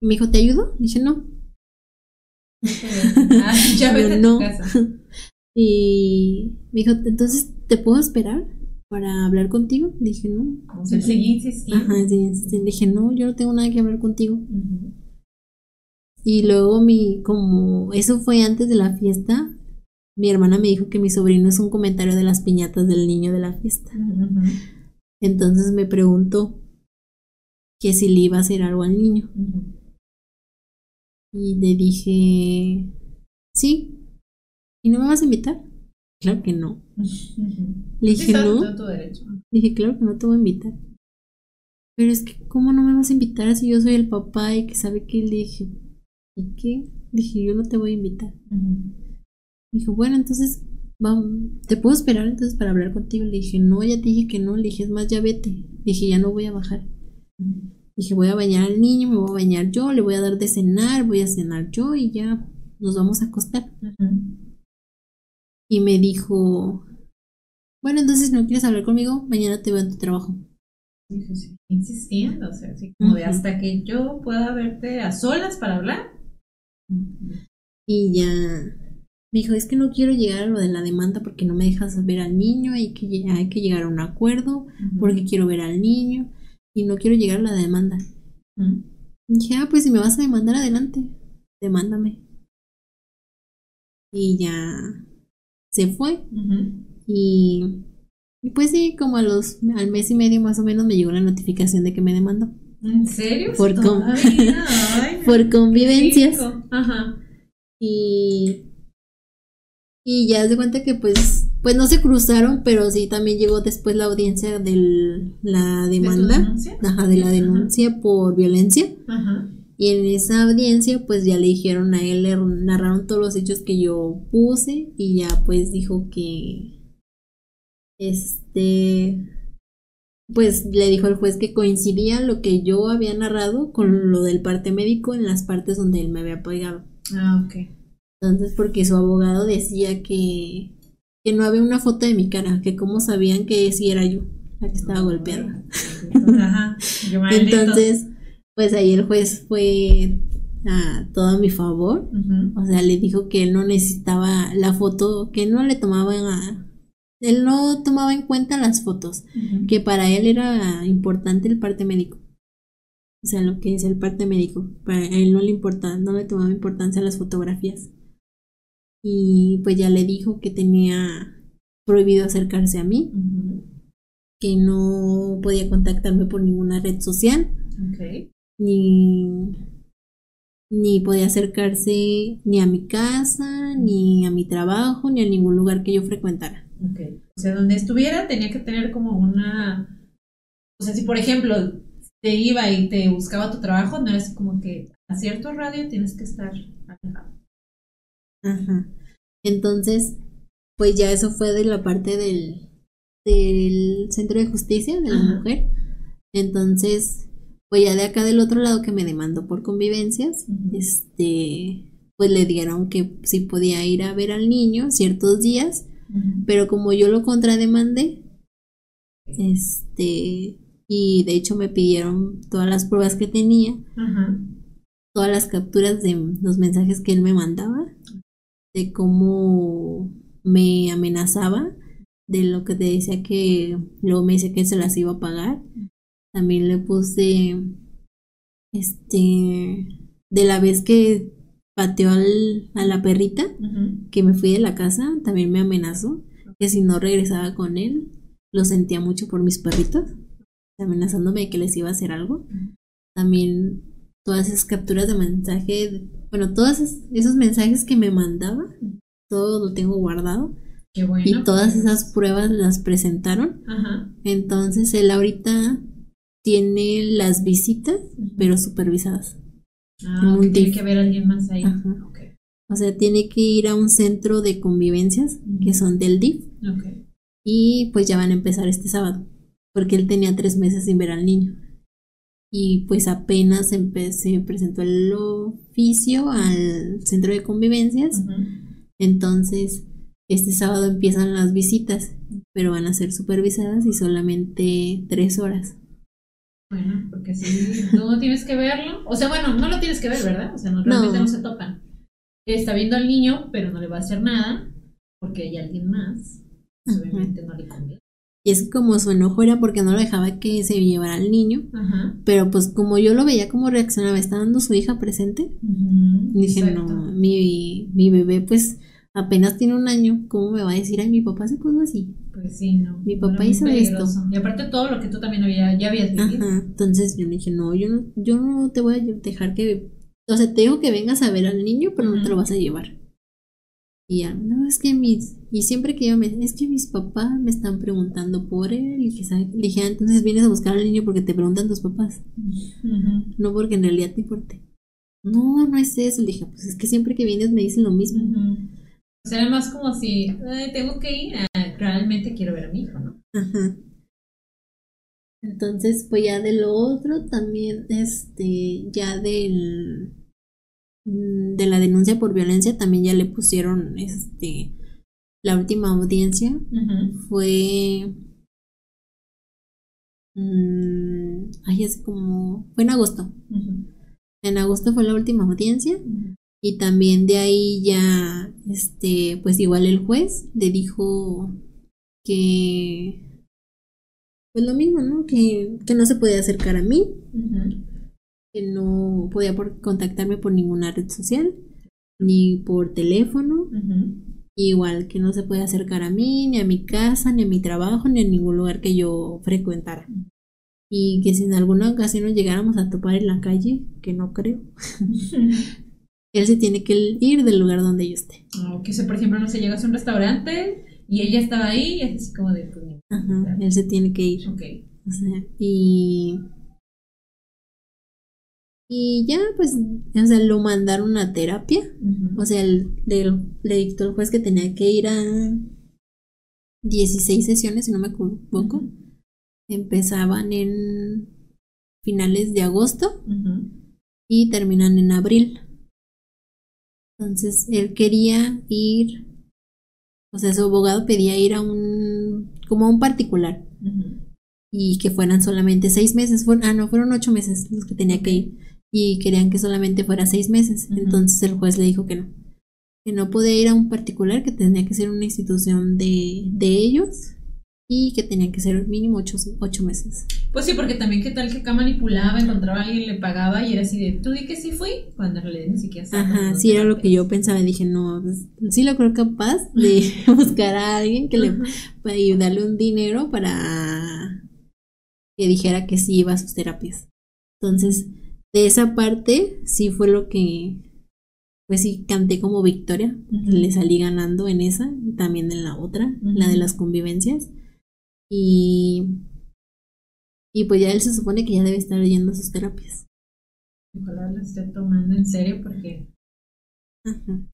Y me dijo, ¿te ayudo? Dije, no. [laughs] ah, ya [laughs] vete no. a tu casa. [laughs] Y me dijo, entonces, ¿te puedo esperar? Para hablar contigo. Dije, no. O sea, seguí Ajá, Dije, no, yo no tengo nada que hablar contigo. Y luego mi, como eso fue antes de la fiesta, mi hermana me dijo que mi sobrino es un comentario de las piñatas del niño de la fiesta. Entonces me preguntó que si le iba a hacer algo al niño. Y le dije, sí. ¿Y no me vas a invitar? Claro que no. Le dije, no. Le dije, claro que no te voy a invitar. Pero es que, ¿cómo no me vas a invitar si yo soy el papá y que sabe que le dije, ¿y qué? Dije, yo no te voy a invitar. Dijo, bueno, entonces, vamos, ¿te puedo esperar entonces para hablar contigo? Le dije, no, ya te dije que no. Le dije, es más, ya vete. Le dije, ya no voy a bajar. Dije, voy a bañar al niño, me voy a bañar yo, le voy a dar de cenar, voy a cenar yo y ya nos vamos a acostar y me dijo, bueno, entonces no quieres hablar conmigo, mañana te veo en tu trabajo. Insistiendo, o sea, así como de hasta que yo pueda verte a solas para hablar. Y ya me dijo, es que no quiero llegar a lo de la demanda porque no me dejas ver al niño, hay que, hay que llegar a un acuerdo porque quiero ver al niño y no quiero llegar a la demanda. dije, ah, pues si me vas a demandar, adelante, demándame. Y ya se fue. y, y, pues sí, como a los, al mes y medio más o menos me llegó la notificación de que me demandó. ¿En serio? Por, [laughs] por convivencias. Ajá. Y y ya se cuenta que pues, pues no se cruzaron, pero sí también llegó después la audiencia de la demanda, ¿De ajá, de la denuncia por violencia. Ajá. Y en esa audiencia pues ya le dijeron a él, le narraron todos los hechos que yo puse y ya pues dijo que este pues le dijo al juez que coincidía lo que yo había narrado con lo del parte médico en las partes donde él me había apoyado. Ah, ok. Entonces, porque su abogado decía que, que no había una foto de mi cara, que cómo sabían que sí era yo la que estaba golpeada. Ajá, [laughs] Entonces, pues ahí el juez fue a todo a mi favor. O sea, le dijo que él no necesitaba la foto, que no le tomaba a, él no tomaba en cuenta las fotos, que para él era importante el parte médico. O sea, lo que es el parte médico. Para él no le importaba, no le tomaba importancia las fotografías y pues ya le dijo que tenía prohibido acercarse a mí, que no podía contactarme por ninguna red social, ni, ni podía acercarse ni a mi casa, ni a mi trabajo, ni a ningún lugar que yo frecuentara. O sea, donde estuviera tenía que tener como una... O sea, si por ejemplo te iba y te buscaba tu trabajo, no era así como que a cierto radio tienes que estar alejado. Ajá. Entonces, pues ya eso fue de la parte del, del Centro de Justicia de la Mujer. Entonces, pues ya de acá del otro lado que me demandó por convivencias, este, pues le dieron que sí podía ir a ver al niño ciertos días, pero como yo lo contrademandé, este, y de hecho me pidieron todas las pruebas que tenía, todas las capturas de los mensajes que él me mandaba, de cómo me amenazaba, de lo que te decía que luego me dice que se las iba a pagar. También le puse, este, de la vez que pateó al, a la perrita, que me fui de la casa, también me amenazó, que si no regresaba con él, lo sentía mucho por mis perritos, amenazándome de que les iba a hacer algo. También todas esas capturas de mensaje, bueno, todos esos mensajes que me mandaba, todo lo tengo guardado. Qué bueno. Y todas esas pruebas las presentaron. Ajá. Entonces él ahorita tiene las visitas, pero supervisadas. Ah, tiene que ver a alguien más ahí. O sea, tiene que ir a un centro de convivencias que son del DIF. Y pues ya van a empezar este sábado, porque él tenía tres meses sin ver al niño y pues apenas se presentó el oficio al centro de convivencias. Entonces, este sábado empiezan las visitas, pero van a ser supervisadas y solamente tres horas. Bueno, porque si no tienes que verlo, o sea, bueno, no lo tienes que ver, ¿verdad? O sea, no, realmente no, se topan. Está viendo al niño, pero no le va a hacer nada, porque hay alguien más. Obviamente no le conviene. Y es como su enojo era porque no lo dejaba que se llevara al niño. Pero pues como yo lo veía como reaccionaba, está dando su hija presente. dije, no, mi, mi bebé pues apenas tiene un año, ¿cómo me va a decir, ay, mi papá se puso así? Pues sí, no. Mi papá hizo esto. Y aparte todo lo que tú también había, ya habías vivido. Ajá. Entonces yo le dije, no, yo no, yo no te voy a dejar que, o sea, te digo que vengas a ver al niño, pero no te lo vas a llevar. Y ya, no, es que mis, y siempre que yo me, es que mis papás me están preguntando por él, y que, le dije, ah, entonces vienes a buscar al niño porque te preguntan tus papás, no porque en realidad te importe. No, no es eso, le dije, pues es que siempre que vienes me dicen lo mismo. O sea, más como si, tengo que ir, realmente quiero ver a mi hijo, ¿no? Ajá. Entonces, pues ya de lo otro, también, este, ya del Mm, de la denuncia por violencia también ya le pusieron este la última audiencia. Fue mmm, ay es como fue en agosto. En agosto fue la última audiencia Y también de ahí ya, este, pues igual el juez le dijo que, pues lo mismo, ¿no? Que, que no se podía acercar a mí, que no podía por contactarme por ninguna red social, ni por teléfono, igual que no se puede acercar a mí, ni a mi casa, ni a mi trabajo, ni a ningún lugar que yo frecuentara. Y que si en alguna ocasión nos llegáramos a topar en la calle, que no creo, [laughs] él se tiene que ir del lugar donde yo esté. O que si, por ejemplo, no se llega a un restaurante y ella estaba ahí y es así como de... Pues, Ajá, él se tiene que ir. Ok. O sea, y... Y ya, pues, o sea, lo mandaron a terapia. O sea, el, le, le dictó el juez que tenía que ir a 16 sesiones, si no me equivoco. Empezaban en finales de agosto y terminan en abril. Entonces él quería ir, o sea, su abogado pedía ir a un, como a un particular. Y que fueran solamente seis meses. Fueron, ah, no, fueron ocho meses los que tenía que ir. Y querían que solamente fuera seis meses. Entonces el juez le dijo que no, que no podía ir a un particular, que tenía que ser una institución de, de ellos y que tenía que ser mínimo ocho, ocho, meses. Pues sí, porque también qué tal que acá manipulaba, encontraba a alguien, le pagaba y era así de, ¿tú di que sí fui? Cuando en realidad ni siquiera Ajá, sí, era lo que yo pensaba, dije, no, pues, sí lo creo capaz de [laughs] buscar a alguien que le para ayudarle un dinero para que dijera que sí iba a sus terapias. Entonces, de esa parte sí fue lo que pues sí canté como victoria, le salí ganando en esa y también en la otra, la de las convivencias. Y, y pues ya él se supone que ya debe estar yendo a sus terapias. Ojalá lo esté tomando en serio porque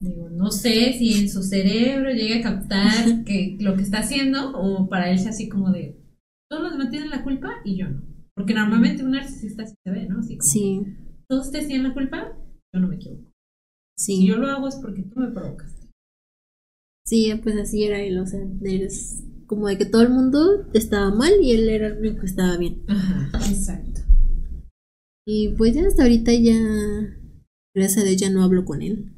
digo, no sé si en su cerebro llega a captar que lo que está haciendo o para él sea así como de todos los demás tienen la culpa y yo no. Porque normalmente un narcisista se ve, ¿no? Así como, sí. Todos ustedes tienen la culpa, yo no me equivoco. Sí. Si yo lo hago es porque tú me provocas. Sí, pues así era él, o sea, eres como de que todo el mundo estaba mal y él era el único que estaba bien. Ajá, exacto. Y pues ya hasta ahorita ya, gracias a Dios, ya no hablo con él.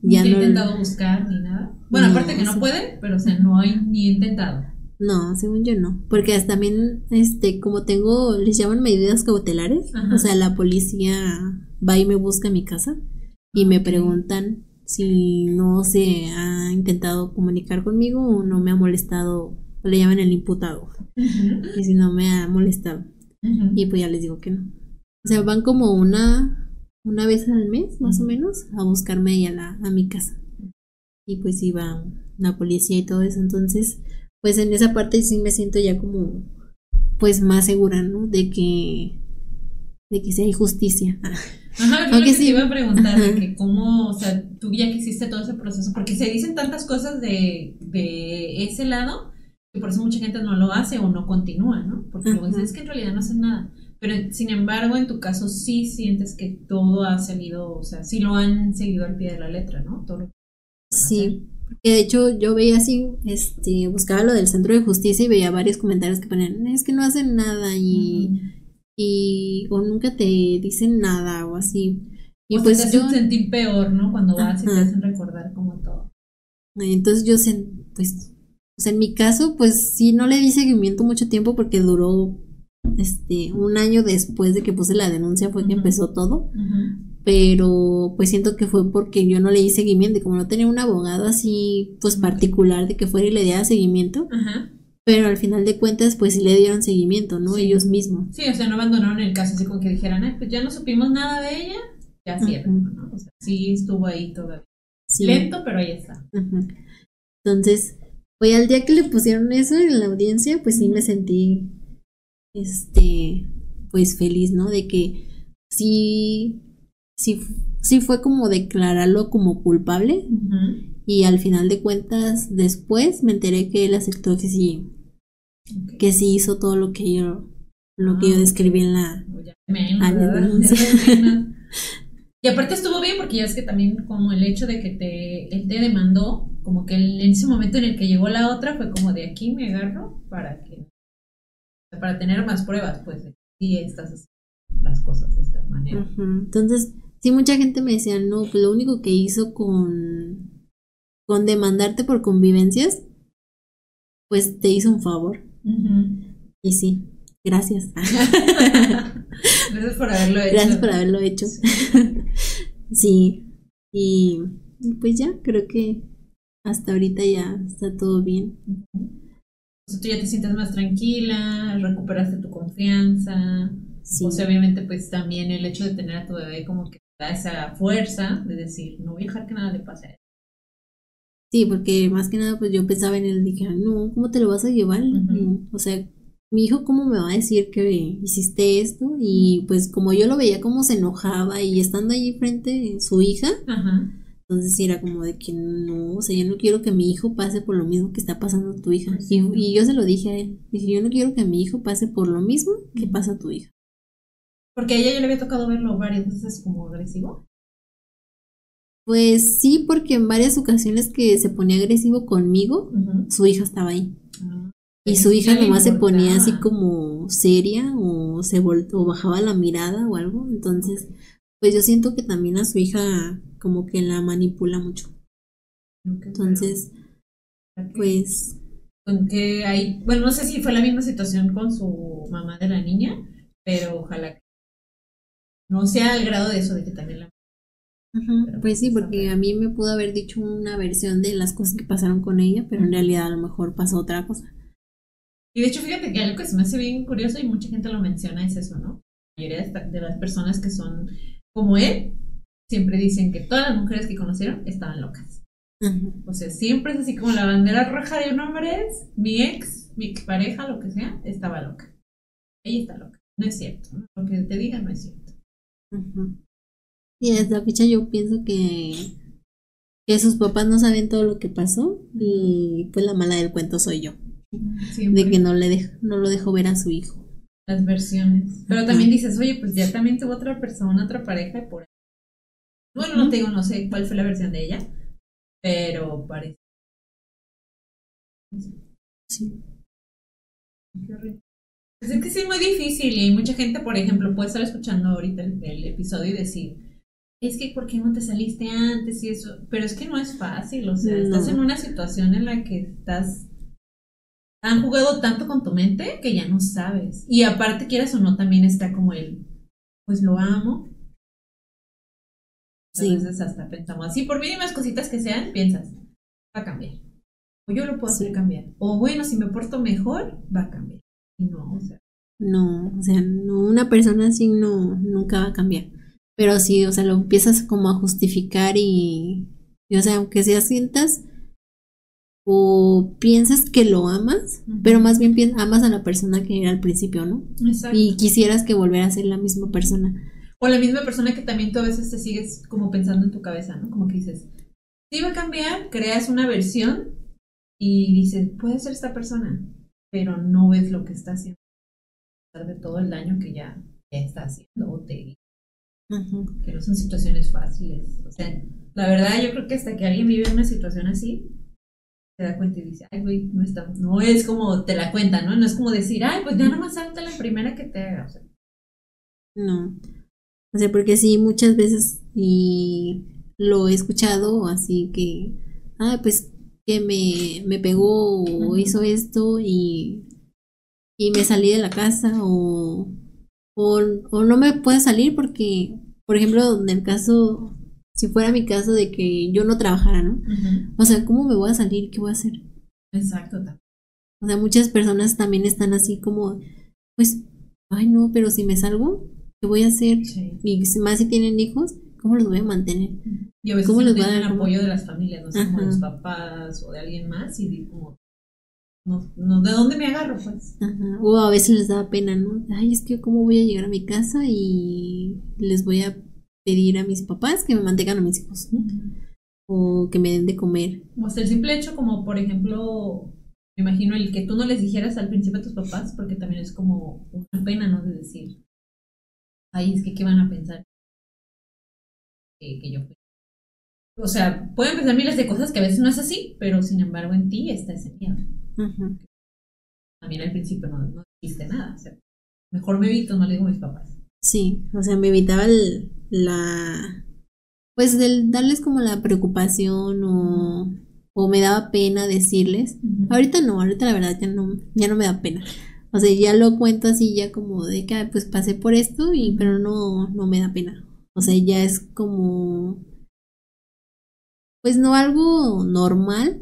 Ya no he intentado buscar ni nada. Bueno, aparte que no puede, pero o sea, no hay ni intentado. No, según yo no. Porque hasta también, este, como tengo, les llaman medidas cautelares. O sea, la policía va y me busca a mi casa y me preguntan si no se ha intentado comunicar conmigo o no me ha molestado, le llaman el imputado, y si no me ha molestado. Y pues ya les digo que no. O sea, van como una, una vez al mes, más o menos, a buscarme ahí a, la, a mi casa. Y pues iba la policía y todo eso. Entonces, pues en esa parte sí me siento ya como, pues más segura, ¿no? De que, de que si hay justicia. [laughs] Ajá, yo que sí. te iba a preguntar de que cómo, o sea, tú ya que hiciste todo ese proceso, porque se dicen tantas cosas de, de ese lado, que por eso mucha gente no lo hace o no continúa, ¿no? Porque luego dicen, es que en realidad no hacen nada. Pero sin embargo, en tu caso sí sientes que todo ha salido, o sea, sí lo han seguido al pie de la letra, ¿no? Todo sí, porque de hecho yo veía así, este, buscaba lo del centro de justicia y veía varios comentarios que ponían, es que no hacen nada y y o nunca te dicen nada o así. Y pues te hacen sentir peor, ¿no? Cuando vas y te hacen recordar como todo. Entonces yo, pues, pues en mi caso, pues sí, no le di seguimiento mucho tiempo porque duró, este, un año después de que puse la denuncia fue que empezó todo. Pero pues siento que fue porque yo no le di seguimiento y como no tenía un abogado así, pues particular de que fuera y le diera seguimiento. Ajá pero al final de cuentas, pues sí le dieron seguimiento, ¿no? Ellos mismos. Sí, o sea, no abandonaron el caso así como que dijeran, eh, pues ya no supimos nada de ella, ya cierran, ¿no? O sea, sí estuvo ahí todavía. Lento, pero ahí está. Entonces, pues al día que le pusieron eso en la audiencia, pues sí me sentí, este, pues feliz, ¿no? De que sí, sí, sí fue como declararlo como culpable. Y al final de cuentas, después me enteré que él aceptó que sí, que sí hizo todo lo que yo lo que yo ah, describí en la, [laughs] y aparte estuvo bien porque ya es que también como el hecho de que te él te demandó como que en ese momento en el que llegó la otra fue como de aquí me agarro para que para tener más pruebas pues de si estas las cosas de esta manera. Entonces Sí, mucha gente me decía, no, pues lo único que hizo con, con demandarte por convivencias, pues te hizo un favor. Y sí, gracias. [laughs] gracias por haberlo hecho. Gracias por haberlo hecho. [laughs] sí, y pues ya, creo que hasta ahorita ya está todo bien. O sea, tú ya te sientes más tranquila, recuperaste tu confianza. Sí. O sea, obviamente, pues también el hecho de tener a tu bebé como que da esa fuerza de decir, no voy a dejar que nada le pase a él. Sí, porque más que nada, pues yo pensaba en él, dije, no, ¿cómo te lo vas a llevar? O sea, mi hijo, ¿cómo me va a decir que hiciste esto? Y pues como yo lo veía como se enojaba y estando ahí frente su hija, entonces era como de que no, o sea, yo no quiero que mi hijo pase por lo mismo que está pasando tu hija. Y, y, yo se lo dije a él, dije, yo no quiero que mi hijo pase por lo mismo que pasa tu hija. Porque a ella yo le había tocado verlo varias veces como agresivo. Pues sí, porque en varias ocasiones que se ponía agresivo conmigo, su hija estaba ahí. Ah, y su hija nomás se ponía así como seria o se o bajaba la mirada o algo. Entonces, pues yo siento que también a su hija como que la manipula mucho. Entonces, pues... Con que hay, bueno, no sé si fue la misma situación con su mamá de la niña, pero ojalá que no sea al grado de eso, de que también la... pues sí, porque a mí me pudo haber dicho una versión de las cosas que pasaron con ella, pero en realidad a lo mejor pasó otra cosa. Y de hecho, fíjate que algo que se me hace bien curioso y mucha gente lo menciona es eso, ¿no? La mayoría de las personas que son como él, siempre dicen que todas las mujeres que conocieron estaban locas. O sea, siempre es así como la bandera roja de un hombre es mi ex, mi ex pareja, lo que sea, estaba loca. Ella está loca. No es cierto. Lo que te diga no es cierto. Y desde la fecha yo pienso que, que sus papás no saben todo lo que pasó y pues la mala del cuento soy yo. De que no, le no lo dejo ver a su hijo. Las versiones. Pero también dices, oye, pues ya también tuvo otra persona, otra pareja y por Bueno, no te digo, no sé cuál fue la versión de ella, pero parece. Sí. Pues es que sí es muy difícil y hay mucha gente, por ejemplo, puede estar escuchando ahorita el, episodio y decir, es que ¿por qué no te saliste antes y eso? Pero es que no es fácil, o sea, estás en una situación en la que estás... Han jugado tanto con tu mente que ya no sabes. Y aparte, quieras o no, también está como el, pues lo amo. Sí. Entonces hasta pensamos así, por mínimas cositas que sean, piensas, va a cambiar. O yo lo puedo hacer cambiar. O bueno, si me porto mejor, va a cambiar. No, o sea. No, o sea, no, una persona así no, nunca va a cambiar. Pero sí, o sea, lo empiezas como a justificar y, o sea, aunque sea sientas o piensas que lo amas, pero más bien amas a la persona que era al principio, ¿no? Exacto. Y quisieras que volviera a ser la misma persona. O la misma persona que también tú a veces te sigues como pensando en tu cabeza, ¿no? Como que dices, sí va a cambiar, creas una versión y dices, puede ser esta persona, pero no ves lo que está haciendo de todo el daño que ya, está haciendo o te que no son situaciones fáciles. O sea la verdad yo creo que hasta que alguien vive una situación así se da cuenta y dice ay güey no está no es como te la cuenta no no es como decir ay pues ya nomás salta la primera que te haga o sea. No. O sea porque sí muchas veces y lo he escuchado así que ah pues que me, me pegó o hizo esto y, y me salí de la casa o, o, no me puedo salir porque, por ejemplo, en el caso, si fuera mi caso de que yo no trabajara, ¿no? O sea, ¿cómo me voy a salir? ¿Qué voy a hacer? Exacto. O sea, muchas personas también están así como, pues, ay no, pero si me salgo, ¿qué voy a hacer? Y más si tienen hijos, ¿cómo los voy a mantener? Y a veces ¿Cómo va a dar apoyo de las familias, no sé, como de los papás o de alguien más, y como, no, no, ¿de dónde me agarro, pues? Ajá. O a veces les da pena, ¿no? Ay, es que cómo voy a llegar a mi casa y les voy a pedir a mis papás que me mantengan a mis hijos, ¿no? O que me den de comer. O hasta el simple hecho, como por ejemplo, me imagino el que tú no les dijeras al principio a tus papás, porque también es como una pena, ¿no? De decir, ay, es que qué van a pensar que, yo fui. O sea, pueden pensar miles de cosas que a veces no es así, pero sin embargo en ti está ese miedo. También al principio no, no dijiste nada. O sea, mejor me evito, no le digo a mis papás. Sí, o sea, me evitaba el, la, pues del darles como la preocupación o, o me daba pena decirles. Ahorita no, ahorita la verdad ya no, ya no me da pena. O sea, ya lo cuento así ya como de que pues pasé por esto y pero no, no me da pena. O sea, ya es como pues no algo normal,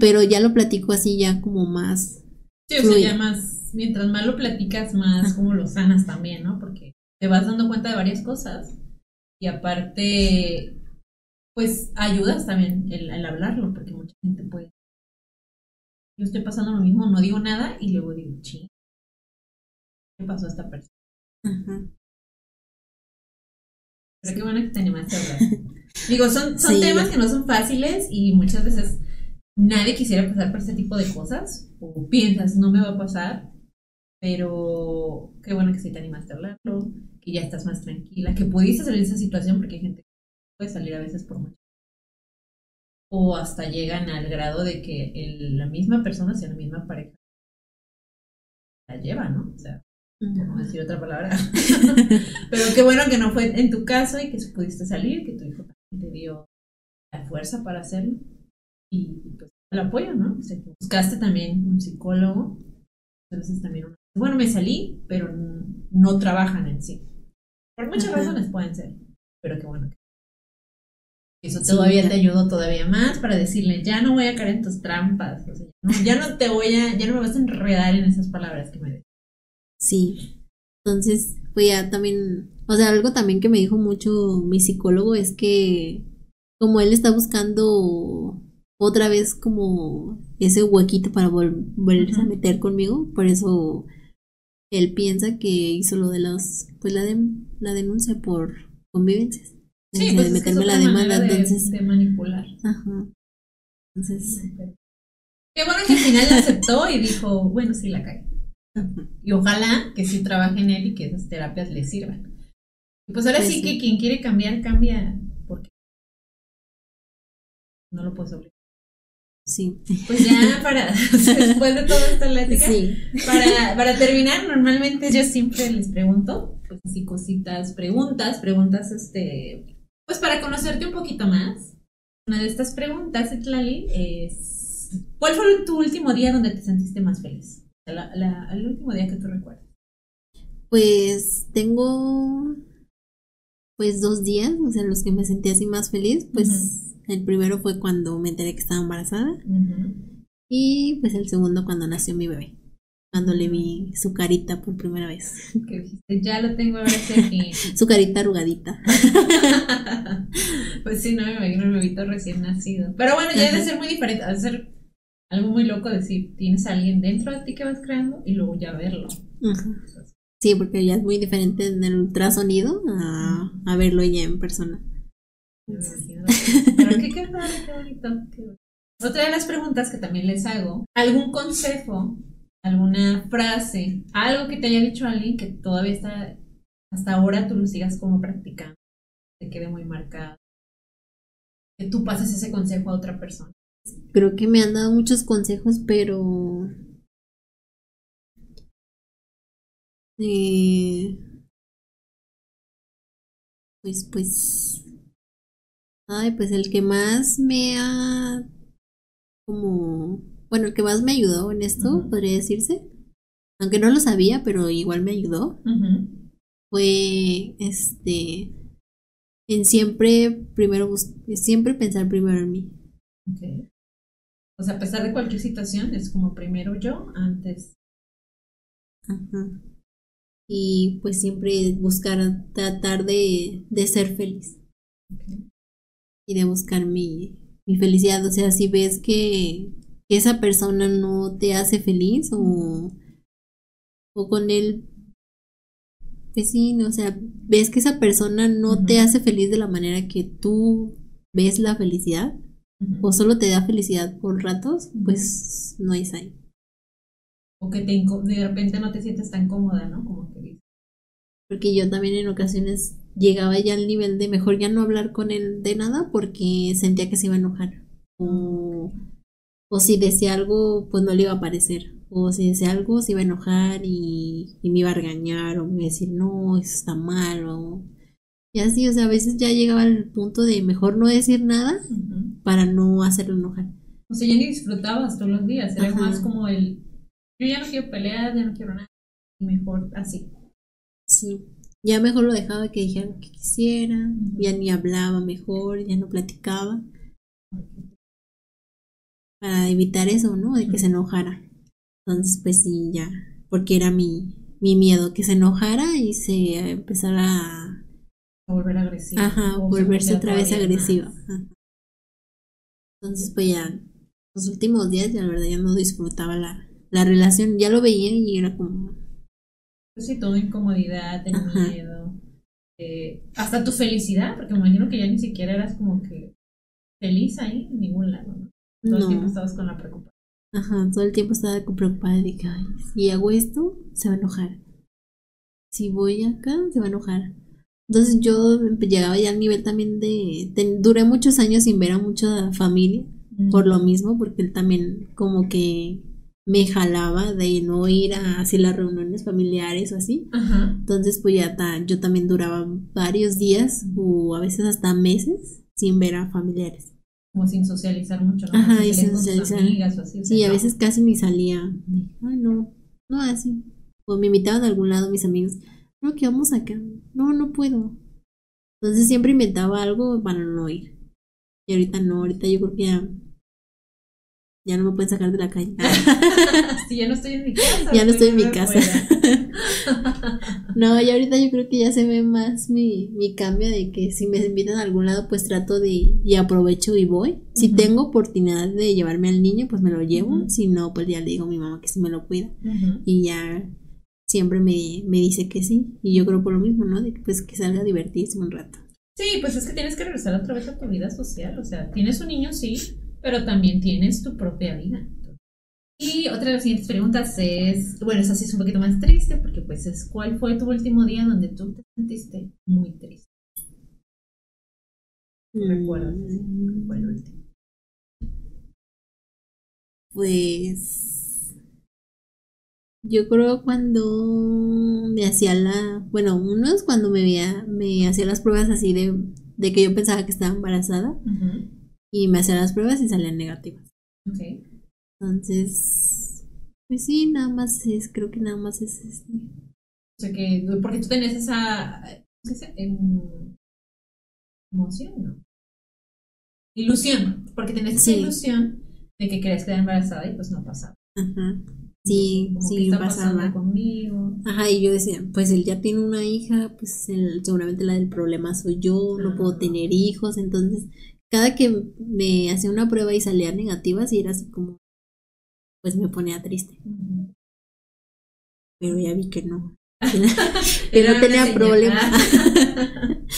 pero ya lo platico así ya como más. Sí, o sea, ya más, mientras más lo platicas, más como lo sanas también, ¿no? Porque te vas dando cuenta de varias cosas y aparte, pues ayudas también el, hablarlo, porque mucha gente puede. Yo estoy pasando lo mismo, no digo nada y luego digo, ching, ¿qué pasó a esta persona? Pero qué bueno que te animaste a hablar. [laughs] Digo, son, son temas que no son fáciles y muchas veces nadie quisiera pasar por este tipo de cosas. O piensas, no me va a pasar. Pero qué bueno que sí te animaste a hablarlo, que ya estás más tranquila, que pudiste salir de esa situación porque hay gente que puede salir a veces por mucho. O hasta llegan al grado de que la misma persona sea la misma pareja. La lleva, ¿no? O sea, no decir otra palabra. [laughs] Pero qué bueno que no fue en tu caso y que pudiste salir, que tu hijo te dio la fuerza para hacerlo y, pues el apoyo, ¿no? buscaste también un psicólogo, entonces también, bueno, me salí, pero no trabajan en sí. Por muchas razones pueden ser, pero qué bueno. Eso todavía te ayudó todavía más para decirle, ya no voy a caer en tus trampas, ya no te voy a, ya no me vas a enredar en esas palabras que me decís. Sí, entonces, pues ya también o sea, algo también que me dijo mucho mi psicólogo es que como él está buscando otra vez como ese huequito para volverse a meter conmigo, por eso él piensa que hizo lo de las pues la de, la denuncia por convivencias. Sí, pues de meterme la demanda, entonces de manipular. Ajá. Entonces, qué bueno que al final aceptó y dijo, bueno, sí la cae. Y ojalá que sí trabaje en él y que esas terapias le sirvan. Pues ahora pues sí, que quien quiere cambiar, cambia. Porque no lo puedes obligar. Sí. Pues ya [laughs] para, después de toda esta plática, para, para terminar, normalmente yo siempre les pregunto, pues así cositas, preguntas, preguntas, este, pues para conocerte un poquito más. Una de estas preguntas, Etlali, es, ¿cuál fue tu último día donde te sentiste más feliz? el último día que tú recuerdas. Pues tengo pues dos días, o sea, los que me sentí así más feliz, pues el primero fue cuando me enteré que estaba embarazada y pues el segundo cuando nació mi bebé, cuando le vi su carita por primera vez. [laughs] Que dijiste, ya lo tengo ahora aquí. [laughs] su carita arrugadita. [laughs] pues sí, no me imagino el bebito recién nacido. Pero bueno, ya debe ser muy diferente, debe ser algo muy loco decir, tienes a alguien dentro de ti que vas creando y luego ya verlo. Sí, porque ya es muy diferente en el ultrasonido a, a verlo ya en persona. Pero qué, qué, bonito. Otra de las preguntas que también les hago, ¿algún consejo, alguna frase, algo que te haya dicho alguien que todavía está, hasta ahora tú lo sigas como practicando, te quede muy marcado? Que tú pases ese consejo a otra persona. Creo que me han dado muchos consejos, pero Eh, pues, pues, ay, pues el que más me ha, como, bueno, el que más me ayudó en esto, podría decirse, aunque no lo sabía, pero igual me ayudó, fue, este, en siempre, primero, siempre pensar primero en mí. O sea, a pesar de cualquier situación, es como primero yo antes. Ajá. Y pues siempre buscar tratar de, de ser feliz y de buscar mi, mi, felicidad. O sea, si ves que, esa persona no te hace feliz o, o con él, pues sí, o sea, ves que esa persona no te hace feliz de la manera que tú ves la felicidad o solo te da felicidad por ratos, pues no es ahí. O que te de repente no te sientes tan cómoda, ¿no? Como que porque yo también en ocasiones llegaba ya al nivel de mejor ya no hablar con él de nada porque sentía que se iba a enojar o, o si decía algo pues no le iba a parecer O si decía algo, se iba a enojar y, me iba a regañar o me iba a decir, no, eso está mal. O... Y así, o sea, a veces ya llegaba al punto de mejor no decir nada para no hacerlo enojar. O sea, ya ni disfrutabas todos los días, era más como el, yo ya no quiero pelear, ya no quiero nada, mejor así. Sí, ya mejor lo dejaba que dijera lo que quisiera, ya ni hablaba mejor, ya no platicaba. Para evitar eso, ¿no? De que se enojara. Entonces, pues sí, ya, porque era mi, mi miedo, que se enojara y se empezara a... volver agresiva. Ajá, volverse otra vez agresiva. Entonces, pues ya, los últimos días, ya la verdad, ya no disfrutaba la, la relación, ya lo veía y era como, sí, toda incomodidad, el miedo, eh, hasta tu felicidad, porque me imagino que ya ni siquiera eras como que feliz ahí en ningún lado, ¿no? Todo el tiempo estabas con la preocupación. Ajá, todo el tiempo estaba preocupada de que, ay, si hago esto, se va a enojar. Si voy acá, se va a enojar. Entonces yo llegaba ya al nivel también de, duré muchos años sin ver a mucha familia, por lo mismo, porque él también como que me jalaba de no ir a así las reuniones familiares o así. Entonces, pues ya yo también duraba varios días o a veces hasta meses sin ver a familiares. Como sin socializar mucho, ¿no? Ajá, y sin socializar. sí, a veces casi ni salía. Ay, no, no así. O me invitaban a algún lado mis amigos. No, que vamos acá. No, no puedo. Entonces siempre inventaba algo para no ir. Y ahorita no, ahorita yo creo que ya ya no me pueden sacar de la calle. [laughs] sí, ya no estoy en mi casa. Ya no estoy en mi casa. [laughs] no, y ahorita yo creo que ya se ve más mi, mi cambio de que si me invitan a algún lado, pues trato de y aprovecho y voy. Si tengo oportunidad de llevarme al niño, pues me lo llevo. Si no, pues ya le digo a mi mamá que sí me lo cuida. Y ya siempre me, me dice que sí. Y yo creo por lo mismo, ¿no? De que pues que salga a divertirse un rato. Sí, pues es que tienes que regresar otra vez a tu vida social. O sea, tienes un niño, sí, pero también tienes tu propia vida. Y otra de las siguientes preguntas es, bueno, esa sí es un poquito más triste, porque pues es, ¿cuál fue tu último día donde tú te sentiste muy triste? ¿Recuerdas? fue el último? Pues yo creo cuando me hacía la, bueno, uno es cuando me, veía, me hacía las pruebas así de, de que yo pensaba que estaba embarazada y me hacían las pruebas y salían negativas. Okay. Entonces, pues sí, nada más es, creo que nada más es este. O sea que, porque tú tenías esa, esa em, emoción, ¿no? Ilusión, porque tenías esa ilusión de que querías quedar embarazada y pues no pasaba. Ajá. Sí, sí, está pasaba. conmigo. Ajá, y yo decía, pues él ya tiene una hija, pues seguramente la del problema soy yo, no puedo tener hijos, entonces cada que me hacía una prueba y salía negativa, sí era así como, pues me ponía triste. Pero ya vi que no. [laughs] que no tenía problema. [laughs]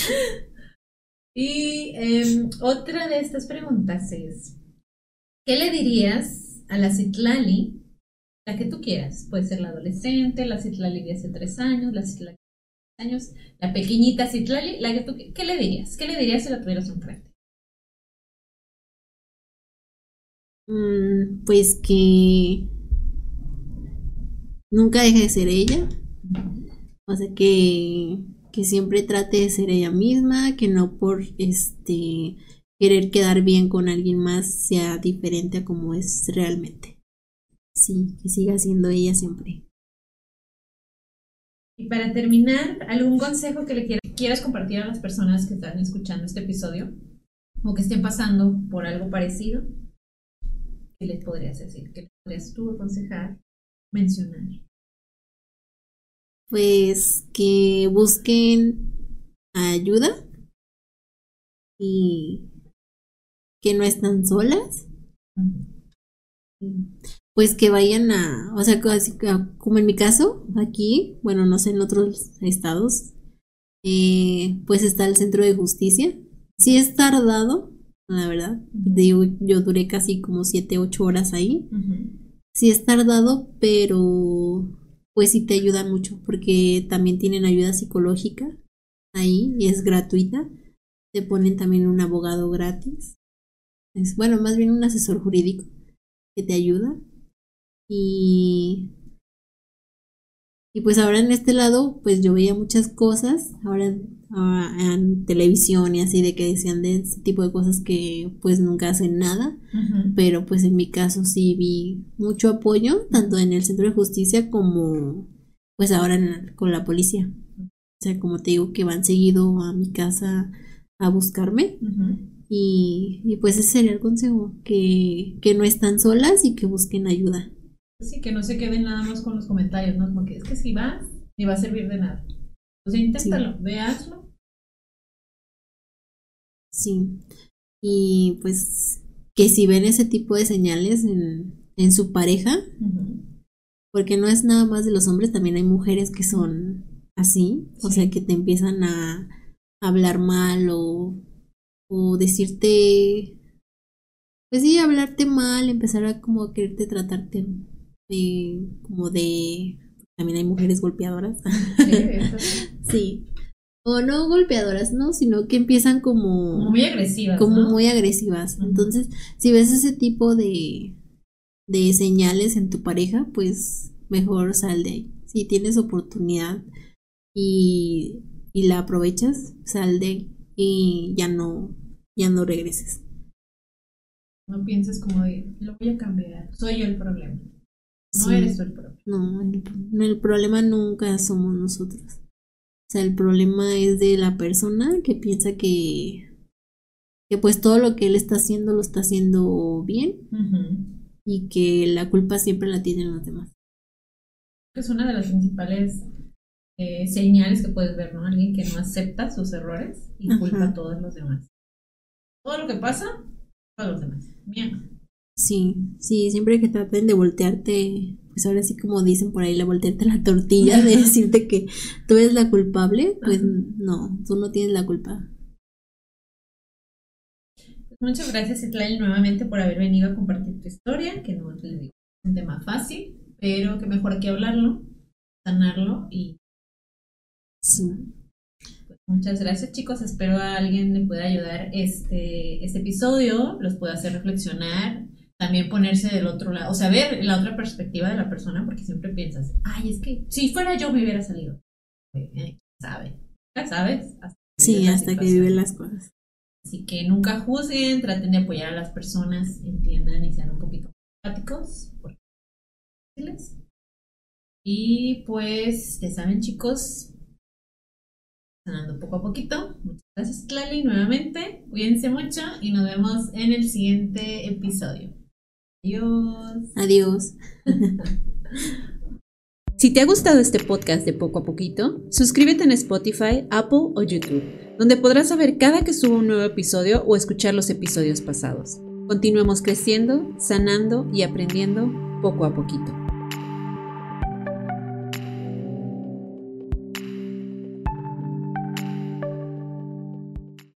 y em, otra de estas preguntas es, ¿qué le dirías a la Citlali, la que tú quieras? Puede ser la adolescente, la Citlali de hace tres años, la Citlali de años, la pequeñita Citlali, la que tú, ¿qué le dirías? ¿Qué le dirías si la tuvieras enfrente? Pues que nunca deje de ser ella. O sea que, que siempre trate de ser ella misma, que no por este querer quedar bien con alguien más sea diferente a como es realmente. Sí, que siga siendo ella siempre. Y para terminar, ¿algún consejo que le quieras compartir a las personas que están escuchando este episodio o que estén pasando por algo parecido? ¿Qué les podrías decir? ¿Qué les podrías tú aconsejar, mencionar? Pues que busquen ayuda y que no están solas. Pues que vayan a, o sea, como en mi caso, aquí, bueno, no sé, en otros estados, eh, pues está el centro de justicia. Sí es tardado, la verdad. yo duré casi como 7, 8 horas ahí. Sí es tardado, pero pues sí te ayudan mucho porque también tienen ayuda psicológica ahí y es gratuita. Te ponen también un abogado gratis. Es, bueno, más bien un asesor jurídico que te ayuda. Y, y pues ahora en este lado, pues yo veía muchas cosas, ahora ah, en televisión y así de que decían de ese tipo de cosas que pues nunca hacen nada, pero pues en mi caso sí vi mucho apoyo, tanto en el centro de justicia como pues ahora con la policía. O sea, como te digo, que van seguido a mi casa a buscarme. y, y, pues ese sería el consejo, que, que no están solas y que busquen ayuda. Sí, que no se queden nada más con los comentarios, ¿no? Porque es que si vas, ni va a servir de nada. O sea, inténtalo, sí. Sí. Y pues que si ven ese tipo de señales en, en su pareja, porque no es nada más de los hombres, también hay mujeres que son así, o sea, que te empiezan a hablar mal o, o decirte, pues sí, hablarte mal, empezar a como quererte tratarte como de... También hay mujeres golpeadoras. [laughs] Sí, O no golpeadoras, ¿no? Sino que empiezan como... muy agresivas. Como muy agresivas. Entonces, si ves ese tipo de, de señales en tu pareja, pues mejor sal de ahí. Si tienes oportunidad y, y la aprovechas, sal de ahí y ya no, ya no regreses. No pienses como de, lo voy a cambiar, soy yo el problema. No eres tú el problema. No, el, problema nunca somos nosotros. O sea, el problema es de la persona que piensa que, que pues todo lo que él está haciendo lo está haciendo bien y que la culpa siempre la tienen los demás. Es una de las principales eh, señales que puedes ver, ¿no? Alguien que no acepta sus errores y culpa a todos los demás. Todo lo que pasa, a los demás. Bien. Sí, sí, siempre que traten de voltearte, pues ahora sí como dicen por ahí, la voltearte la tortilla, de [laughs] decirte que tú eres la culpable, pues no, tú no tienes la culpa. Pues muchas gracias, Itlali, nuevamente por haber venido a compartir tu historia, que no les digo, es un tema fácil, pero que mejor que hablarlo, sanarlo y... Sí. Pues muchas gracias chicos, espero a alguien le pueda ayudar este, este episodio, los pueda hacer reflexionar, también ponerse del otro lado, o sea, ver la otra perspectiva de la persona, porque siempre piensas, ay, es que si fuera yo me hubiera salido. Eh, ¿Sabe? Ya sabes. sí, hasta que viven las cosas. Así que nunca juzguen, traten de apoyar a las personas, entiendan y sean un poquito empáticos. Y pues, ya saben chicos, sanando poco a poquito. Muchas gracias, Clali, nuevamente. Cuídense mucho y nos vemos en el siguiente episodio. Adiós. Adiós. [laughs] Si te ha gustado este podcast de poco a poquito, suscríbete en Spotify, Apple o YouTube, donde podrás saber cada que subo un nuevo episodio o escuchar los episodios pasados. Continuemos creciendo, sanando y aprendiendo poco a poquito.